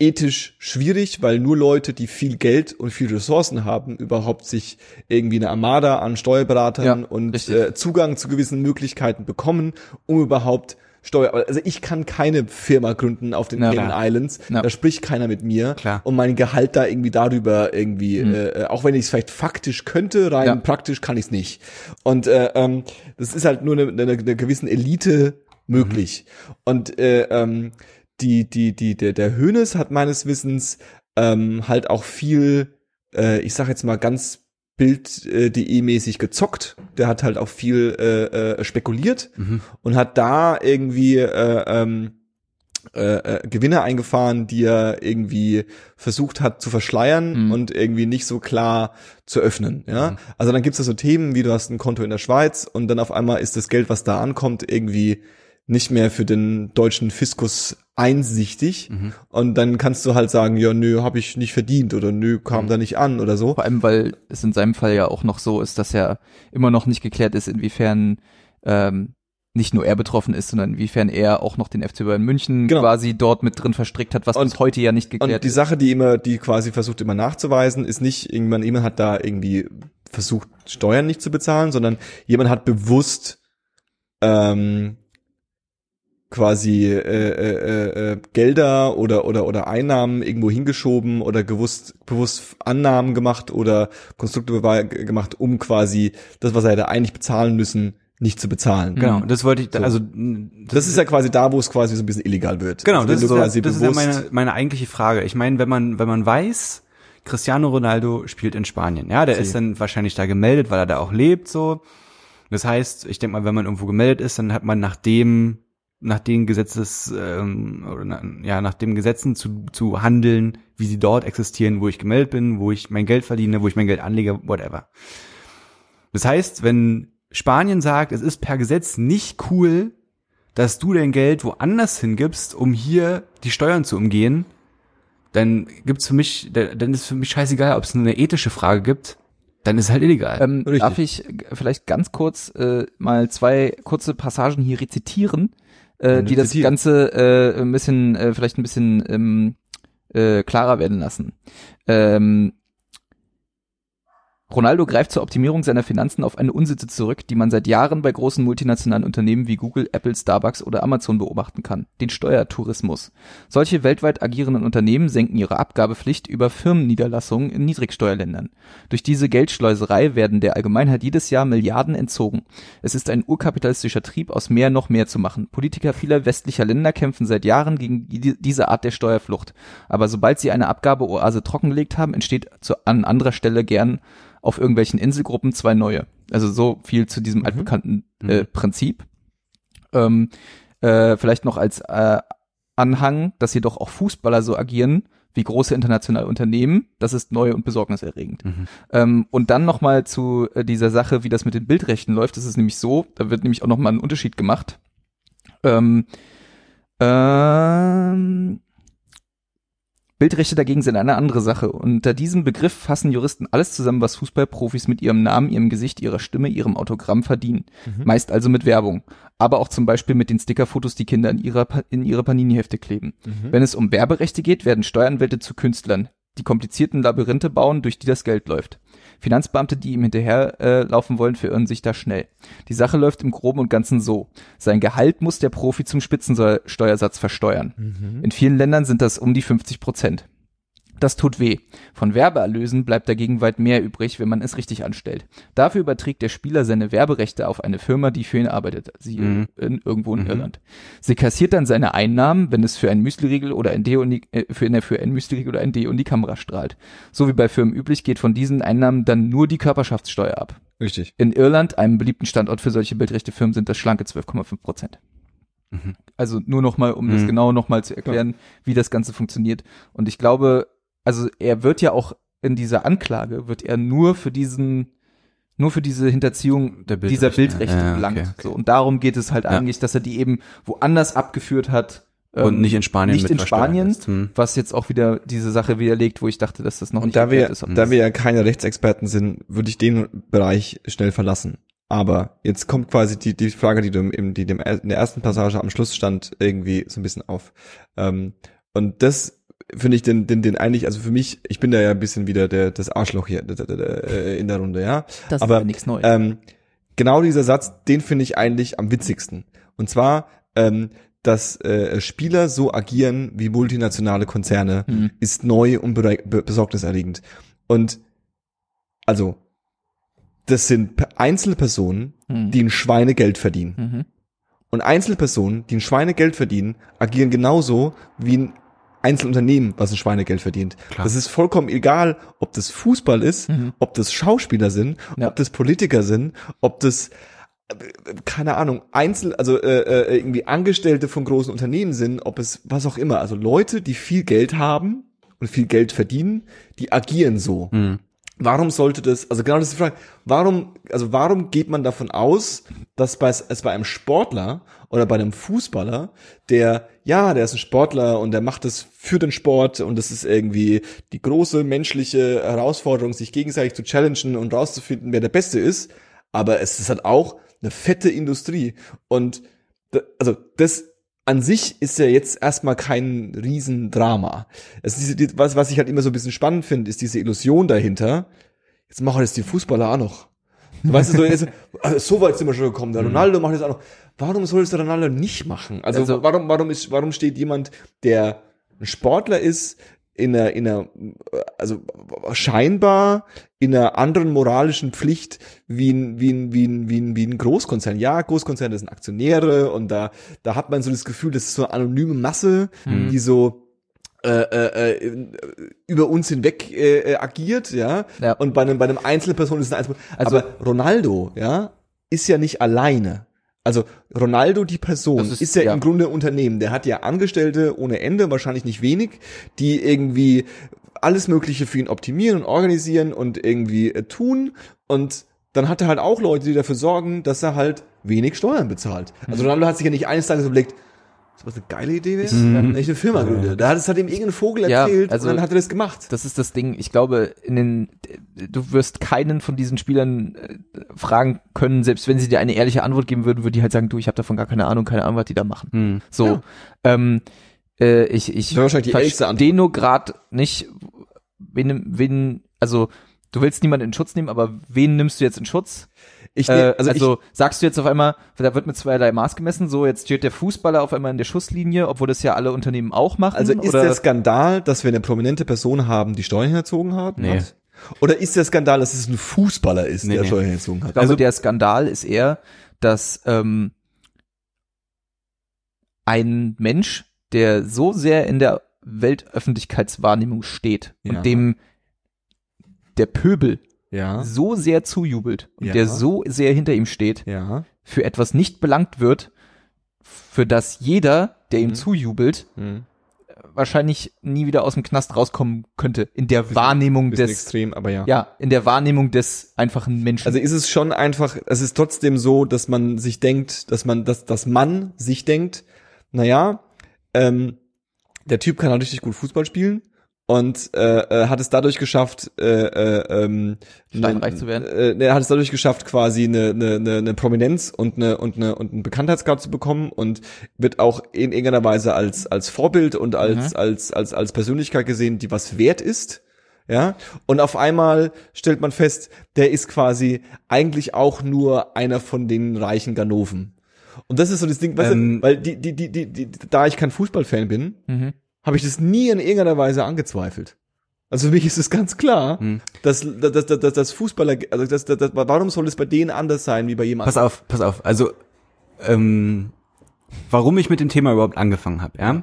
ethisch schwierig, weil nur Leute, die viel Geld und viel Ressourcen haben, überhaupt sich irgendwie eine Armada an Steuerberatern Ja, und richtig. äh, Zugang zu gewissen Möglichkeiten bekommen, um überhaupt Steuer, also ich kann keine Firma gründen auf den Ja, Cayman. Islands, Ja. da spricht keiner mit mir Klar. und mein Gehalt da irgendwie darüber irgendwie, Mhm. äh, auch wenn ich es vielleicht faktisch könnte, rein Ja. praktisch kann ich es nicht. Und äh, ähm, das ist halt nur eine, eine, eine gewissen Elite möglich. Und äh, ähm, die, die, die, der, der Hönes hat meines Wissens ähm, halt auch viel, äh, ich sag jetzt mal ganz Bild.de mäßig gezockt. Der hat halt auch viel äh, äh, spekuliert Mhm. und hat da irgendwie äh, ähm, äh, äh, Gewinne eingefahren, die er irgendwie versucht hat zu verschleiern Mhm. und irgendwie nicht so klar zu öffnen. Ja, Mhm. also dann gibt's da so Themen, wie du hast ein Konto in der Schweiz und dann auf einmal ist das Geld, was da ankommt, irgendwie nicht mehr für den deutschen Fiskus einsichtig Mhm. und dann kannst du halt sagen, ja, nö, habe ich nicht verdient oder nö, kam Mhm. da nicht an oder so. Vor allem, weil es in seinem Fall ja auch noch so ist, dass ja immer noch nicht geklärt ist, inwiefern ähm, nicht nur er betroffen ist, sondern inwiefern er auch noch den FC Bayern München Genau. quasi dort mit drin verstrickt hat, was Und- bis heute ja nicht geklärt Und die ist. Sache, die immer, die quasi versucht immer nachzuweisen, ist nicht, irgendwann, jemand hat da irgendwie versucht, Steuern nicht zu bezahlen, sondern jemand hat bewusst ähm, quasi äh, äh, äh, Gelder oder oder oder Einnahmen irgendwo hingeschoben oder gewusst bewusst Annahmen gemacht oder Konstrukte gemacht, um quasi das, was er hätte eigentlich bezahlen müssen, nicht zu bezahlen. Genau, das wollte ich, also Das, ist ja quasi da, wo es quasi so ein bisschen illegal wird. Genau, Also das, ist, ja, das ist ja meine, meine eigentliche Frage. Ich meine, wenn man, wenn man weiß, Cristiano Ronaldo spielt in Spanien, ja, der Sie. ist dann wahrscheinlich da gemeldet, weil er da auch lebt, so. Das heißt, ich denke mal, wenn man irgendwo gemeldet ist, dann hat man nach dem, nach den Gesetzes, ähm, oder na, ja, nach den Gesetzen zu, zu handeln, wie sie dort existieren, wo ich gemeldet bin, wo ich mein Geld verdiene, wo ich mein Geld anlege, whatever. Das heißt, wenn Spanien sagt, es ist per Gesetz nicht cool, dass du dein Geld woanders hingibst, um hier die Steuern zu umgehen, dann gibt's für mich, da- dann ist für mich scheißegal, ob es eine ethische Frage gibt, dann ist halt illegal. Ähm, darf ich vielleicht ganz kurz äh, mal zwei kurze Passagen hier rezitieren, äh, die das. Ganze äh, ein bisschen, äh, vielleicht ein bisschen ähm, äh, klarer werden lassen. Ähm, Ronaldo greift zur Optimierung seiner Finanzen auf eine Unsitte zurück, die man seit Jahren bei großen multinationalen Unternehmen wie Google, Apple, Starbucks oder Amazon beobachten kann, den Steuertourismus. Solche weltweit agierenden Unternehmen senken ihre Abgabepflicht über Firmenniederlassungen in Niedrigsteuerländern. Durch diese Geldschleuserei werden der Allgemeinheit jedes Jahr Milliarden entzogen. Es ist ein urkapitalistischer Trieb, aus mehr noch mehr zu machen. Politiker vieler westlicher Länder kämpfen seit Jahren gegen die- diese Art der Steuerflucht. Aber sobald sie eine Abgabeoase trockengelegt haben, entsteht an anderer Stelle gern auf irgendwelchen Inselgruppen zwei neue. Also so viel zu diesem altbekannten äh, Mhm. Prinzip. Ähm, äh, vielleicht noch als äh, Anhang, dass jedoch auch Fußballer so agieren wie große internationale Unternehmen. Das ist neu und besorgniserregend. Mhm. Ähm, und dann nochmal zu äh, dieser Sache, wie das mit den Bildrechten läuft. Das ist nämlich so, da wird nämlich auch nochmal ein Unterschied gemacht. Ähm, ähm, Bildrechte dagegen sind eine andere Sache. Unter diesem Begriff fassen Juristen alles zusammen, was Fußballprofis mit ihrem Namen, ihrem Gesicht, ihrer Stimme, ihrem Autogramm verdienen. Mhm. Meist also mit Werbung. Aber auch zum Beispiel mit den Stickerfotos, die Kinder in, ihrer, in ihre Panini-Hefte kleben. Mhm. Wenn es um Werberechte geht, werden Steueranwälte zu Künstlern, die komplizierten Labyrinthe bauen, durch die das Geld läuft. Finanzbeamte, die ihm hinterher äh, laufen wollen, verirren sich da schnell. Die Sache läuft im Groben und Ganzen so. Sein Gehalt muss der Profi zum Spitzensteuersatz versteuern. Mhm. In vielen Ländern sind das um die 50 Prozent. Das tut weh. Von Werbeerlösen bleibt dagegen weit mehr übrig, wenn man es richtig anstellt. Dafür überträgt der Spieler seine Werberechte auf eine Firma, die für ihn arbeitet, sie Mhm. in, irgendwo in Mhm. Irland. Sie kassiert dann seine Einnahmen, wenn es für ein Müsliriegel oder ein Deo die, äh, für, ne, für ein Müsliriegel oder ein Deo in die Kamera strahlt. So wie bei Firmen üblich geht von diesen Einnahmen dann nur die Körperschaftssteuer ab. Richtig. In Irland, einem beliebten Standort für solche Bildrechtefirmen, sind das schlanke 12,5 Prozent. Mhm. Also nur noch mal, um das Mhm. genau noch mal zu erklären, wie das Ganze funktioniert. Und ich glaube, also er wird ja auch in dieser Anklage, wird er nur für diesen, nur für diese Hinterziehung Der dieser Bildrechte. Bildrechte Ja, ja, belangt. okay, okay. So, und darum geht es halt Ja. eigentlich, dass er die eben woanders abgeführt hat. Und ähm, nicht in Spanien nicht mit in Spanien, ist. Hm. was jetzt auch wieder diese Sache widerlegt, wo ich dachte, dass das noch Und nicht da wir, ist. ob da das- wir ja keine Rechtsexperten sind, würde ich den Bereich schnell verlassen. Aber jetzt kommt quasi die, die Frage, die du im, im, die dem, in der ersten Passage am Schluss stand, irgendwie so ein bisschen auf. Ähm, und das finde ich den, den, den eigentlich, also für mich, ich bin da ja ein bisschen wieder der, das Arschloch hier äh, in der Runde, ja. das aber, ist nichts Neues. Ähm, genau dieser Satz, den finde ich eigentlich am witzigsten. Und zwar, ähm, dass äh, Spieler so agieren wie multinationale Konzerne, Mhm. ist neu und be besorgniserregend. Und also, das sind Pe- Einzelpersonen, Mhm. die ein Schweinegeld verdienen. Mhm. Und Einzelpersonen, die ein Schweinegeld verdienen, agieren genauso wie ein Einzelunternehmen, was ein Schweinegeld verdient. Klar. Das ist vollkommen egal, ob das Fußball ist, Mhm. ob das Schauspieler sind, Ja. ob das Politiker sind, ob das keine Ahnung, Einzel, also äh, äh, irgendwie Angestellte von großen Unternehmen sind, ob es was auch immer, also Leute, die viel Geld haben und viel Geld verdienen, die agieren so. Hm. Warum sollte das, also genau das ist die Frage, warum, also warum geht man davon aus, dass bei, es bei einem Sportler oder bei einem Fußballer, der, ja, der ist ein Sportler und der macht es für den Sport und das ist irgendwie die große menschliche Herausforderung, sich gegenseitig zu challengen und rauszufinden, wer der Beste ist, aber es ist halt auch eine fette Industrie und also das an sich ist ja jetzt erstmal kein Riesendrama. Es ist diese, die, was, was ich halt immer so ein bisschen spannend finde, ist diese Illusion dahinter. Jetzt machen das die Fußballer auch noch. Du weißt du, so, jetzt, also so weit sind wir schon gekommen. Der Ronaldo macht das auch noch. Warum soll es der Ronaldo nicht machen? Also, Also- warum, warum ist, warum steht jemand, der ein Sportler ist, in einer, in einer, also scheinbar in einer anderen moralischen Pflicht wie ein, wie ein, wie ein, wie ein, wie ein Großkonzern. Ja, Großkonzerne sind Aktionäre und da, da hat man so das Gefühl, das ist so eine anonyme Masse, Mhm. die so äh, äh, äh, über uns hinweg äh, agiert, ja. Ja. Und bei einem, bei einem Einzelperson ist es ein Einzelperson. Also- Aber Ronaldo, ja, ist ja nicht alleine. Also Ronaldo, die Person, ist, ist- ja, ja. im Grunde ein Unternehmen. Der hat ja Angestellte ohne Ende, wahrscheinlich nicht wenig, die irgendwie alles Mögliche für ihn optimieren und organisieren und irgendwie äh, tun. Und dann hat er halt auch Leute, die dafür sorgen, dass er halt wenig Steuern bezahlt. Also Ronaldo hat sich ja nicht eines Tages überlegt, das was eine geile Idee wäre, wenn ich eine Firma gründe. Da hat es halt ihm irgendein Vogel Ja, erzählt also- und dann hat er das gemacht. Das ist das Ding. Ich glaube, in den, du wirst keinen von diesen Spielern äh, fragen können, selbst wenn sie dir eine ehrliche Antwort geben würden, würde die halt sagen, du, ich habe davon gar keine Ahnung, keine Ahnung, was die da machen. Hm. So, Ja. ähm, äh, ich, ich verstehe nur gerade nicht, wen, wen, also du willst niemanden in Schutz nehmen, aber wen nimmst du jetzt in Schutz? Ich, Äh, also also, sagst du jetzt auf einmal, da wird mit zweierlei Maß gemessen, so jetzt steht der Fußballer auf einmal in der Schusslinie, obwohl das ja alle Unternehmen auch machen. ich, also ist oder? der Skandal, dass wir eine prominente Person haben, die Steuern erzogen hat? Nee. Hat? Oder ist der Skandal, dass es ein Fußballer ist, Nee, der nee. Steuern erzogen hat? Ich glaube, der Skandal ist eher, dass ähm, ein Mensch, der so sehr in der Weltöffentlichkeitswahrnehmung steht Ja. und dem der Pöbel ja, so sehr zujubelt und Ja. der so sehr hinter ihm steht, ja. für etwas nicht belangt wird, für das jeder, der ihm Mhm. zujubelt, Hm. wahrscheinlich nie wieder aus dem Knast rauskommen könnte, in der Wahrnehmung Bisschen des, extrem, aber ja. ja, in der Wahrnehmung des einfachen Menschen. Also ist es schon einfach, es ist trotzdem so, dass man sich denkt, dass man, dass, dass man sich denkt, naja, ähm, der Typ kann halt richtig gut Fußball spielen und äh, äh, hat es dadurch geschafft, äh, äh, ähm, Steinreich zu werden. Äh, er hat es dadurch geschafft, quasi eine, eine, eine, eine Prominenz und eine und eine und einen Bekanntheitsgrad zu bekommen und wird auch in irgendeiner Weise als als Vorbild und als Mhm. als als als Persönlichkeit gesehen, die was wert ist. Ja, und auf einmal stellt man fest, der ist quasi eigentlich auch nur einer von den reichen Ganoven. Und das ist so das Ding, weißt Ähm, du, weil die, die, die, die, die, da ich kein Fußballfan bin, mhm. Habe ich das nie in irgendeiner Weise angezweifelt. Also für mich ist es ganz klar, Hm. dass, dass, dass, dass, dass Fußballer, also das, das, das, warum soll es bei denen anders sein wie bei jemandem? Pass auf, pass auf. Also, ähm, warum ich mit dem Thema überhaupt angefangen habe, ja?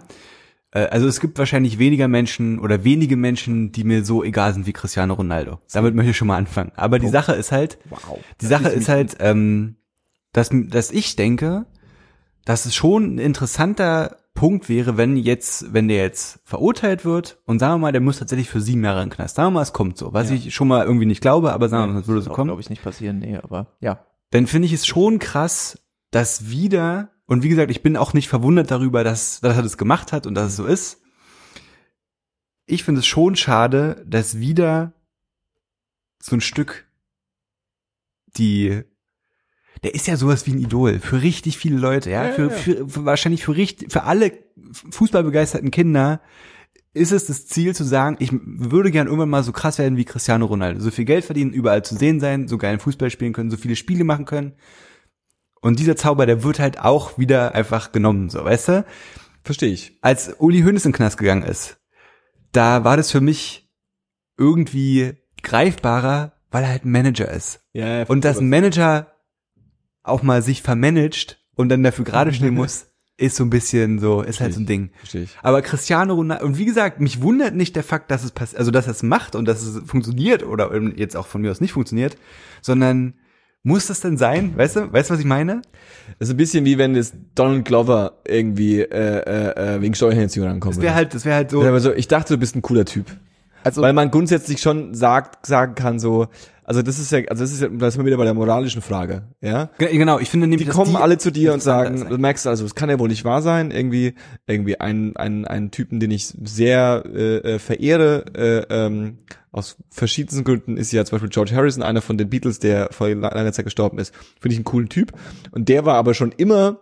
Äh, Also es gibt wahrscheinlich weniger Menschen oder wenige Menschen, die mir so egal sind wie Cristiano Ronaldo. Damit möchte ich schon mal anfangen. Aber die Sache ist halt, Wow. die Sache ist halt, ähm, dass, dass ich denke, dass es schon ein interessanter Punkt wäre, wenn jetzt, wenn der jetzt verurteilt wird und sagen wir mal, der muss tatsächlich für sieben Jahre in den Knast. Sagen wir mal, es kommt so. Was Ja. ich schon mal irgendwie nicht glaube, aber sagen wir mal, es würde so kommen glaube ich, nicht passieren, nee, aber ja. dann finde ich es schon krass, dass wieder, und wie gesagt, ich bin auch nicht verwundert darüber, dass, dass er das gemacht hat und dass es so ist. Ich finde es schon schade, dass wieder so ein Stück die, der ist ja sowas wie ein Idol für richtig viele Leute, ja, Ja, für, für, für wahrscheinlich für richtig, für alle fußballbegeisterten Kinder ist es das Ziel zu sagen, ich würde gern irgendwann mal so krass werden wie Cristiano Ronaldo, so viel Geld verdienen, überall zu sehen sein, so geilen Fußball spielen können, so viele Spiele machen können. Und dieser Zauber, der wird halt auch wieder einfach genommen, so, weißt du? Verstehe ich. Als Uli Hoeneß in den Knast gegangen ist, da war das für mich irgendwie greifbarer, weil er halt ein Manager ist. Ja, ja, Und dass ein Manager auch mal sich vermanagt und dann dafür gerade stehen muss, ist so ein bisschen so, ist halt so ein Ding. Verstehe ich. Aber Cristiano Ronaldo, und wie gesagt, mich wundert nicht der Fakt, dass es passiert, also dass er es macht und dass es funktioniert oder jetzt auch von mir aus nicht funktioniert, sondern muss das denn sein? Weißt du, weißt du, was ich meine? Das ist ein bisschen wie wenn jetzt Donald Glover irgendwie äh, äh, äh, wegen Steuerhinziehung rankommt. Das wäre halt, das wäre halt so, ich dachte, du bist ein cooler Typ. Also, Weil man grundsätzlich schon sagt, sagen kann so, also das ist ja, also das ist ja, da sind wir wieder bei der moralischen Frage, ja. Ge- genau, ich finde nämlich, Die kommen alle zu dir und sagen, du merkst also, es kann ja wohl nicht wahr sein, irgendwie, irgendwie einen, einen, einen Typen, den ich sehr äh, äh, verehre, äh, ähm, aus verschiedensten Gründen ist ja zum Beispiel George Harrison, einer von den Beatles, der vor la- langer Zeit gestorben ist. Finde ich einen coolen Typ. Und der war aber schon immer,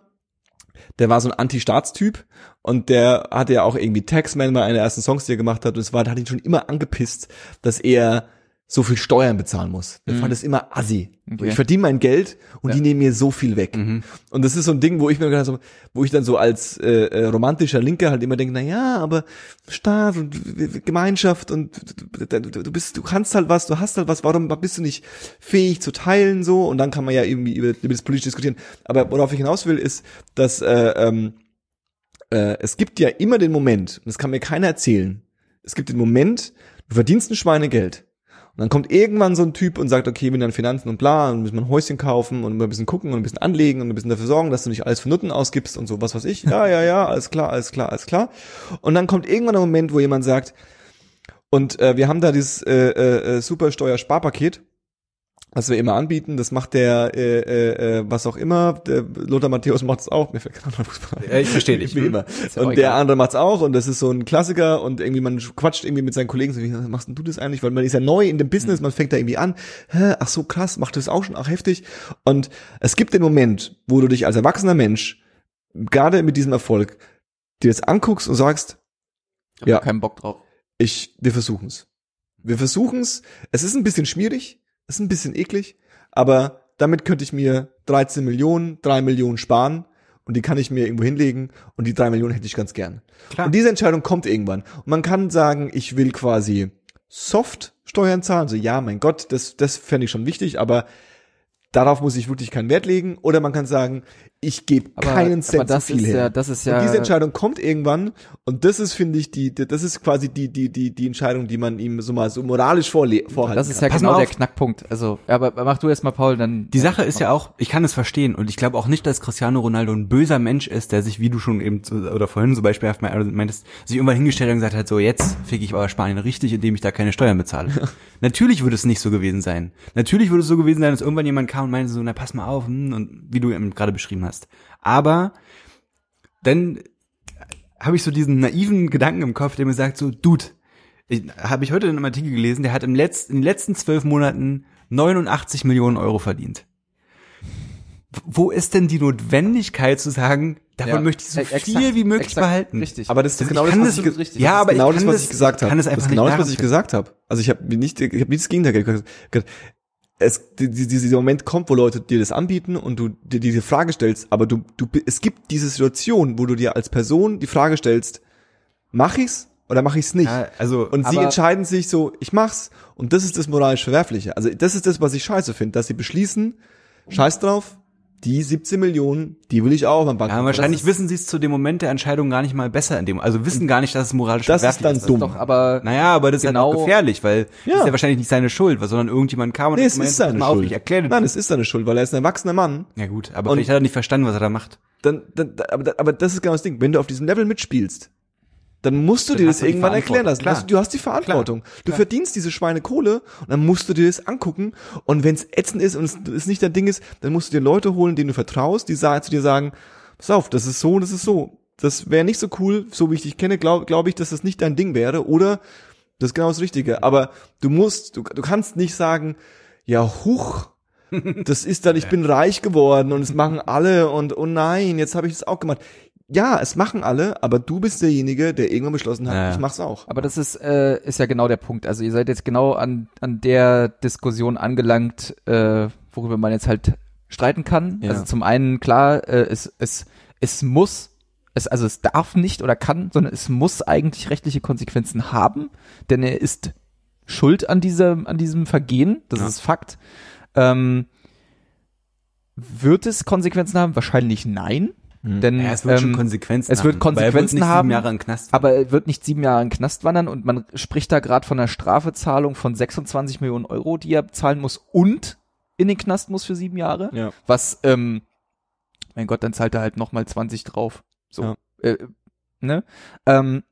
der war so ein Anti-Staatstyp und der hatte ja auch irgendwie Taxman, war einer der ersten Songs, die er gemacht hat. Und es war, der hat ihn schon immer angepisst, dass er so viel Steuern bezahlen muss. Der Mhm. fand es immer assi. Okay. Ich verdiene mein Geld und Ja. die nehmen mir so viel weg. Mhm. Und das ist so ein Ding, wo ich mir gedacht habe, wo ich dann so als äh, äh, romantischer Linker halt immer denke, na ja, aber Staat und Gemeinschaft und du bist, du kannst halt was, du hast halt was, warum bist du nicht fähig zu teilen so? Und dann kann man ja irgendwie über, über das politisch diskutieren. Aber worauf ich hinaus will, ist, dass äh, ähm, äh, es gibt ja immer den Moment, und das kann mir keiner erzählen, es gibt den Moment, du verdienst ein Schweinegeld. Und dann kommt irgendwann so ein Typ und sagt, okay, wir dann Finanzen und bla, und müssen wir ein Häuschen kaufen und ein bisschen gucken und ein bisschen anlegen und ein bisschen dafür sorgen, dass du nicht alles für Nutten ausgibst und so, was weiß ich. Ja, ja, ja, alles klar, alles klar, alles klar. Und dann kommt irgendwann ein Moment, wo jemand sagt, und äh, wir haben da dieses äh, äh, äh, Supersteuer-Sparpaket, was wir immer anbieten, das macht der, äh, äh, äh, was auch immer, der Lothar Matthäus macht es auch, mir fällt kein anderer Fußballer ein. Ja, ich verstehe dich. Wie immer. ja Und der andere macht's auch und das ist so ein Klassiker und irgendwie man quatscht irgendwie mit seinen Kollegen so, wie machst denn du das eigentlich? Weil man ist ja neu in dem Business, man fängt da irgendwie an. Hä, ach so krass, macht das auch schon, ach heftig. Und es gibt den Moment, wo du dich als erwachsener Mensch, gerade mit diesem Erfolg, dir das anguckst und sagst, Ich hab Ja. keinen Bock drauf. ich, wir versuchen's. Wir versuchen's. Es ist ein bisschen schmierig, es ist ein bisschen eklig, aber damit könnte ich mir 13 Millionen, 3 Millionen sparen und die kann ich mir irgendwo hinlegen und die 3 Millionen hätte ich ganz gern. Klar. Und diese Entscheidung kommt irgendwann. Und man kann sagen, ich will quasi soft Steuern zahlen. So, ja, mein Gott, das, das fände ich schon wichtig, aber darauf muss ich wirklich keinen Wert legen. Oder man kann sagen, ich gebe keinen Cent aber das zu viel ist her. ja, das ist ja. Und diese Entscheidung kommt irgendwann und das ist, finde ich, die, die- das ist quasi die, die, die, die Entscheidung, die man ihm so mal so moralisch vorhalten das ist ja kann. Genau der. Knackpunkt. Also, ja, aber mach du erst mal, Paul, dann. Die Sache ist ja auch, ich kann es verstehen und ich glaube auch nicht, dass Cristiano Ronaldo ein böser Mensch ist, der sich, wie du schon eben zu, oder vorhin so beispielhaft me- meintest, sich irgendwann hingestellt hat und gesagt hat, so jetzt fick ich aber Spanien richtig, indem ich da keine Steuern bezahle. Natürlich würde es nicht so gewesen sein. Natürlich würde es so gewesen sein, dass irgendwann jemand kam und meinte so, na pass mal auf, hm, und wie du eben gerade beschrieben hast. Aber dann habe ich so diesen naiven Gedanken im Kopf, der mir sagt so, Dude, habe ich heute in einem Artikel gelesen, der hat im Letz-, in den letzten zwölf Monaten 89 Millionen Euro verdient. Wo ist denn die Notwendigkeit zu sagen, davon Ja, möchte ich so e- exakt, viel wie möglich exakt, behalten? Richtig. Aber das ist Also genau ich das, kann was das ich, richtig. Ja, das ist aber genau ich das, kann was das- ich gesagt habe. Das ist genau das, was ich gesagt habe. Also ich habe nicht, ich habe nicht das Gegenteil gesagt. Es, die- die- dieser Moment kommt, wo Leute dir das anbieten und du dir diese Frage stellst, aber du, du, es gibt diese Situation, wo du dir als Person die Frage stellst, mach ich's oder mach ich's nicht? Ja, also, Und sie entscheiden sich so, ich mach's. Und das ist das moralisch Verwerfliche. Also das ist das, was ich scheiße finde, dass sie beschließen, scheiß drauf, die 17 Millionen, die will ich auch meinem Bank. ja, wahrscheinlich wissen sie es zu dem Moment der Entscheidung gar nicht mal besser in dem, also wissen gar nicht, dass es moralisch Das ist dann dumm. Doch, aber. Naja, aber das ist Genau. halt auch gefährlich, weil das Ja. ist ja wahrscheinlich nicht seine Schuld, weil- sondern irgendjemand kam und Nee, es ist seine auf, Schuld. Ich erkläre dir Nein, das. es ist seine Schuld, weil er ist ein erwachsener Mann. Ja gut, aber Und- vielleicht hat er nicht verstanden, was er da macht. Dann, dann, aber, aber das ist genau das Ding. Wenn du auf diesem Level mitspielst, dann musst du Dann dir das irgendwann erklären lassen. Also, du hast die Verantwortung. Du verdienst diese Schweine Kohle und dann musst du dir das angucken. Und wenn es ätzend ist und es nicht dein Ding ist, dann musst du dir Leute holen, denen du vertraust, die zu dir sagen, pass auf, das ist so und das ist so. Das wäre nicht so cool, so wie ich dich kenne, glaube glaub ich, dass das nicht dein Ding wäre. Oder das ist genau das Richtige. Aber du musst, du, du kannst nicht sagen, ja, huch, das ist dann, ich bin reich geworden und es machen alle und oh nein, jetzt habe ich es auch gemacht. Ja, es machen alle, aber du bist derjenige, der irgendwann beschlossen hat, Ja. ich mach's auch. Aber das ist, äh, ist ja genau der Punkt. Also ihr seid jetzt genau an, an der Diskussion angelangt, äh, worüber man jetzt halt streiten kann. Ja. Also zum einen, klar, äh, es, es, es muss, es, also es darf nicht oder kann, sondern es muss eigentlich rechtliche Konsequenzen haben, denn er ist schuld an diesem, an diesem Vergehen. Das Ja. ist Fakt. Ähm, wird es Konsequenzen haben? Wahrscheinlich nein. Denn Ja, es wird schon ähm, Konsequenzen es wird haben, weil er Konsequenzen nicht sieben haben, Jahre in den Knast. aber er wird nicht sieben Jahre in den Knast wandern und man spricht da gerade von einer Strafezahlung von 26 Millionen Euro, die er zahlen muss und in den Knast muss für sieben Jahre. Ja. Was, ähm, mein Gott, dann zahlt er halt nochmal 20 drauf. So. Ja. Äh, ne? Ähm,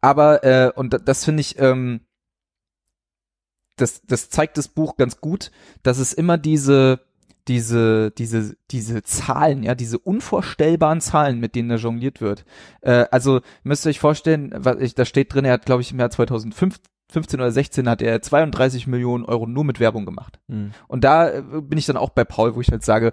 aber, äh, und da- das finde ich, ähm, das, das zeigt das Buch ganz gut, dass es immer diese, diese, diese, diese Zahlen, ja, diese unvorstellbaren Zahlen, mit denen da jongliert wird. Äh, also müsst ihr euch vorstellen, was ich, da steht drin, er hat, glaube ich, im Jahr 2015 oder 16 hat er 32 Millionen Euro nur mit Werbung gemacht. Mhm. Und da äh, bin ich dann auch bei Paul, wo ich halt sage,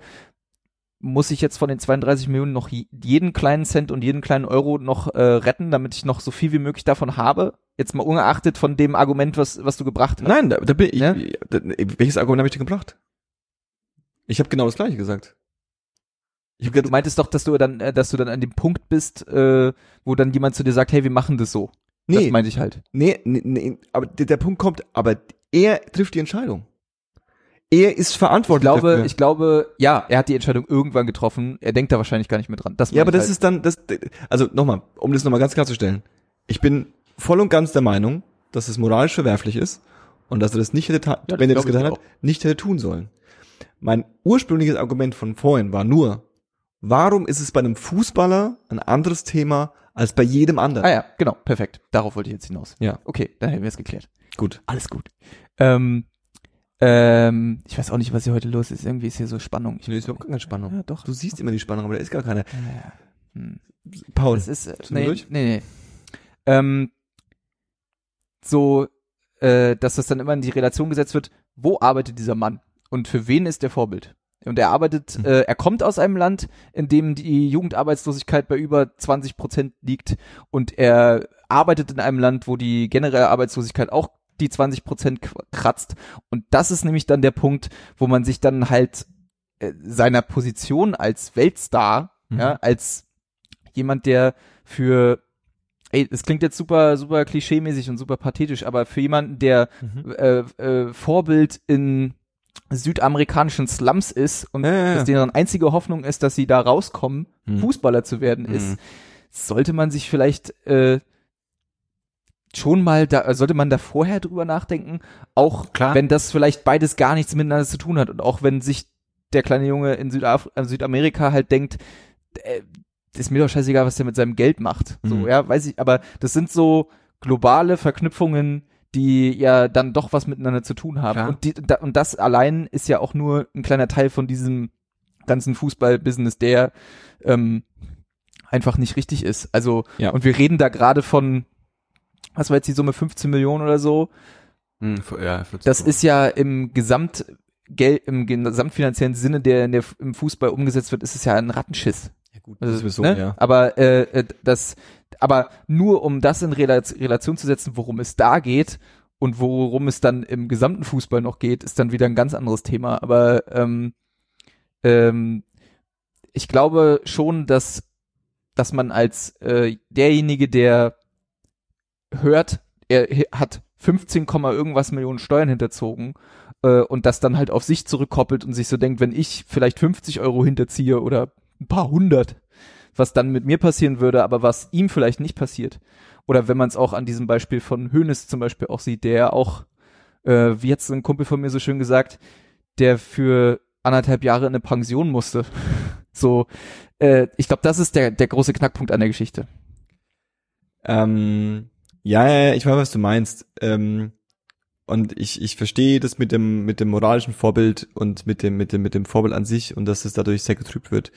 muss ich jetzt von den 32 Millionen noch je- jeden kleinen Cent und jeden kleinen Euro noch äh, retten, damit ich noch so viel wie möglich davon habe? Jetzt mal ungeachtet von dem Argument, was, was du gebracht hast. Nein, da, da bin ich, Ja? da, welches Argument habe ich denn gebracht? Ich habe genau das gleiche gesagt. Ich habe Du meintest doch, dass du dann, äh, dass du dann an dem Punkt bist, äh, wo dann jemand zu dir sagt, hey, wir machen das so. Das nee, meinte ich halt. nee, nee, nee, aber der, der Punkt kommt, aber er trifft die Entscheidung. Er ist Ich verantwortlich glaube, dafür. ich glaube, ja, er hat die Entscheidung irgendwann getroffen. Er denkt da wahrscheinlich gar nicht mehr dran. Das ja, aber ich das halt. ist dann, das, also nochmal, um das nochmal ganz klarzustellen. Ich bin voll und ganz der Meinung, dass es moralisch verwerflich ist und dass er das nicht hätte, das wenn er das ich getan hat, auch. nicht hätte tun sollen. Mein ursprüngliches Argument von vorhin war nur, warum ist es bei einem Fußballer ein anderes Thema als bei jedem anderen? Ah ja, genau, perfekt. Darauf wollte ich jetzt hinaus. Ja. Okay, dann hätten wir es geklärt. Gut. Alles gut. Ähm, ähm, ich weiß auch nicht, was hier heute los ist. Irgendwie ist hier so Spannung. Ich, Nee, ist überhaupt keine Spannung. ja, doch. Du siehst immer die Spannung, aber da ist gar keine. Ja, hm. Paul, Das ist, äh, nee, durch? nee, nee. Ähm, so, äh, dass das dann immer in die Relation gesetzt wird, wo arbeitet dieser Mann und für wen ist der Vorbild? Und er arbeitet, Mhm. äh, er kommt aus einem Land, in dem die Jugendarbeitslosigkeit bei über 20 Prozent liegt und er arbeitet in einem Land, wo die generelle Arbeitslosigkeit auch die 20 Prozent kratzt. Und das ist nämlich dann der Punkt, wo man sich dann halt äh, seiner Position als Weltstar, Mhm. ja, als jemand, der für Ey, das klingt jetzt super, super klischeemäßig und super pathetisch, aber für jemanden, der Mhm. äh, äh, Vorbild in südamerikanischen Slums ist und ja. dass deren einzige Hoffnung ist, dass sie da rauskommen, Mhm. Fußballer zu werden, Mhm. ist, sollte man sich vielleicht äh, schon mal da, sollte man da vorher drüber nachdenken, auch Klar. wenn das vielleicht beides gar nichts miteinander zu tun hat und auch wenn sich der kleine Junge in Südaf äh, Südamerika halt denkt, äh, ist mir doch scheißegal, was der mit seinem Geld macht. So, Mhm. ja, weiß ich, aber das sind so globale Verknüpfungen, die ja dann doch was miteinander zu tun haben. Und, die, da, und das allein ist ja auch nur ein kleiner Teil von diesem ganzen Fußball-Business, der ähm, einfach nicht richtig ist. Also, Ja. und wir reden da gerade von, was war jetzt die Summe, 15 Millionen oder so? Hm, ja, 40 Das ist ja im Gesamt Geld, im gesamtfinanziellen Sinne, der, der im Fußball umgesetzt wird, ist es ja ein Rattenschiss. Ja, gut, Also, das ist so, ne? ja. Aber äh, äh, das, aber nur um das in Rela Relation zu setzen, worum es da geht und worum es dann im gesamten Fußball noch geht, ist dann wieder ein ganz anderes Thema. Aber ähm, ähm, ich glaube schon, dass dass man als äh, derjenige, der hört, er hat 15, Komma irgendwas Millionen Steuern hinterzogen äh, und das dann halt auf sich zurückkoppelt und sich so denkt, wenn ich vielleicht 50 Euro hinterziehe oder ein paar hundert, was dann mit mir passieren würde, aber was ihm vielleicht nicht passiert. Oder wenn man es auch an diesem Beispiel von Hönes zum Beispiel auch sieht, der auch, äh, wie jetzt ein Kumpel von mir so schön gesagt, der für anderthalb Jahre in eine Pension musste. so, äh, ich glaube, das ist der, der große Knackpunkt an der Geschichte. Ähm, ja, ich weiß, was du meinst. Ähm, und ich, ich verstehe das mit dem, mit dem moralischen Vorbild und mit dem, mit dem, mit dem Vorbild an sich und dass es dadurch sehr getrübt wird.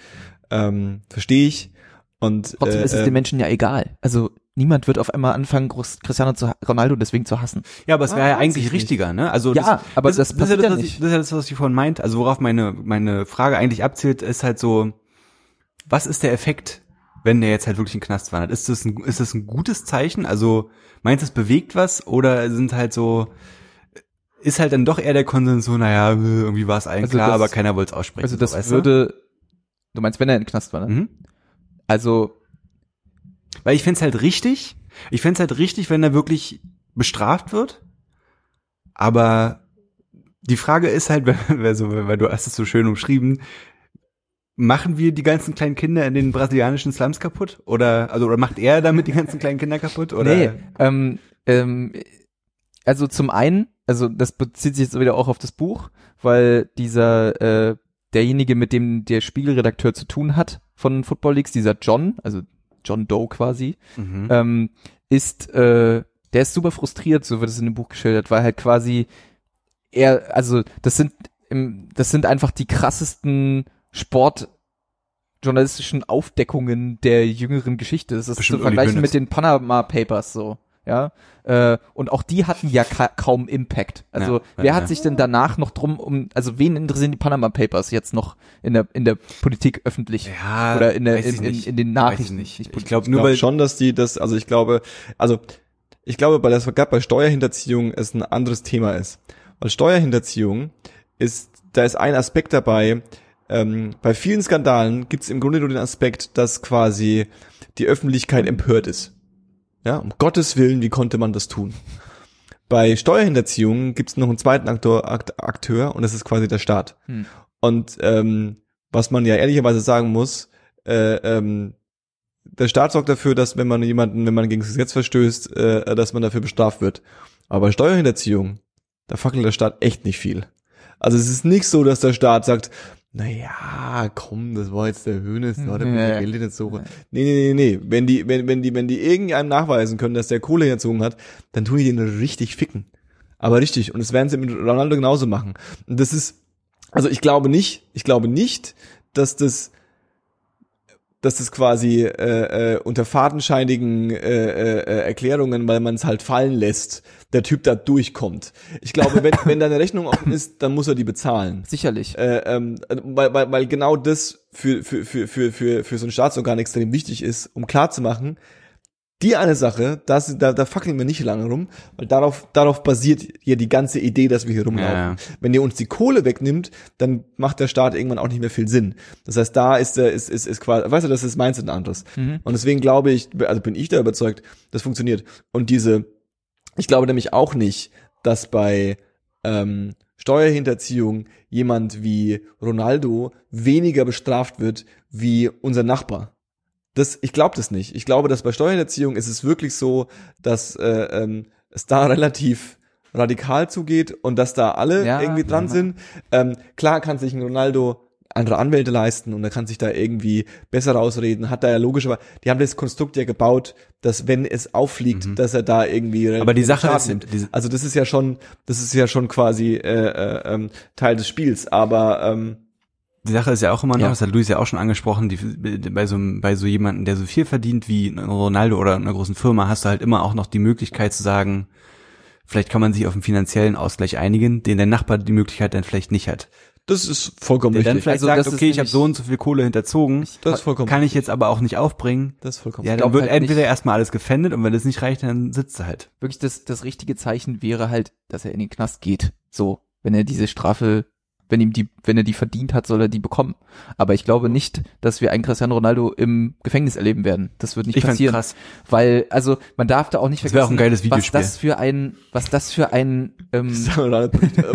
Ähm, verstehe ich. Und Trotzdem äh, ist es äh, den Menschen ja egal. Also niemand wird auf einmal anfangen, Groß- Cristiano zu, Ronaldo deswegen zu hassen. Ja, aber es wäre Ah, ja eigentlich richtiger, ne? Also Ja, aber das ist passiert ja ja das, was nicht. Ich, das ist ja das, was ich vorhin meint. Also worauf meine meine Frage eigentlich abzielt, ist halt so, was ist der Effekt, wenn der jetzt halt wirklich in den Knast wandert? Ist das ein, ist das ein gutes Zeichen? Also meinst du, es bewegt was oder sind halt so ist halt dann doch eher der Konsens so, naja, irgendwie war es allen Also klar, das- aber keiner wollte es aussprechen. Also so, das du? würde, du meinst, wenn er in den Knast war, ne? Mhm. Also, Weil ich fänd's halt richtig, ich fänd's halt richtig, wenn er wirklich bestraft wird. Aber die Frage ist halt, weil, so, weil du hast es so schön umschrieben, machen wir die ganzen kleinen Kinder in den brasilianischen Slums kaputt? Oder, also, oder macht er damit die ganzen kleinen Kinder kaputt? Oder? nee, ähm, ähm, also zum einen, also das bezieht sich jetzt wieder auch auf das Buch, weil dieser, äh, derjenige, mit dem der Spiegelredakteur zu tun hat von Football Leagues, dieser John, also John Doe quasi, Mhm. ähm, ist, äh, der ist super frustriert, so wird es in dem Buch geschildert, weil halt quasi er, also das sind, im, das sind einfach die krassesten sportjournalistischen Aufdeckungen der jüngeren Geschichte. Das ist Bestimmt zu vergleichen mit den Panama Papers so. Ja. Äh, und auch die hatten ja ka kaum Impact. Also Ja, wer ja, hat ja. sich denn danach noch drum um, also wen interessieren die Panama Papers jetzt noch in der in der Politik öffentlich Ja, oder in der weiß ich in, in, in den Weiß Nachrichten? ich nicht. Ich Politik. glaube Ich nur glaube weil schon, dass die das, also ich glaube, also ich glaube, bei das gerade bei Steuerhinterziehung es ein anderes Thema ist. Weil Steuerhinterziehung ist, da ist ein Aspekt dabei, ähm, bei vielen Skandalen gibt es im Grunde nur den Aspekt, dass quasi die Öffentlichkeit empört ist. Ja, um Gottes Willen, wie konnte man das tun? Bei Steuerhinterziehung gibt es noch einen zweiten Aktor, Akt, Akteur und das ist quasi der Staat. Hm. Und ähm, was man ja ehrlicherweise sagen muss, äh, ähm, der Staat sorgt dafür, dass wenn man jemanden, wenn man gegen das Gesetz verstößt, äh, dass man dafür bestraft wird. Aber bei Steuerhinterziehung, da fackelt der Staat echt nicht viel. Also es ist nicht so, dass der Staat sagt, na ja, komm, das war jetzt der Höhnes, da hat Ja. der Geld nicht so. Nee, nee, nee, nee. Wenn die, wenn, wenn die, wenn die irgendeinem nachweisen können, dass der Kohle hinterzogen hat, dann tun die den richtig ficken. Aber richtig. Und das werden sie mit Ronaldo genauso machen. Und das ist, also ich glaube nicht, ich glaube nicht, dass das, dass das quasi äh, äh, unter fadenscheinigen äh, äh, äh, Erklärungen, weil man es halt fallen lässt, der Typ da durchkommt. Ich glaube, wenn, wenn da eine Rechnung offen ist, dann muss er die bezahlen. Sicherlich. Äh, ähm, weil, weil, weil genau das für, für, für, für, für, für so ein Staatsorgan extrem wichtig ist, um klarzumachen, die eine Sache, das, da, da fackeln wir nicht lange rum, weil darauf, darauf basiert hier die ganze Idee, dass wir hier rumlaufen. Ja, ja. Wenn ihr uns die Kohle wegnimmt, dann macht der Staat irgendwann auch nicht mehr viel Sinn. Das heißt, da ist der, ist, ist, ist quasi, weißt du, das ist Mindset ein anderes. Mhm. Und deswegen glaube ich, also bin ich da überzeugt, das funktioniert. Und diese, ich glaube nämlich auch nicht, dass bei ähm, Steuerhinterziehung jemand wie Ronaldo weniger bestraft wird wie unser Nachbar. Das, ich glaube das nicht. Ich glaube, dass bei Steuerhinterziehung ist es wirklich so, dass äh, ähm, es da relativ radikal zugeht und dass da alle Ja, irgendwie dran ja. sind. Ähm, klar kann sich ein Ronaldo andere Anwälte leisten und er kann sich da irgendwie besser rausreden, hat da ja logischerweise, die haben das Konstrukt ja gebaut, dass wenn es auffliegt, dass er da irgendwie Mhm. Aber die Sache ist- nimmt. diese- Also das ist ja schon, das ist ja schon quasi äh, äh, ähm, Teil des Spiels, aber ähm, Die Sache ist ja auch immer noch, Ja. das hat Luis ja auch schon angesprochen, die, bei so bei so jemanden, der so viel verdient wie Ronaldo oder einer großen Firma, hast du halt immer auch noch die Möglichkeit zu sagen, vielleicht kann man sich auf einen finanziellen Ausgleich einigen, den der Nachbar die Möglichkeit dann vielleicht nicht hat. das ist vollkommen Der dann richtig. vielleicht Also sagt, okay, ich habe so und so viel Kohle hinterzogen, Das ist vollkommen kann ich jetzt aber auch nicht aufbringen. Das ist vollkommen Ja, dann wird halt entweder erstmal alles gefändet und wenn das nicht reicht, dann sitzt er halt. Wirklich das, das richtige Zeichen wäre halt, dass er in den Knast geht. So, wenn er diese Strafe, wenn ihm die, wenn er die verdient hat, soll er die bekommen. Aber ich glaube nicht, dass wir einen Cristiano Ronaldo im Gefängnis erleben werden. Das wird nicht Ich passieren. krass. Weil, also man darf da auch nicht Das wäre auch ein geiles was das für ein, was das für ein, ähm,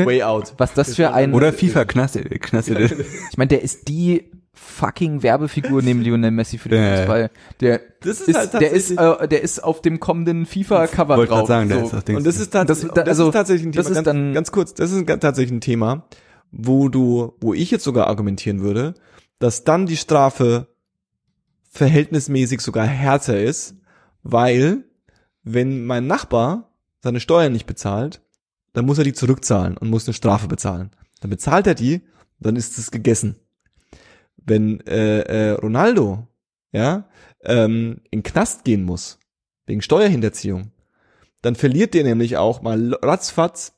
way out. was das für ein, Oder FIFA knastet, knastet. ich meine, der ist die fucking Werbefigur neben Lionel Messi für den Ja. Fußball. Der Das ist ist, halt der ist, tatsächlich- äh, der ist auf dem kommenden FIFA-Cover Wollte drauf. gerade sagen, der so. ist auch Dings. Und das ist, tats Das- das, da- also, ist tatsächlich ein Thema, das ist ganz, dann- ganz kurz, das ist ein, tatsächlich ein Thema, wo du, wo ich jetzt sogar argumentieren würde, dass dann die Strafe verhältnismäßig sogar härter ist, weil wenn mein Nachbar seine Steuern nicht bezahlt, dann muss er die zurückzahlen und muss eine Strafe bezahlen. Dann bezahlt er die, dann ist es gegessen. Wenn äh, äh, Ronaldo ja ähm, in Knast gehen muss wegen Steuerhinterziehung, dann verliert der nämlich auch mal ratzfatz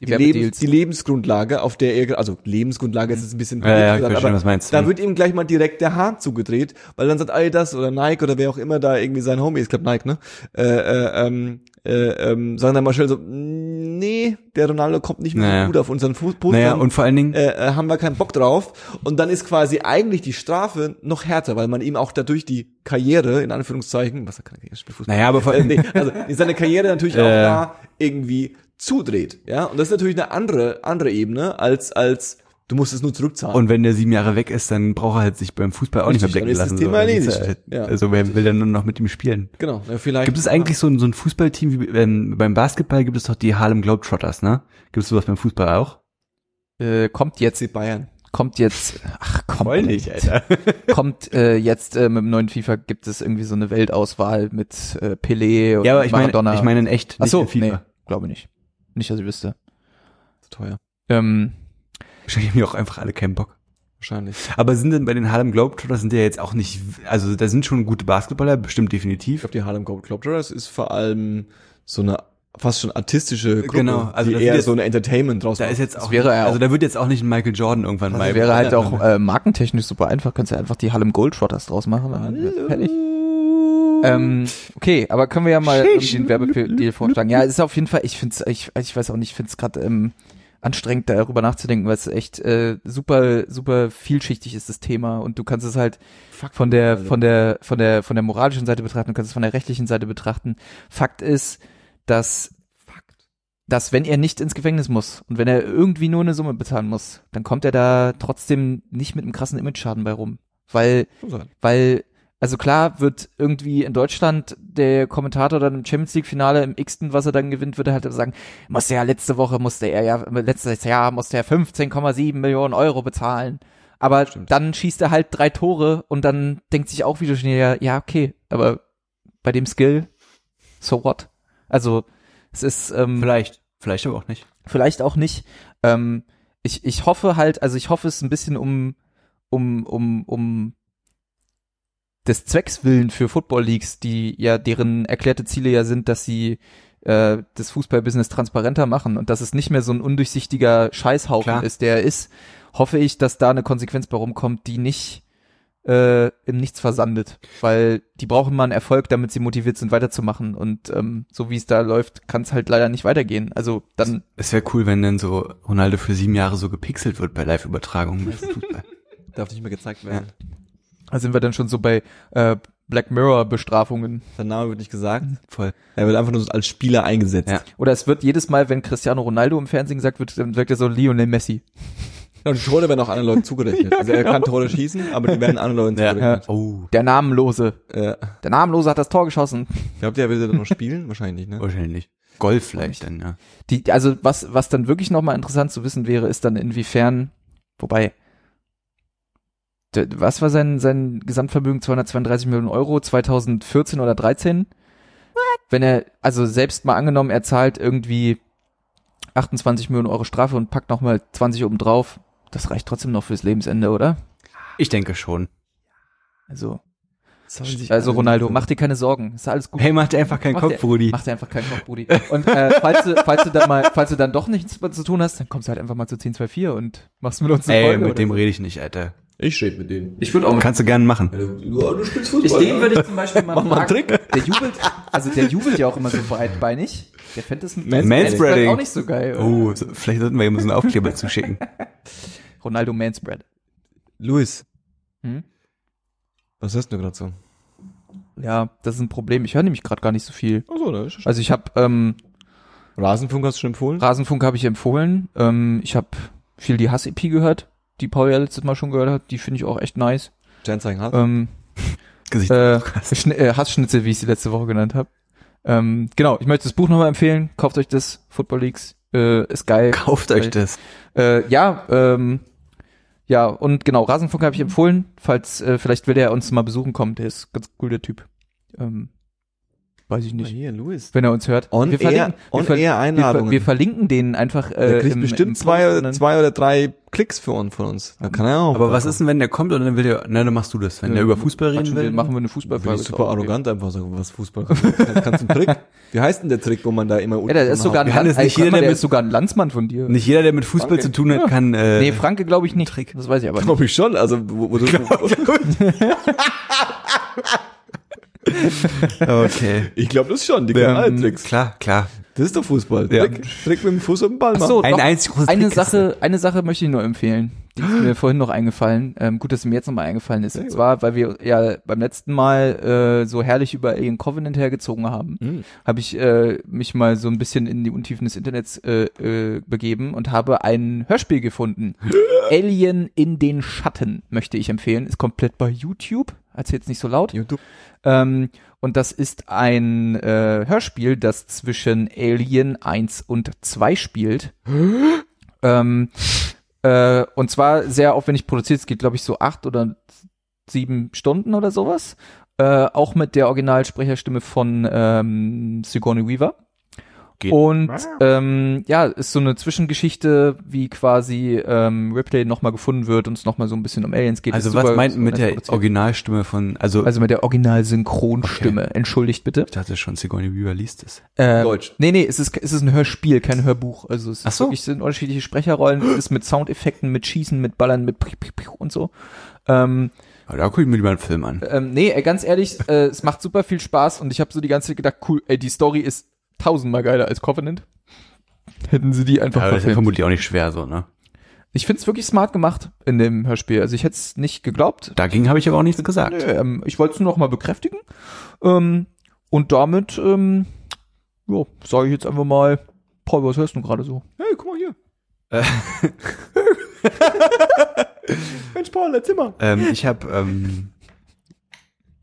Die die, Lebens, die Lebensgrundlage, auf der er, also Lebensgrundlage ist jetzt ein bisschen Ja, ja, ich gesagt, verstehe, was du meinst. da wird ihm gleich mal direkt der Hahn zugedreht, weil dann sagt Adidas oder Nike oder wer auch immer da irgendwie sein Homie ist, ich glaube Nike, ne? Äh, äh, ähm, äh, ähm, sagen dann mal schnell so, nee, der Ronaldo kommt nicht mehr Naja. so gut auf unseren Fuß Postern. Naja, und vor allen Dingen, äh, äh, haben wir keinen Bock drauf. Und dann ist quasi eigentlich die Strafe noch härter, weil man ihm auch dadurch die Karriere, in Anführungszeichen, was er kann, er spielt Fußball. naja, aber vor Äh, allen nee, also seine Karriere natürlich auch Äh. da irgendwie zudreht, ja. Und das ist natürlich eine andere andere Ebene als als du musst es nur zurückzahlen. Und wenn der sieben Jahre weg ist, dann braucht er halt sich beim Fußball auch Richtig, nicht mehr blicken ist das lassen. Thema Dann ist erledigt. er Halt, Ja. Also wer will dann nur noch mit ihm spielen? genau, ja, vielleicht. Gibt es eigentlich so ein, so ein Fußballteam wie ähm, beim Basketball gibt es doch die Harlem Globetrotters, ne? Gibt es sowas beim Fußball auch? äh, kommt jetzt, FC Bayern? kommt jetzt, ach komm, Alter. kommt äh, jetzt äh, mit dem neuen FIFA gibt es irgendwie so eine Weltauswahl mit äh, Pelé und Ja, aber ich meine, Maradona. ich meine in echt, ach so, in FIFA. nee, glaube nicht. Nicht, dass ich wüsste. Zu teuer. Ähm, Wahrscheinlich haben die auch einfach alle keinen Bock. Wahrscheinlich. Aber sind denn bei den Harlem Globetrotters sind die ja jetzt auch nicht, also da sind schon gute Basketballer, bestimmt Ich definitiv. glaube, die Harlem Globetrotters ist vor allem so eine fast schon artistische Gruppe, Genau, also die eher jetzt- so ein Entertainment draus Da macht. ist jetzt auch, wäre er also auch- da wird jetzt auch nicht ein Michael Jordan irgendwann Das mal. wäre halt auch äh, markentechnisch super einfach. Kannst du einfach die Harlem Goldtrotters draus machen. dann wär's fertig. Ähm, okay, aber können wir ja mal den Werbedeal vorschlagen. Ja, es ist auf jeden Fall, ich find's, ich, ich weiß auch nicht, ich find's gerade ähm, anstrengend, darüber nachzudenken, weil es echt äh, super, super vielschichtig ist, das Thema. Und du kannst es halt von der, Alter. von der, von der, von der moralischen Seite betrachten, du kannst es von der rechtlichen Seite betrachten. Fakt ist, dass dass wenn er nicht ins Gefängnis muss und wenn er irgendwie nur eine Summe bezahlen muss, dann kommt er da trotzdem nicht mit einem krassen Image-Schaden bei rum. Weil weil, also klar wird irgendwie in Deutschland der Kommentator dann im Champions League Finale im X-ten, was er dann gewinnt, würde halt sagen, musste ja letzte Woche, musste er ja, letztes Jahr musste er 15,7 Millionen Euro bezahlen. Aber Stimmt. dann schießt er halt drei Tore und dann denkt sich auch wieder schnell, ja, ja, okay, aber bei dem Skill, so what? Also, es ist, ähm, Vielleicht, vielleicht aber auch nicht. vielleicht auch nicht. Ähm, ich, ich hoffe halt, also ich hoffe es ein bisschen um, um, um, um des Zwecks willen für Football Leagues, die ja, deren erklärte Ziele ja sind, dass sie äh, das Fußballbusiness transparenter machen und dass es nicht mehr so ein undurchsichtiger Scheißhaufen Klar. ist, der er ist, hoffe ich, dass da eine Konsequenz bei rumkommt, die nicht äh, im Nichts versandet, weil die brauchen mal einen Erfolg, damit sie motiviert sind, weiterzumachen und ähm, so wie es da läuft, kann es halt leider nicht weitergehen. Also dann Es wäre cool, wenn dann so Ronaldo für sieben Jahre so gepixelt wird bei Live-Übertragungen Fußball. Darf nicht mehr gezeigt werden. Da sind wir dann schon so bei äh, Black Mirror Bestrafungen. Sein Name wird nicht gesagt. Voll. Er wird einfach nur als Spieler eingesetzt. Ja. Oder es wird jedes Mal, wenn Cristiano Ronaldo im Fernsehen gesagt wird, dann wirkt er so Lionel Messi. Und die Tore werden auch anderen Leuten zugerechnet. Also er kann Tore schießen, aber die werden anderen Leuten Ja. zugerechnet. Oh, Der Namenlose. Ja. Der Namenlose hat das Tor geschossen. Glaubt ihr, er will dann noch spielen? Wahrscheinlich nicht, ne? wahrscheinlich. Golf vielleicht dann, ja. Die, also was, was dann wirklich nochmal interessant zu wissen wäre, ist dann inwiefern, wobei, was war sein, sein Gesamtvermögen? 232 Millionen Euro, 2014 oder 13? Wenn er, also selbst mal angenommen, er zahlt irgendwie 28 Millionen Euro Strafe und packt nochmal 20 oben drauf, das reicht trotzdem noch fürs Lebensende, oder? Ich denke schon. Also, also Ronaldo, mach dir keine Sorgen, ist alles gut. Hey, mach dir einfach keinen Mach Kopf, dir- Brudi. Mach dir einfach keinen Kopf, Brudi. Und äh, falls, du, falls du dann mal, falls du dann doch nichts mehr zu tun hast, dann kommst du halt einfach mal zu 1024 und machst mit uns eine Ey, Folge. mit dem so. rede ich nicht, Alter. Ich rede mit denen. Ich würde auch Kannst du gerne machen. Du, du spielst ich, Fußball. den würde ich zum Beispiel mal Mach mal einen. Trick. Der jubelt, also der jubelt ja auch immer so breitbeinig. Der fände das mit Manspreading. auch nicht so geil. oder? Oh, so, vielleicht sollten wir ihm so einen Aufkleber zuschicken. Ronaldo Manspread. Luis, Hm? was hörst du gerade so? Ja, das ist ein Problem. Ich höre nämlich gerade gar nicht so viel. Achso, da ist Also ich habe ähm, Rasenfunk hast du schon empfohlen? Rasenfunk habe ich empfohlen. Ähm, ich habe viel die Hass-EP gehört, die Paul ja letztes Mal schon gehört hat. Die finde ich auch echt nice. Sternzeichen Hass? Ähm, Gesicht. äh, Schn äh, Hassschnitzel, wie ich sie letzte Woche genannt habe. Ähm, genau, ich möchte das Buch nochmal empfehlen. Kauft euch das. Football Leagues äh, ist geil. Kauft euch das. Äh, ja, ähm, ja, und genau, Rasenfunk habe ich empfohlen. Falls, äh, vielleicht will der uns mal besuchen kommen. Der ist ganz cool, der Typ. Ähm, weiß ich nicht. hier, Luis. Wenn er uns hört. On wir air, verlinken, on wir, ver air Einladungen. wir verlinken den einfach äh, der kriegt im, bestimmt im zwei, oder, zwei oder drei Klicks für uns, von uns. Da kann er auch. Aber was ist denn, wenn der kommt und dann will der, na, dann machst du das. Wenn der über Fußball reden will, machen wir eine ist super arrogant einfach sagen, was Fußball kann. Kannst du einen Trick? Wie heißt denn der Trick, wo man da immer Ja, der ist sogar ein, Land, nicht jeder, der der mit- ist sogar ein Landsmann von dir. nicht jeder, der mit Fußball Danke. zu tun hat, Ja. kann, äh, nee, Franke glaube ich nicht. Trick. Das weiß ich aber nicht. Glaube ich schon. Also, wo, wo du, okay. ich glaube das schon. Die können alle Tricks. Klar, klar. Das ist doch Fußball. Ja. Trick, Trick mit dem Fuß auf den Ball Ach machen. so, Ein doch, einzig großes eine Trick Sache, eine Sache möchte ich nur empfehlen. Die ist mir vorhin noch eingefallen. Ähm, gut, dass sie mir jetzt nochmal eingefallen ist. Und zwar, weil wir ja beim letzten Mal äh, so herrlich über Alien Covenant hergezogen haben, Hm. habe ich äh, mich mal so ein bisschen in die Untiefen des Internets äh, äh, begeben und habe ein Hörspiel gefunden. Alien in den Schatten möchte ich empfehlen. Ist komplett bei YouTube. Erzählt's nicht so laut. YouTube. Ähm, und das ist ein äh, Hörspiel, das zwischen Alien 1 und 2 spielt. ähm, äh, und zwar sehr aufwendig produziert. Es geht, glaube ich, so acht oder sieben Stunden oder sowas. Äh, auch mit der Originalsprecherstimme von ähm, Sigourney Weaver. Geht. Und ähm, ja, ist so eine Zwischengeschichte, wie quasi ähm, Ripley nochmal gefunden wird und es nochmal so ein bisschen um Aliens geht. also Ist was meint mit der. Originalstimme von, also, Also mit der Original-Synchronstimme. Entschuldigt bitte. ich dachte schon, Sigourney Weaver liest es. Ähm, Deutsch. Nee, nee, es ist, es ist ein Hörspiel, kein Hörbuch. Also es Ach ist so. wirklich, es sind unterschiedliche Sprecherrollen, es ist mit Soundeffekten, mit Schießen, mit Ballern, mit und so. Ähm, Aber da gucke ich mir lieber einen Film an. ähm, nee, ey, ganz ehrlich, äh, es macht super viel Spaß und ich habe so die ganze Zeit gedacht, cool, ey, die Story ist tausendmal geiler als Covenant. Hätten sie die einfach Aber das ist ja verfilmt. vermutlich auch nicht schwer so, ne? Ich find's wirklich smart gemacht in dem Hörspiel. Also ich hätte es nicht geglaubt. Dagegen habe ich aber auch nichts gesagt. Nee, ähm, ich wollte es nur noch mal bekräftigen. Ähm, und damit, ähm, ja, sage ich jetzt einfach mal, Paul, was hörst du gerade so? Hey, guck mal hier. Äh. Mensch, Paul, erzähl mal. Ähm, ich habe ähm,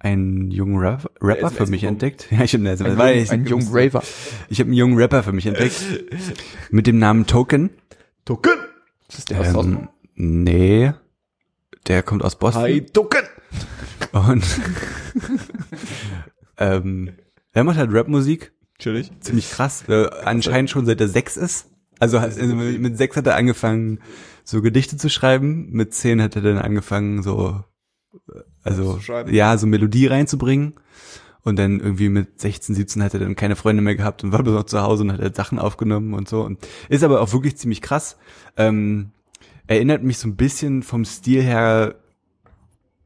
einen jungen Rap Rapper SMS für mich entdeckt. Ja, ich habe Ein, einen, jung, ein jungen Raver. ich hab einen jungen Rapper für mich entdeckt mit dem Namen Token. Token. Das ist der aus Oslo. Ähm, nee, der kommt aus Boston. Hi, Token. Und ähm, er macht halt Rapmusik, Chillig. ziemlich krass. Äh, anscheinend schon seit er sechs ist. Also, also mit mit sechs hat er angefangen, so Gedichte zu schreiben. Mit zehn hat er dann angefangen, so also ja, so Melodie reinzubringen. Und dann irgendwie mit 16, 17 hat er dann keine Freunde mehr gehabt und war bloß noch zu Hause und hat halt Sachen aufgenommen und so. Und ist aber auch wirklich ziemlich krass. Ähm, erinnert mich so ein bisschen vom Stil her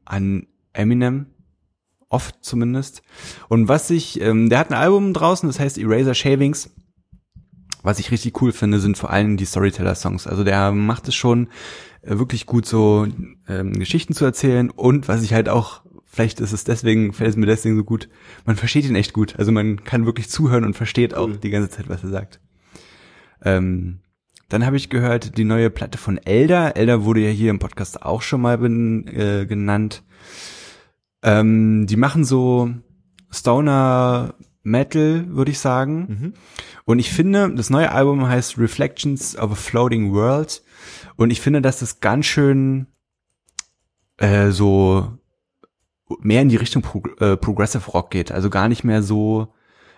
an Eminem. Oft zumindest. Und was ich, ähm, der hat ein Album draußen, das heißt Eraser Shavings. Was ich richtig cool finde, sind vor allem die Storyteller-Songs. Also der macht es schon wirklich gut, so ähm, Geschichten zu erzählen. Und was ich halt auch, vielleicht ist es deswegen, fällt es mir deswegen so gut, man versteht ihn echt gut. Also man kann wirklich zuhören und versteht auch die ganze Zeit, was er sagt. Ähm, dann habe ich gehört, die neue Platte von Elder. Elder wurde ja hier im Podcast auch schon mal ben, äh, genannt. Ähm, die machen so Stoner Metal, würde ich sagen. Mhm. Und ich finde, das neue Album heißt Reflections of a Floating World. Und ich finde, dass das ganz schön äh, so mehr in die Richtung Pro äh, Progressive Rock geht. Also gar nicht mehr so.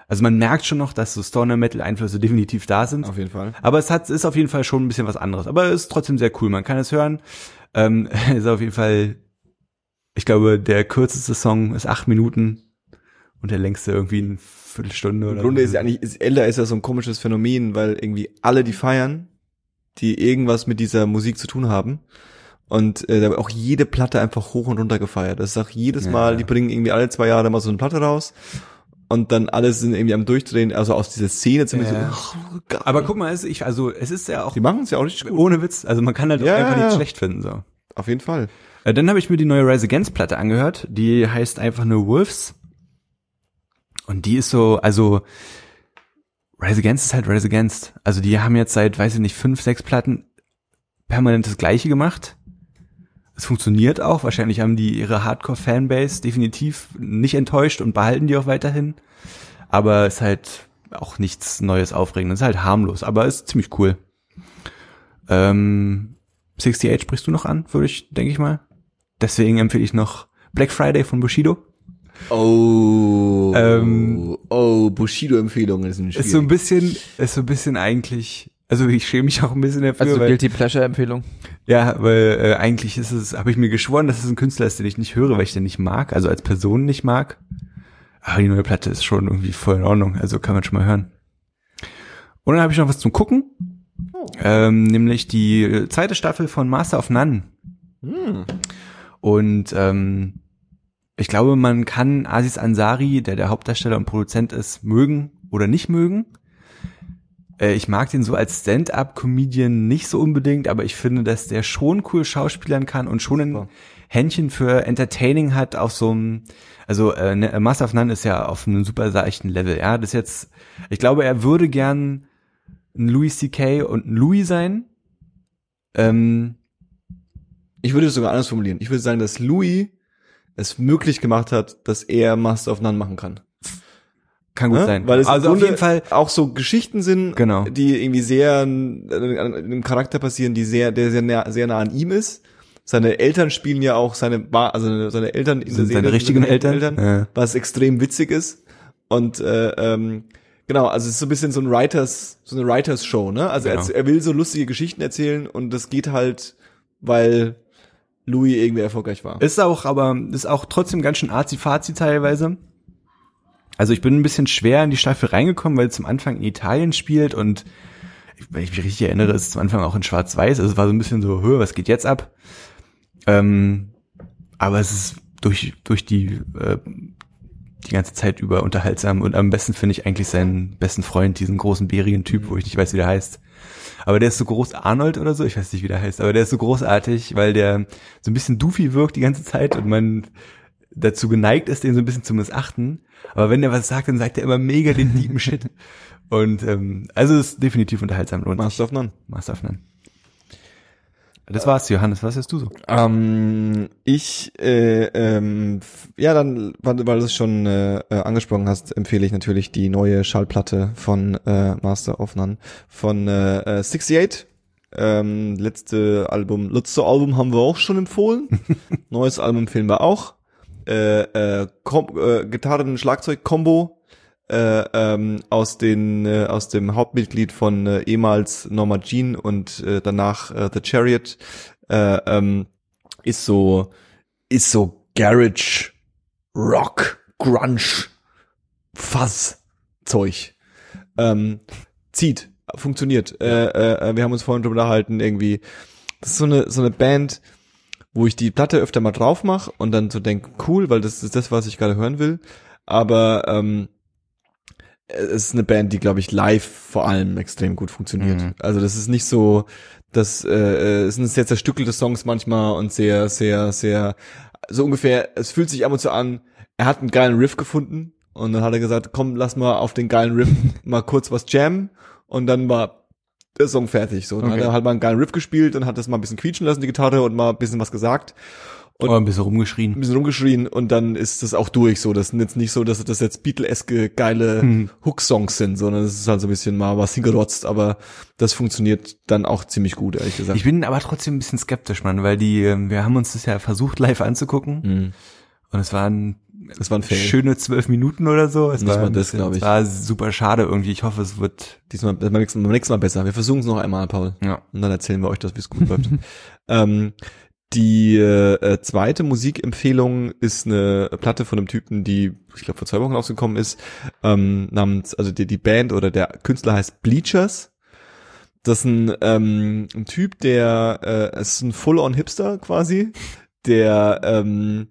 Also man merkt schon noch, dass so Stoner Metal Einflüsse definitiv da sind. Auf jeden Fall. Aber es hat, ist auf jeden Fall schon ein bisschen was anderes. Aber es ist trotzdem sehr cool. Man kann es hören. Ähm, ist auf jeden Fall, ich glaube, der kürzeste Song ist acht Minuten und der längste irgendwie eine Viertelstunde Im oder Grunde so. ist ja eigentlich, ist, Elder ist ja so ein komisches Phänomen, weil irgendwie alle die feiern, die irgendwas mit dieser Musik zu tun haben. Und äh, da wird auch jede Platte einfach hoch und runter gefeiert. Das ist auch jedes Ja. Mal, die bringen irgendwie alle zwei Jahre mal so eine Platte raus. Und dann alles sind irgendwie am Durchdrehen, also aus dieser Szene zumindest Ja. so, oh. Aber guck mal, es, ich, also es ist ja auch die machen es ja auch richtig gut. ohne Witz. Also man kann halt Ja, einfach nicht schlecht finden. so. Auf jeden Fall. Äh, dann habe ich mir die neue Rise Against Platte angehört. Die heißt einfach nur Wolves. Und die ist so, also Rise Against ist halt Rise Against. Also die haben jetzt seit, weiß ich nicht, fünf, sechs Platten permanent das Gleiche gemacht. Es funktioniert auch. Wahrscheinlich haben die ihre Hardcore-Fanbase definitiv nicht enttäuscht und behalten die auch weiterhin. Aber es ist halt auch nichts Neues, Aufregendes. Es ist halt harmlos, aber ist ziemlich cool. Ähm, 68 sprichst du noch an, würde ich, denke ich mal. Deswegen empfehle ich noch Black Friday von Bushido. Oh, Ähm, oh, Bushido-Empfehlungen sind schwierig. Ist so ein bisschen, ist so ein bisschen eigentlich, also ich schäme mich auch ein bisschen dafür, Also weil, Guilty Pleasure Empfehlung. ja, weil äh, eigentlich ist es, habe ich mir geschworen, dass es ein Künstler ist, den ich nicht höre, weil ich den nicht mag, also als Person nicht mag. Aber die neue Platte ist schon irgendwie voll in Ordnung, also kann man schon mal hören. Und dann habe ich noch was zum Gucken, Oh. ähm, nämlich die äh, zweite Staffel von Master of None. Hm. Und ähm, ich glaube, man kann Aziz Ansari, der der Hauptdarsteller und Produzent ist, mögen oder nicht mögen. Äh, ich mag den so als Stand-up-Comedian nicht so unbedingt, aber ich finde, dass der schon cool schauspielern kann und schon ein. Händchen für Entertaining hat auf so einem, also äh, ne- Master of None ist ja auf einem super seichten Level. Ja, das jetzt, ich glaube, er würde gern ein Louis C.K. und ein Louis sein. Ähm, Ich würde es sogar anders formulieren. Ich würde sagen, dass Louis es möglich gemacht hat, dass er Master of None machen kann. kann gut Ne? sein. Weil es also auf jeden Fall auch so Geschichten sind, Genau. die irgendwie sehr an an einem Charakter passieren, die sehr, der sehr nah, sehr nah an ihm ist. Seine Eltern spielen ja auch seine, also seine Eltern in der Serie seine richtigen Eltern. Eltern Ja. was extrem witzig ist. Und äh, ähm, Genau, also es ist so ein bisschen so ein Writers, so eine Writers Show, ne? Also Genau. er, er will so lustige Geschichten erzählen und das geht halt, weil Louis irgendwie erfolgreich war. Ist auch, aber ist auch trotzdem ganz schön arzi-fazi teilweise. Also ich bin ein bisschen schwer in die Staffel reingekommen, weil es zum Anfang in Italien spielt und wenn ich mich richtig erinnere, ist es zum Anfang auch in Schwarz-Weiß. Also es war so ein bisschen so, hör, was geht jetzt ab? Ähm, aber es ist durch, durch die, äh, die ganze Zeit über unterhaltsam und am besten finde ich eigentlich seinen besten Freund, diesen großen bärigen Typ, wo ich nicht weiß, wie der heißt. Aber der ist so groß, Arnold oder so, ich weiß nicht, wie der heißt, aber der ist so großartig, weil der so ein bisschen doofy wirkt die ganze Zeit und man dazu geneigt ist, den so ein bisschen zu missachten. Aber wenn der was sagt, dann sagt er immer mega den tiefen Shit. Und ähm, also es ist definitiv unterhaltsam. Lohnt. Master of None. Master of None. Das war's, Johannes. Was hast du so? Ähm, ich, äh, ähm, ja, dann, weil, du es schon äh, äh, angesprochen hast, empfehle ich natürlich die neue Schallplatte von äh, Master of None von äh, äh, 68. Ähm, letzte Album, letzte Album haben wir auch schon empfohlen. Neues Album empfehlen wir auch. Äh, äh, Kom äh, Gitarren, Schlagzeug-Kombo äh, ähm, aus den äh, aus dem Hauptmitglied von äh, ehemals Norma Jean und äh, danach äh, The Chariot äh, ähm, ist so ist so Garage Rock Grunge Fuzz Zeug ähm, zieht funktioniert äh, äh, wir haben uns vorhin drüber unterhalten irgendwie das ist so eine so eine Band wo ich die Platte öfter mal drauf mache und dann so denke, cool, weil das ist das, was ich gerade hören will. Aber ähm, es ist eine Band, die, glaube ich, live vor allem extrem gut funktioniert. Mhm. Also das ist nicht so, das äh, es sind sehr zerstückelte Songs manchmal und sehr, sehr, sehr, so ungefähr, es fühlt sich ab und zu an, er hat einen geilen Riff gefunden und dann hat er gesagt, komm, lass mal auf den geilen Riff mal kurz was jammen und dann war der Song fertig. So, dann Okay. hat er halt mal einen geilen Riff gespielt und hat das mal ein bisschen quietschen lassen, die Gitarre, und mal ein bisschen was gesagt Und- oh, ein bisschen rumgeschrien. ein bisschen rumgeschrien und dann ist das auch durch so. Das sind jetzt nicht so, dass das jetzt Beatle-eske geile Hm. Hook-Songs sind, sondern es ist halt so ein bisschen mal was hingerotzt, aber das funktioniert dann auch ziemlich gut, ehrlich gesagt. Ich bin aber trotzdem ein bisschen skeptisch, Mann, weil die, ähm, wir haben uns das ja versucht live anzugucken Mhm. und es waren Das war ein Fail. schöne zwölf Minuten oder so. Es Nicht war das, bisschen- glaub ich. War super schade irgendwie. Ich hoffe, es wird, Diesmal beim nächsten, beim nächsten Mal besser. Wir versuchen es noch einmal, Paul. ja. Und dann erzählen wir euch das, wie es gut läuft. Ähm, die äh, zweite Musikempfehlung ist eine Platte von einem Typen, die, ich glaube, vor zwei Wochen rausgekommen ist, ähm, namens, also die, die Band oder der Künstler heißt Bleachers. Das ist ein, ähm, ein Typ, der, äh, ist ein Full-on-Hipster quasi, der ähm,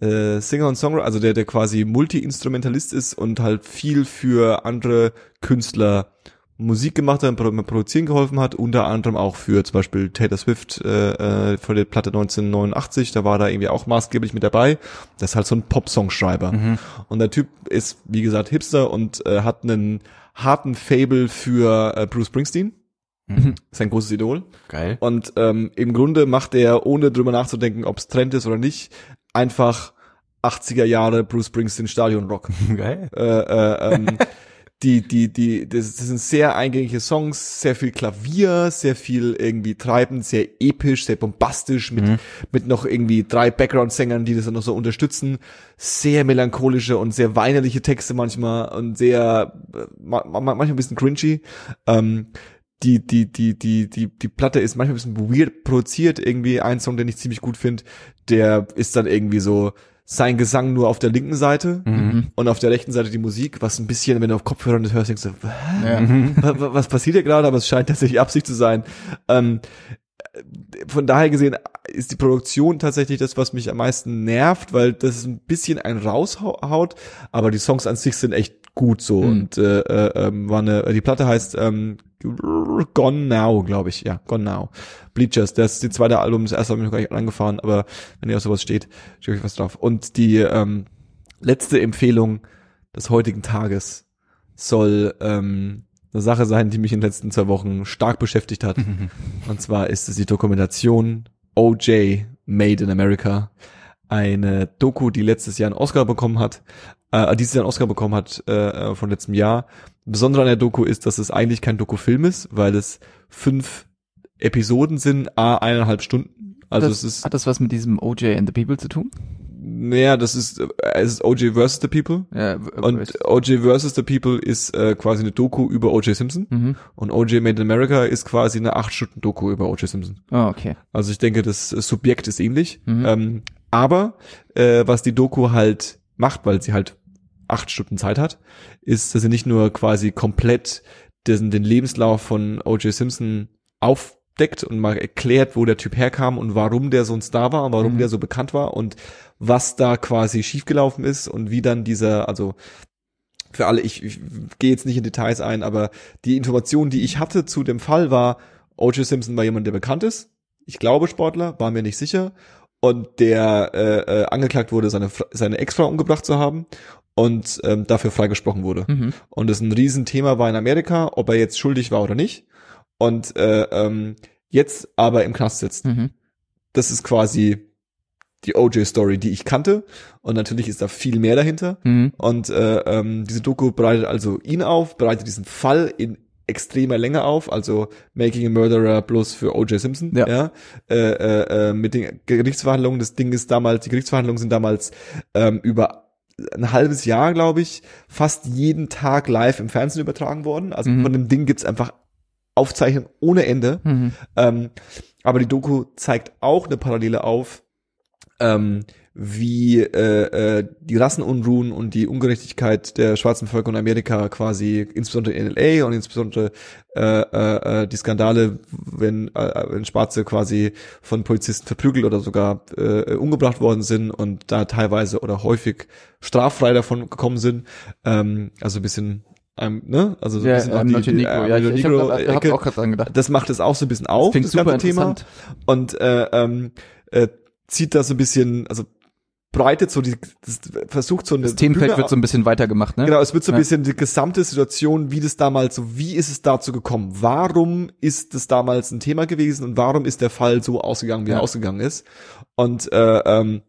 äh, Singer und Songwriter, also der, der quasi Multi-Instrumentalist ist und halt viel für andere Künstler Musik gemacht hat produzieren geholfen hat, unter anderem auch für zum Beispiel Taylor Swift äh, äh, für die Platte 1989, da war da irgendwie auch maßgeblich mit dabei. Das ist halt so ein Pop-Songschreiber. Mhm. Und der Typ ist, wie gesagt, Hipster und äh, hat einen harten Fable für äh, Bruce Springsteen. Mhm. Sein großes Idol. Geil. Und ähm, im Grunde macht er, ohne drüber nachzudenken, ob es Trend ist oder nicht, einfach 80er Jahre Bruce Springsteen Stadion Rock. Geil. äh, äh, ähm, die, die, die, das, das sind sehr eingängige Songs, sehr viel Klavier, sehr viel irgendwie treibend, sehr episch, sehr bombastisch, mit, mit noch irgendwie drei Background-Sängern, die das dann noch so unterstützen. Sehr melancholische und sehr weinerliche Texte manchmal und sehr, ma, ma, manchmal ein bisschen cringy. Ähm, die, die, die, die, die, die Platte ist manchmal ein bisschen weird produziert, irgendwie ein Song, den ich ziemlich gut finde, der ist dann irgendwie so sein Gesang nur auf der linken Seite Mhm. und auf der rechten Seite die Musik, was ein bisschen, wenn du auf Kopfhörern das hörst, denkst du, "Hä? Ja. Wa- wa- was passiert hier gerade, aber es scheint tatsächlich Absicht zu sein. Ähm, von daher gesehen ist die Produktion tatsächlich das, was mich am meisten nervt, weil das ein bisschen ein raushaut, aber die Songs an sich sind echt gut so Mhm. und äh, äh, ähm, war eine, die Platte heißt ähm, Gone Now, glaube ich, ja, Gone Now. Bleachers, das ist die zweite Album, das erste habe ich noch gar nicht angefahren, aber wenn ihr auf sowas steht, steht euch was drauf. Und die ähm, letzte Empfehlung des heutigen Tages soll ähm, eine Sache sein, die mich in den letzten zwei Wochen stark beschäftigt hat. Und zwar ist es die Dokumentation OJ Made in America. Eine Doku, die letztes Jahr einen Oscar bekommen hat, äh, dieses Jahr einen Oscar bekommen hat äh, von letztem Jahr. Besondere an der Doku ist, dass es eigentlich kein Dokufilm ist, weil es fünf Episoden sind, a eineinhalb Stunden. Also das, es ist hat das was mit diesem OJ and the People zu tun? naja, das ist, äh, es ist OJ versus the People. Ja, Und OJ versus the People ist äh, quasi eine Doku über OJ Simpson. mhm. Und OJ Made in America ist quasi eine acht Stunden Doku über OJ Simpson. Oh, okay. Also ich denke, das Subjekt ist ähnlich. Mhm. Ähm, aber äh, was die Doku halt macht, weil sie halt acht Stunden Zeit hat, ist, dass sie nicht nur quasi komplett den, den Lebenslauf von O.J. Simpson aufdeckt und mal erklärt, wo der Typ herkam und warum der so ein Star war und warum Mhm. der so bekannt war und was da quasi schiefgelaufen ist und wie dann dieser, also für alle, ich, ich gehe jetzt nicht in Details ein, aber die Information, die ich hatte zu dem Fall war, O.J. Simpson war jemand, der bekannt ist. Ich glaube Sportler, war mir nicht sicher. Und der äh, äh, angeklagt wurde, seine, seine Ex-Frau umgebracht zu haben und ähm, dafür freigesprochen wurde. Mhm. Und das ein Riesenthema war in Amerika, ob er jetzt schuldig war oder nicht. Und äh, ähm, jetzt aber im Knast sitzt. Mhm. Das ist quasi die OJ-Story, die ich kannte. Und natürlich ist da viel mehr dahinter. Mhm. Und äh, ähm, diese Doku bereitet also ihn auf, bereitet diesen Fall in extremer Länge auf, also Making a Murderer bloß für O.J. Simpson. Ja. Äh, äh, äh, mit den Gerichtsverhandlungen, das Ding ist damals, die Gerichtsverhandlungen sind damals ähm, über ein halbes Jahr, glaube ich, fast jeden Tag live im Fernsehen übertragen worden. Also Mhm. von dem Ding gibt's einfach Aufzeichnungen ohne Ende. Mhm. Ähm, aber die Doku zeigt auch eine Parallele auf, ähm, wie äh, äh, die Rassenunruhen und die Ungerechtigkeit der schwarzen Völker in Amerika quasi, insbesondere in LA und insbesondere äh, äh, äh, die Skandale, wenn, äh, wenn Schwarze quasi von Polizisten verprügelt oder sogar äh, umgebracht worden sind und da teilweise oder häufig straffrei davon gekommen sind. Ähm, also ein bisschen, ähm, ne? Also so ein Ja, bisschen auch ähm, die- Leute die, Negro. äh, Ja, ich, ich habe Negro-Ecke hab auch gerade dran gedacht. das macht es auch so ein bisschen auf, das super ganze Thema. Und äh, ähm, äh, zieht da so ein bisschen, also breitet so die, das versucht so eine Das Themenfeld Bühne wird so ein bisschen weiter gemacht, ne? Genau, es wird so ein Ja. bisschen die gesamte Situation, wie das damals, so wie ist es dazu gekommen? Warum ist das damals ein Thema gewesen und warum ist der Fall so ausgegangen, wie Ja. er ausgegangen ist? Und äh, ähm,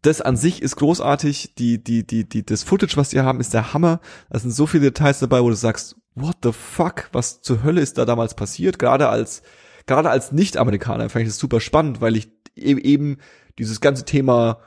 das an sich ist großartig. Die, die, die, die, das Footage, was die haben, ist der Hammer. Da sind so viele Details dabei, wo du sagst, what the fuck? Was zur Hölle ist da damals passiert? Gerade als, gerade als Nicht-Amerikaner fand ich das super spannend, weil ich e- eben dieses ganze Thema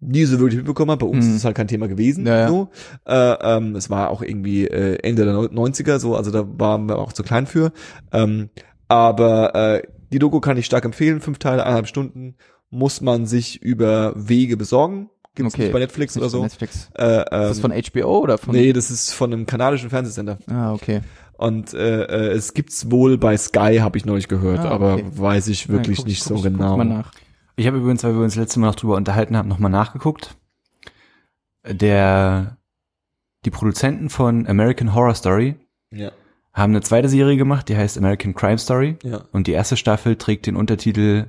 nie so wirklich mitbekommen habe. Bei uns Mhm. ist es halt kein Thema gewesen. Ja, ja. So. Äh, ähm, es war auch irgendwie äh, Ende der Neu- 90er, so, also da waren wir auch zu klein für. Ähm, aber äh, die Doku kann ich stark empfehlen, fünf Teile, eineinhalb Stunden, muss man sich über Wege besorgen. Gibt's Okay. nicht bei Netflix Nicht oder so. Netflix. Äh, ähm, Ist das von HBO oder von? nee, das ist von einem kanadischen Fernsehsender. Ah, okay. Und äh, äh, es gibt's wohl bei Sky, habe ich neulich gehört, Ah, aber okay. weiß ich wirklich Ja, guck- nicht guck- so guck genau. Mal nach. Ich habe übrigens, weil wir uns letztes Mal noch drüber unterhalten haben, nochmal nachgeguckt. Der, die Produzenten von American Horror Story Ja, haben eine zweite Serie gemacht, die heißt American Crime Story. ja. Und die erste Staffel trägt den Untertitel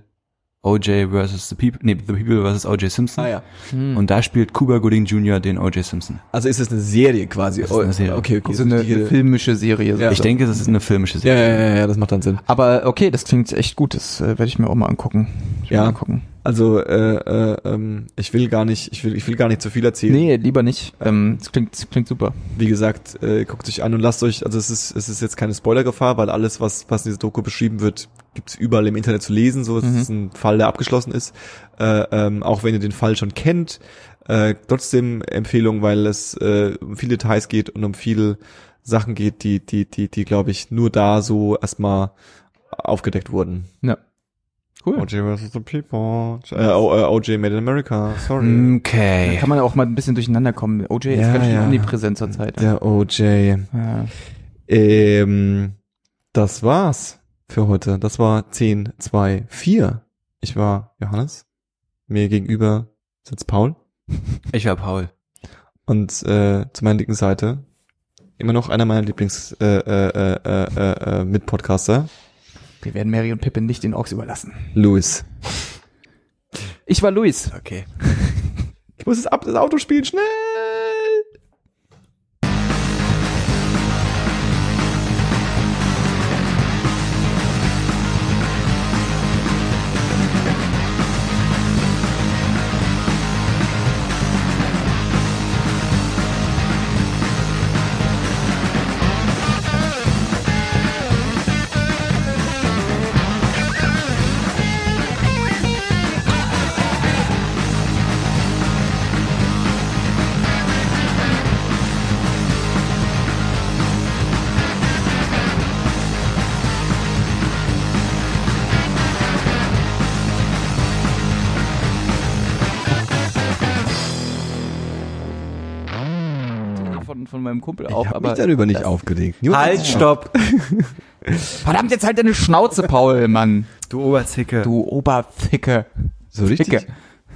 OJ versus the People, nee, The People versus OJ Simpson. Ah ja. Hm. Und da spielt Cuba Gooding Jr. den OJ Simpson. Also ist es eine Serie quasi? Das ist eine Serie. Okay, okay. so eine, eine filmische Serie. Ja. Ich denke, das ist eine filmische ja, Serie. ja, ja, ja, das macht dann Sinn. Aber okay, das klingt echt gut. Das äh, werde ich mir auch mal angucken. Ja. mal angucken. Also äh, äh, ähm, ich will gar nicht, ich will, ich will gar nicht zu viel erzählen. Nee, lieber nicht. Ähm, das klingt, das klingt super. Wie gesagt, äh, guckt euch an und lasst euch, also es ist, es ist jetzt keine Spoilergefahr, weil alles, was, was in dieser Doku beschrieben wird, gibt's überall im Internet zu lesen. So, es Mhm. ist ein Fall, der abgeschlossen ist. Äh, ähm, auch wenn ihr den Fall schon kennt, äh, trotzdem Empfehlung, weil es äh, um viele Details geht und um viele Sachen geht, die, die, die, die, glaube ich, nur da so erstmal aufgedeckt wurden. Ja. Cool. OJ vs. the People. Äh, O- äh, OJ Made in America, sorry. Da Okay. kann man auch mal ein bisschen durcheinander kommen. OJ ist Ja, ganz schön ja. omnipräsent zur Zeit. Der OJ. Ja. Ähm, das war's für heute. Das war 10, 2, 4. Ich war Johannes. Mir gegenüber sitzt Paul. Ich war Paul. Und äh, zu meiner linken Seite immer noch einer meiner Lieblings äh, äh, äh, äh, äh, Mitpodcaster, Wir werden Mary und Pippin nicht den Orks überlassen. Louis. Ich war Luis. Okay. Ich muss das, Ab das Auto spielen, schnell! Meinem Kumpel Ich auf, hab aber mich darüber nicht aufgeregt. Nur Halt, stopp. Verdammt, jetzt halt deine Schnauze, Paul, Mann. Du Oberzicke. Du Oberficke. so richtig. Ficke.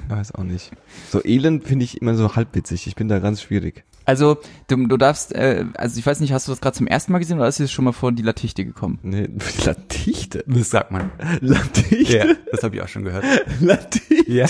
Ich weiß auch nicht. So elend finde ich immer so halbwitzig. Ich bin da ganz schwierig. Also, du, du darfst, äh, also ich weiß nicht, hast du das gerade zum ersten Mal gesehen oder ist dir schon mal vor die Latichte gekommen? Nee, Latichte. Das sagt man. Latichte. Ja, das habe ich auch schon gehört. Latichte. Ja?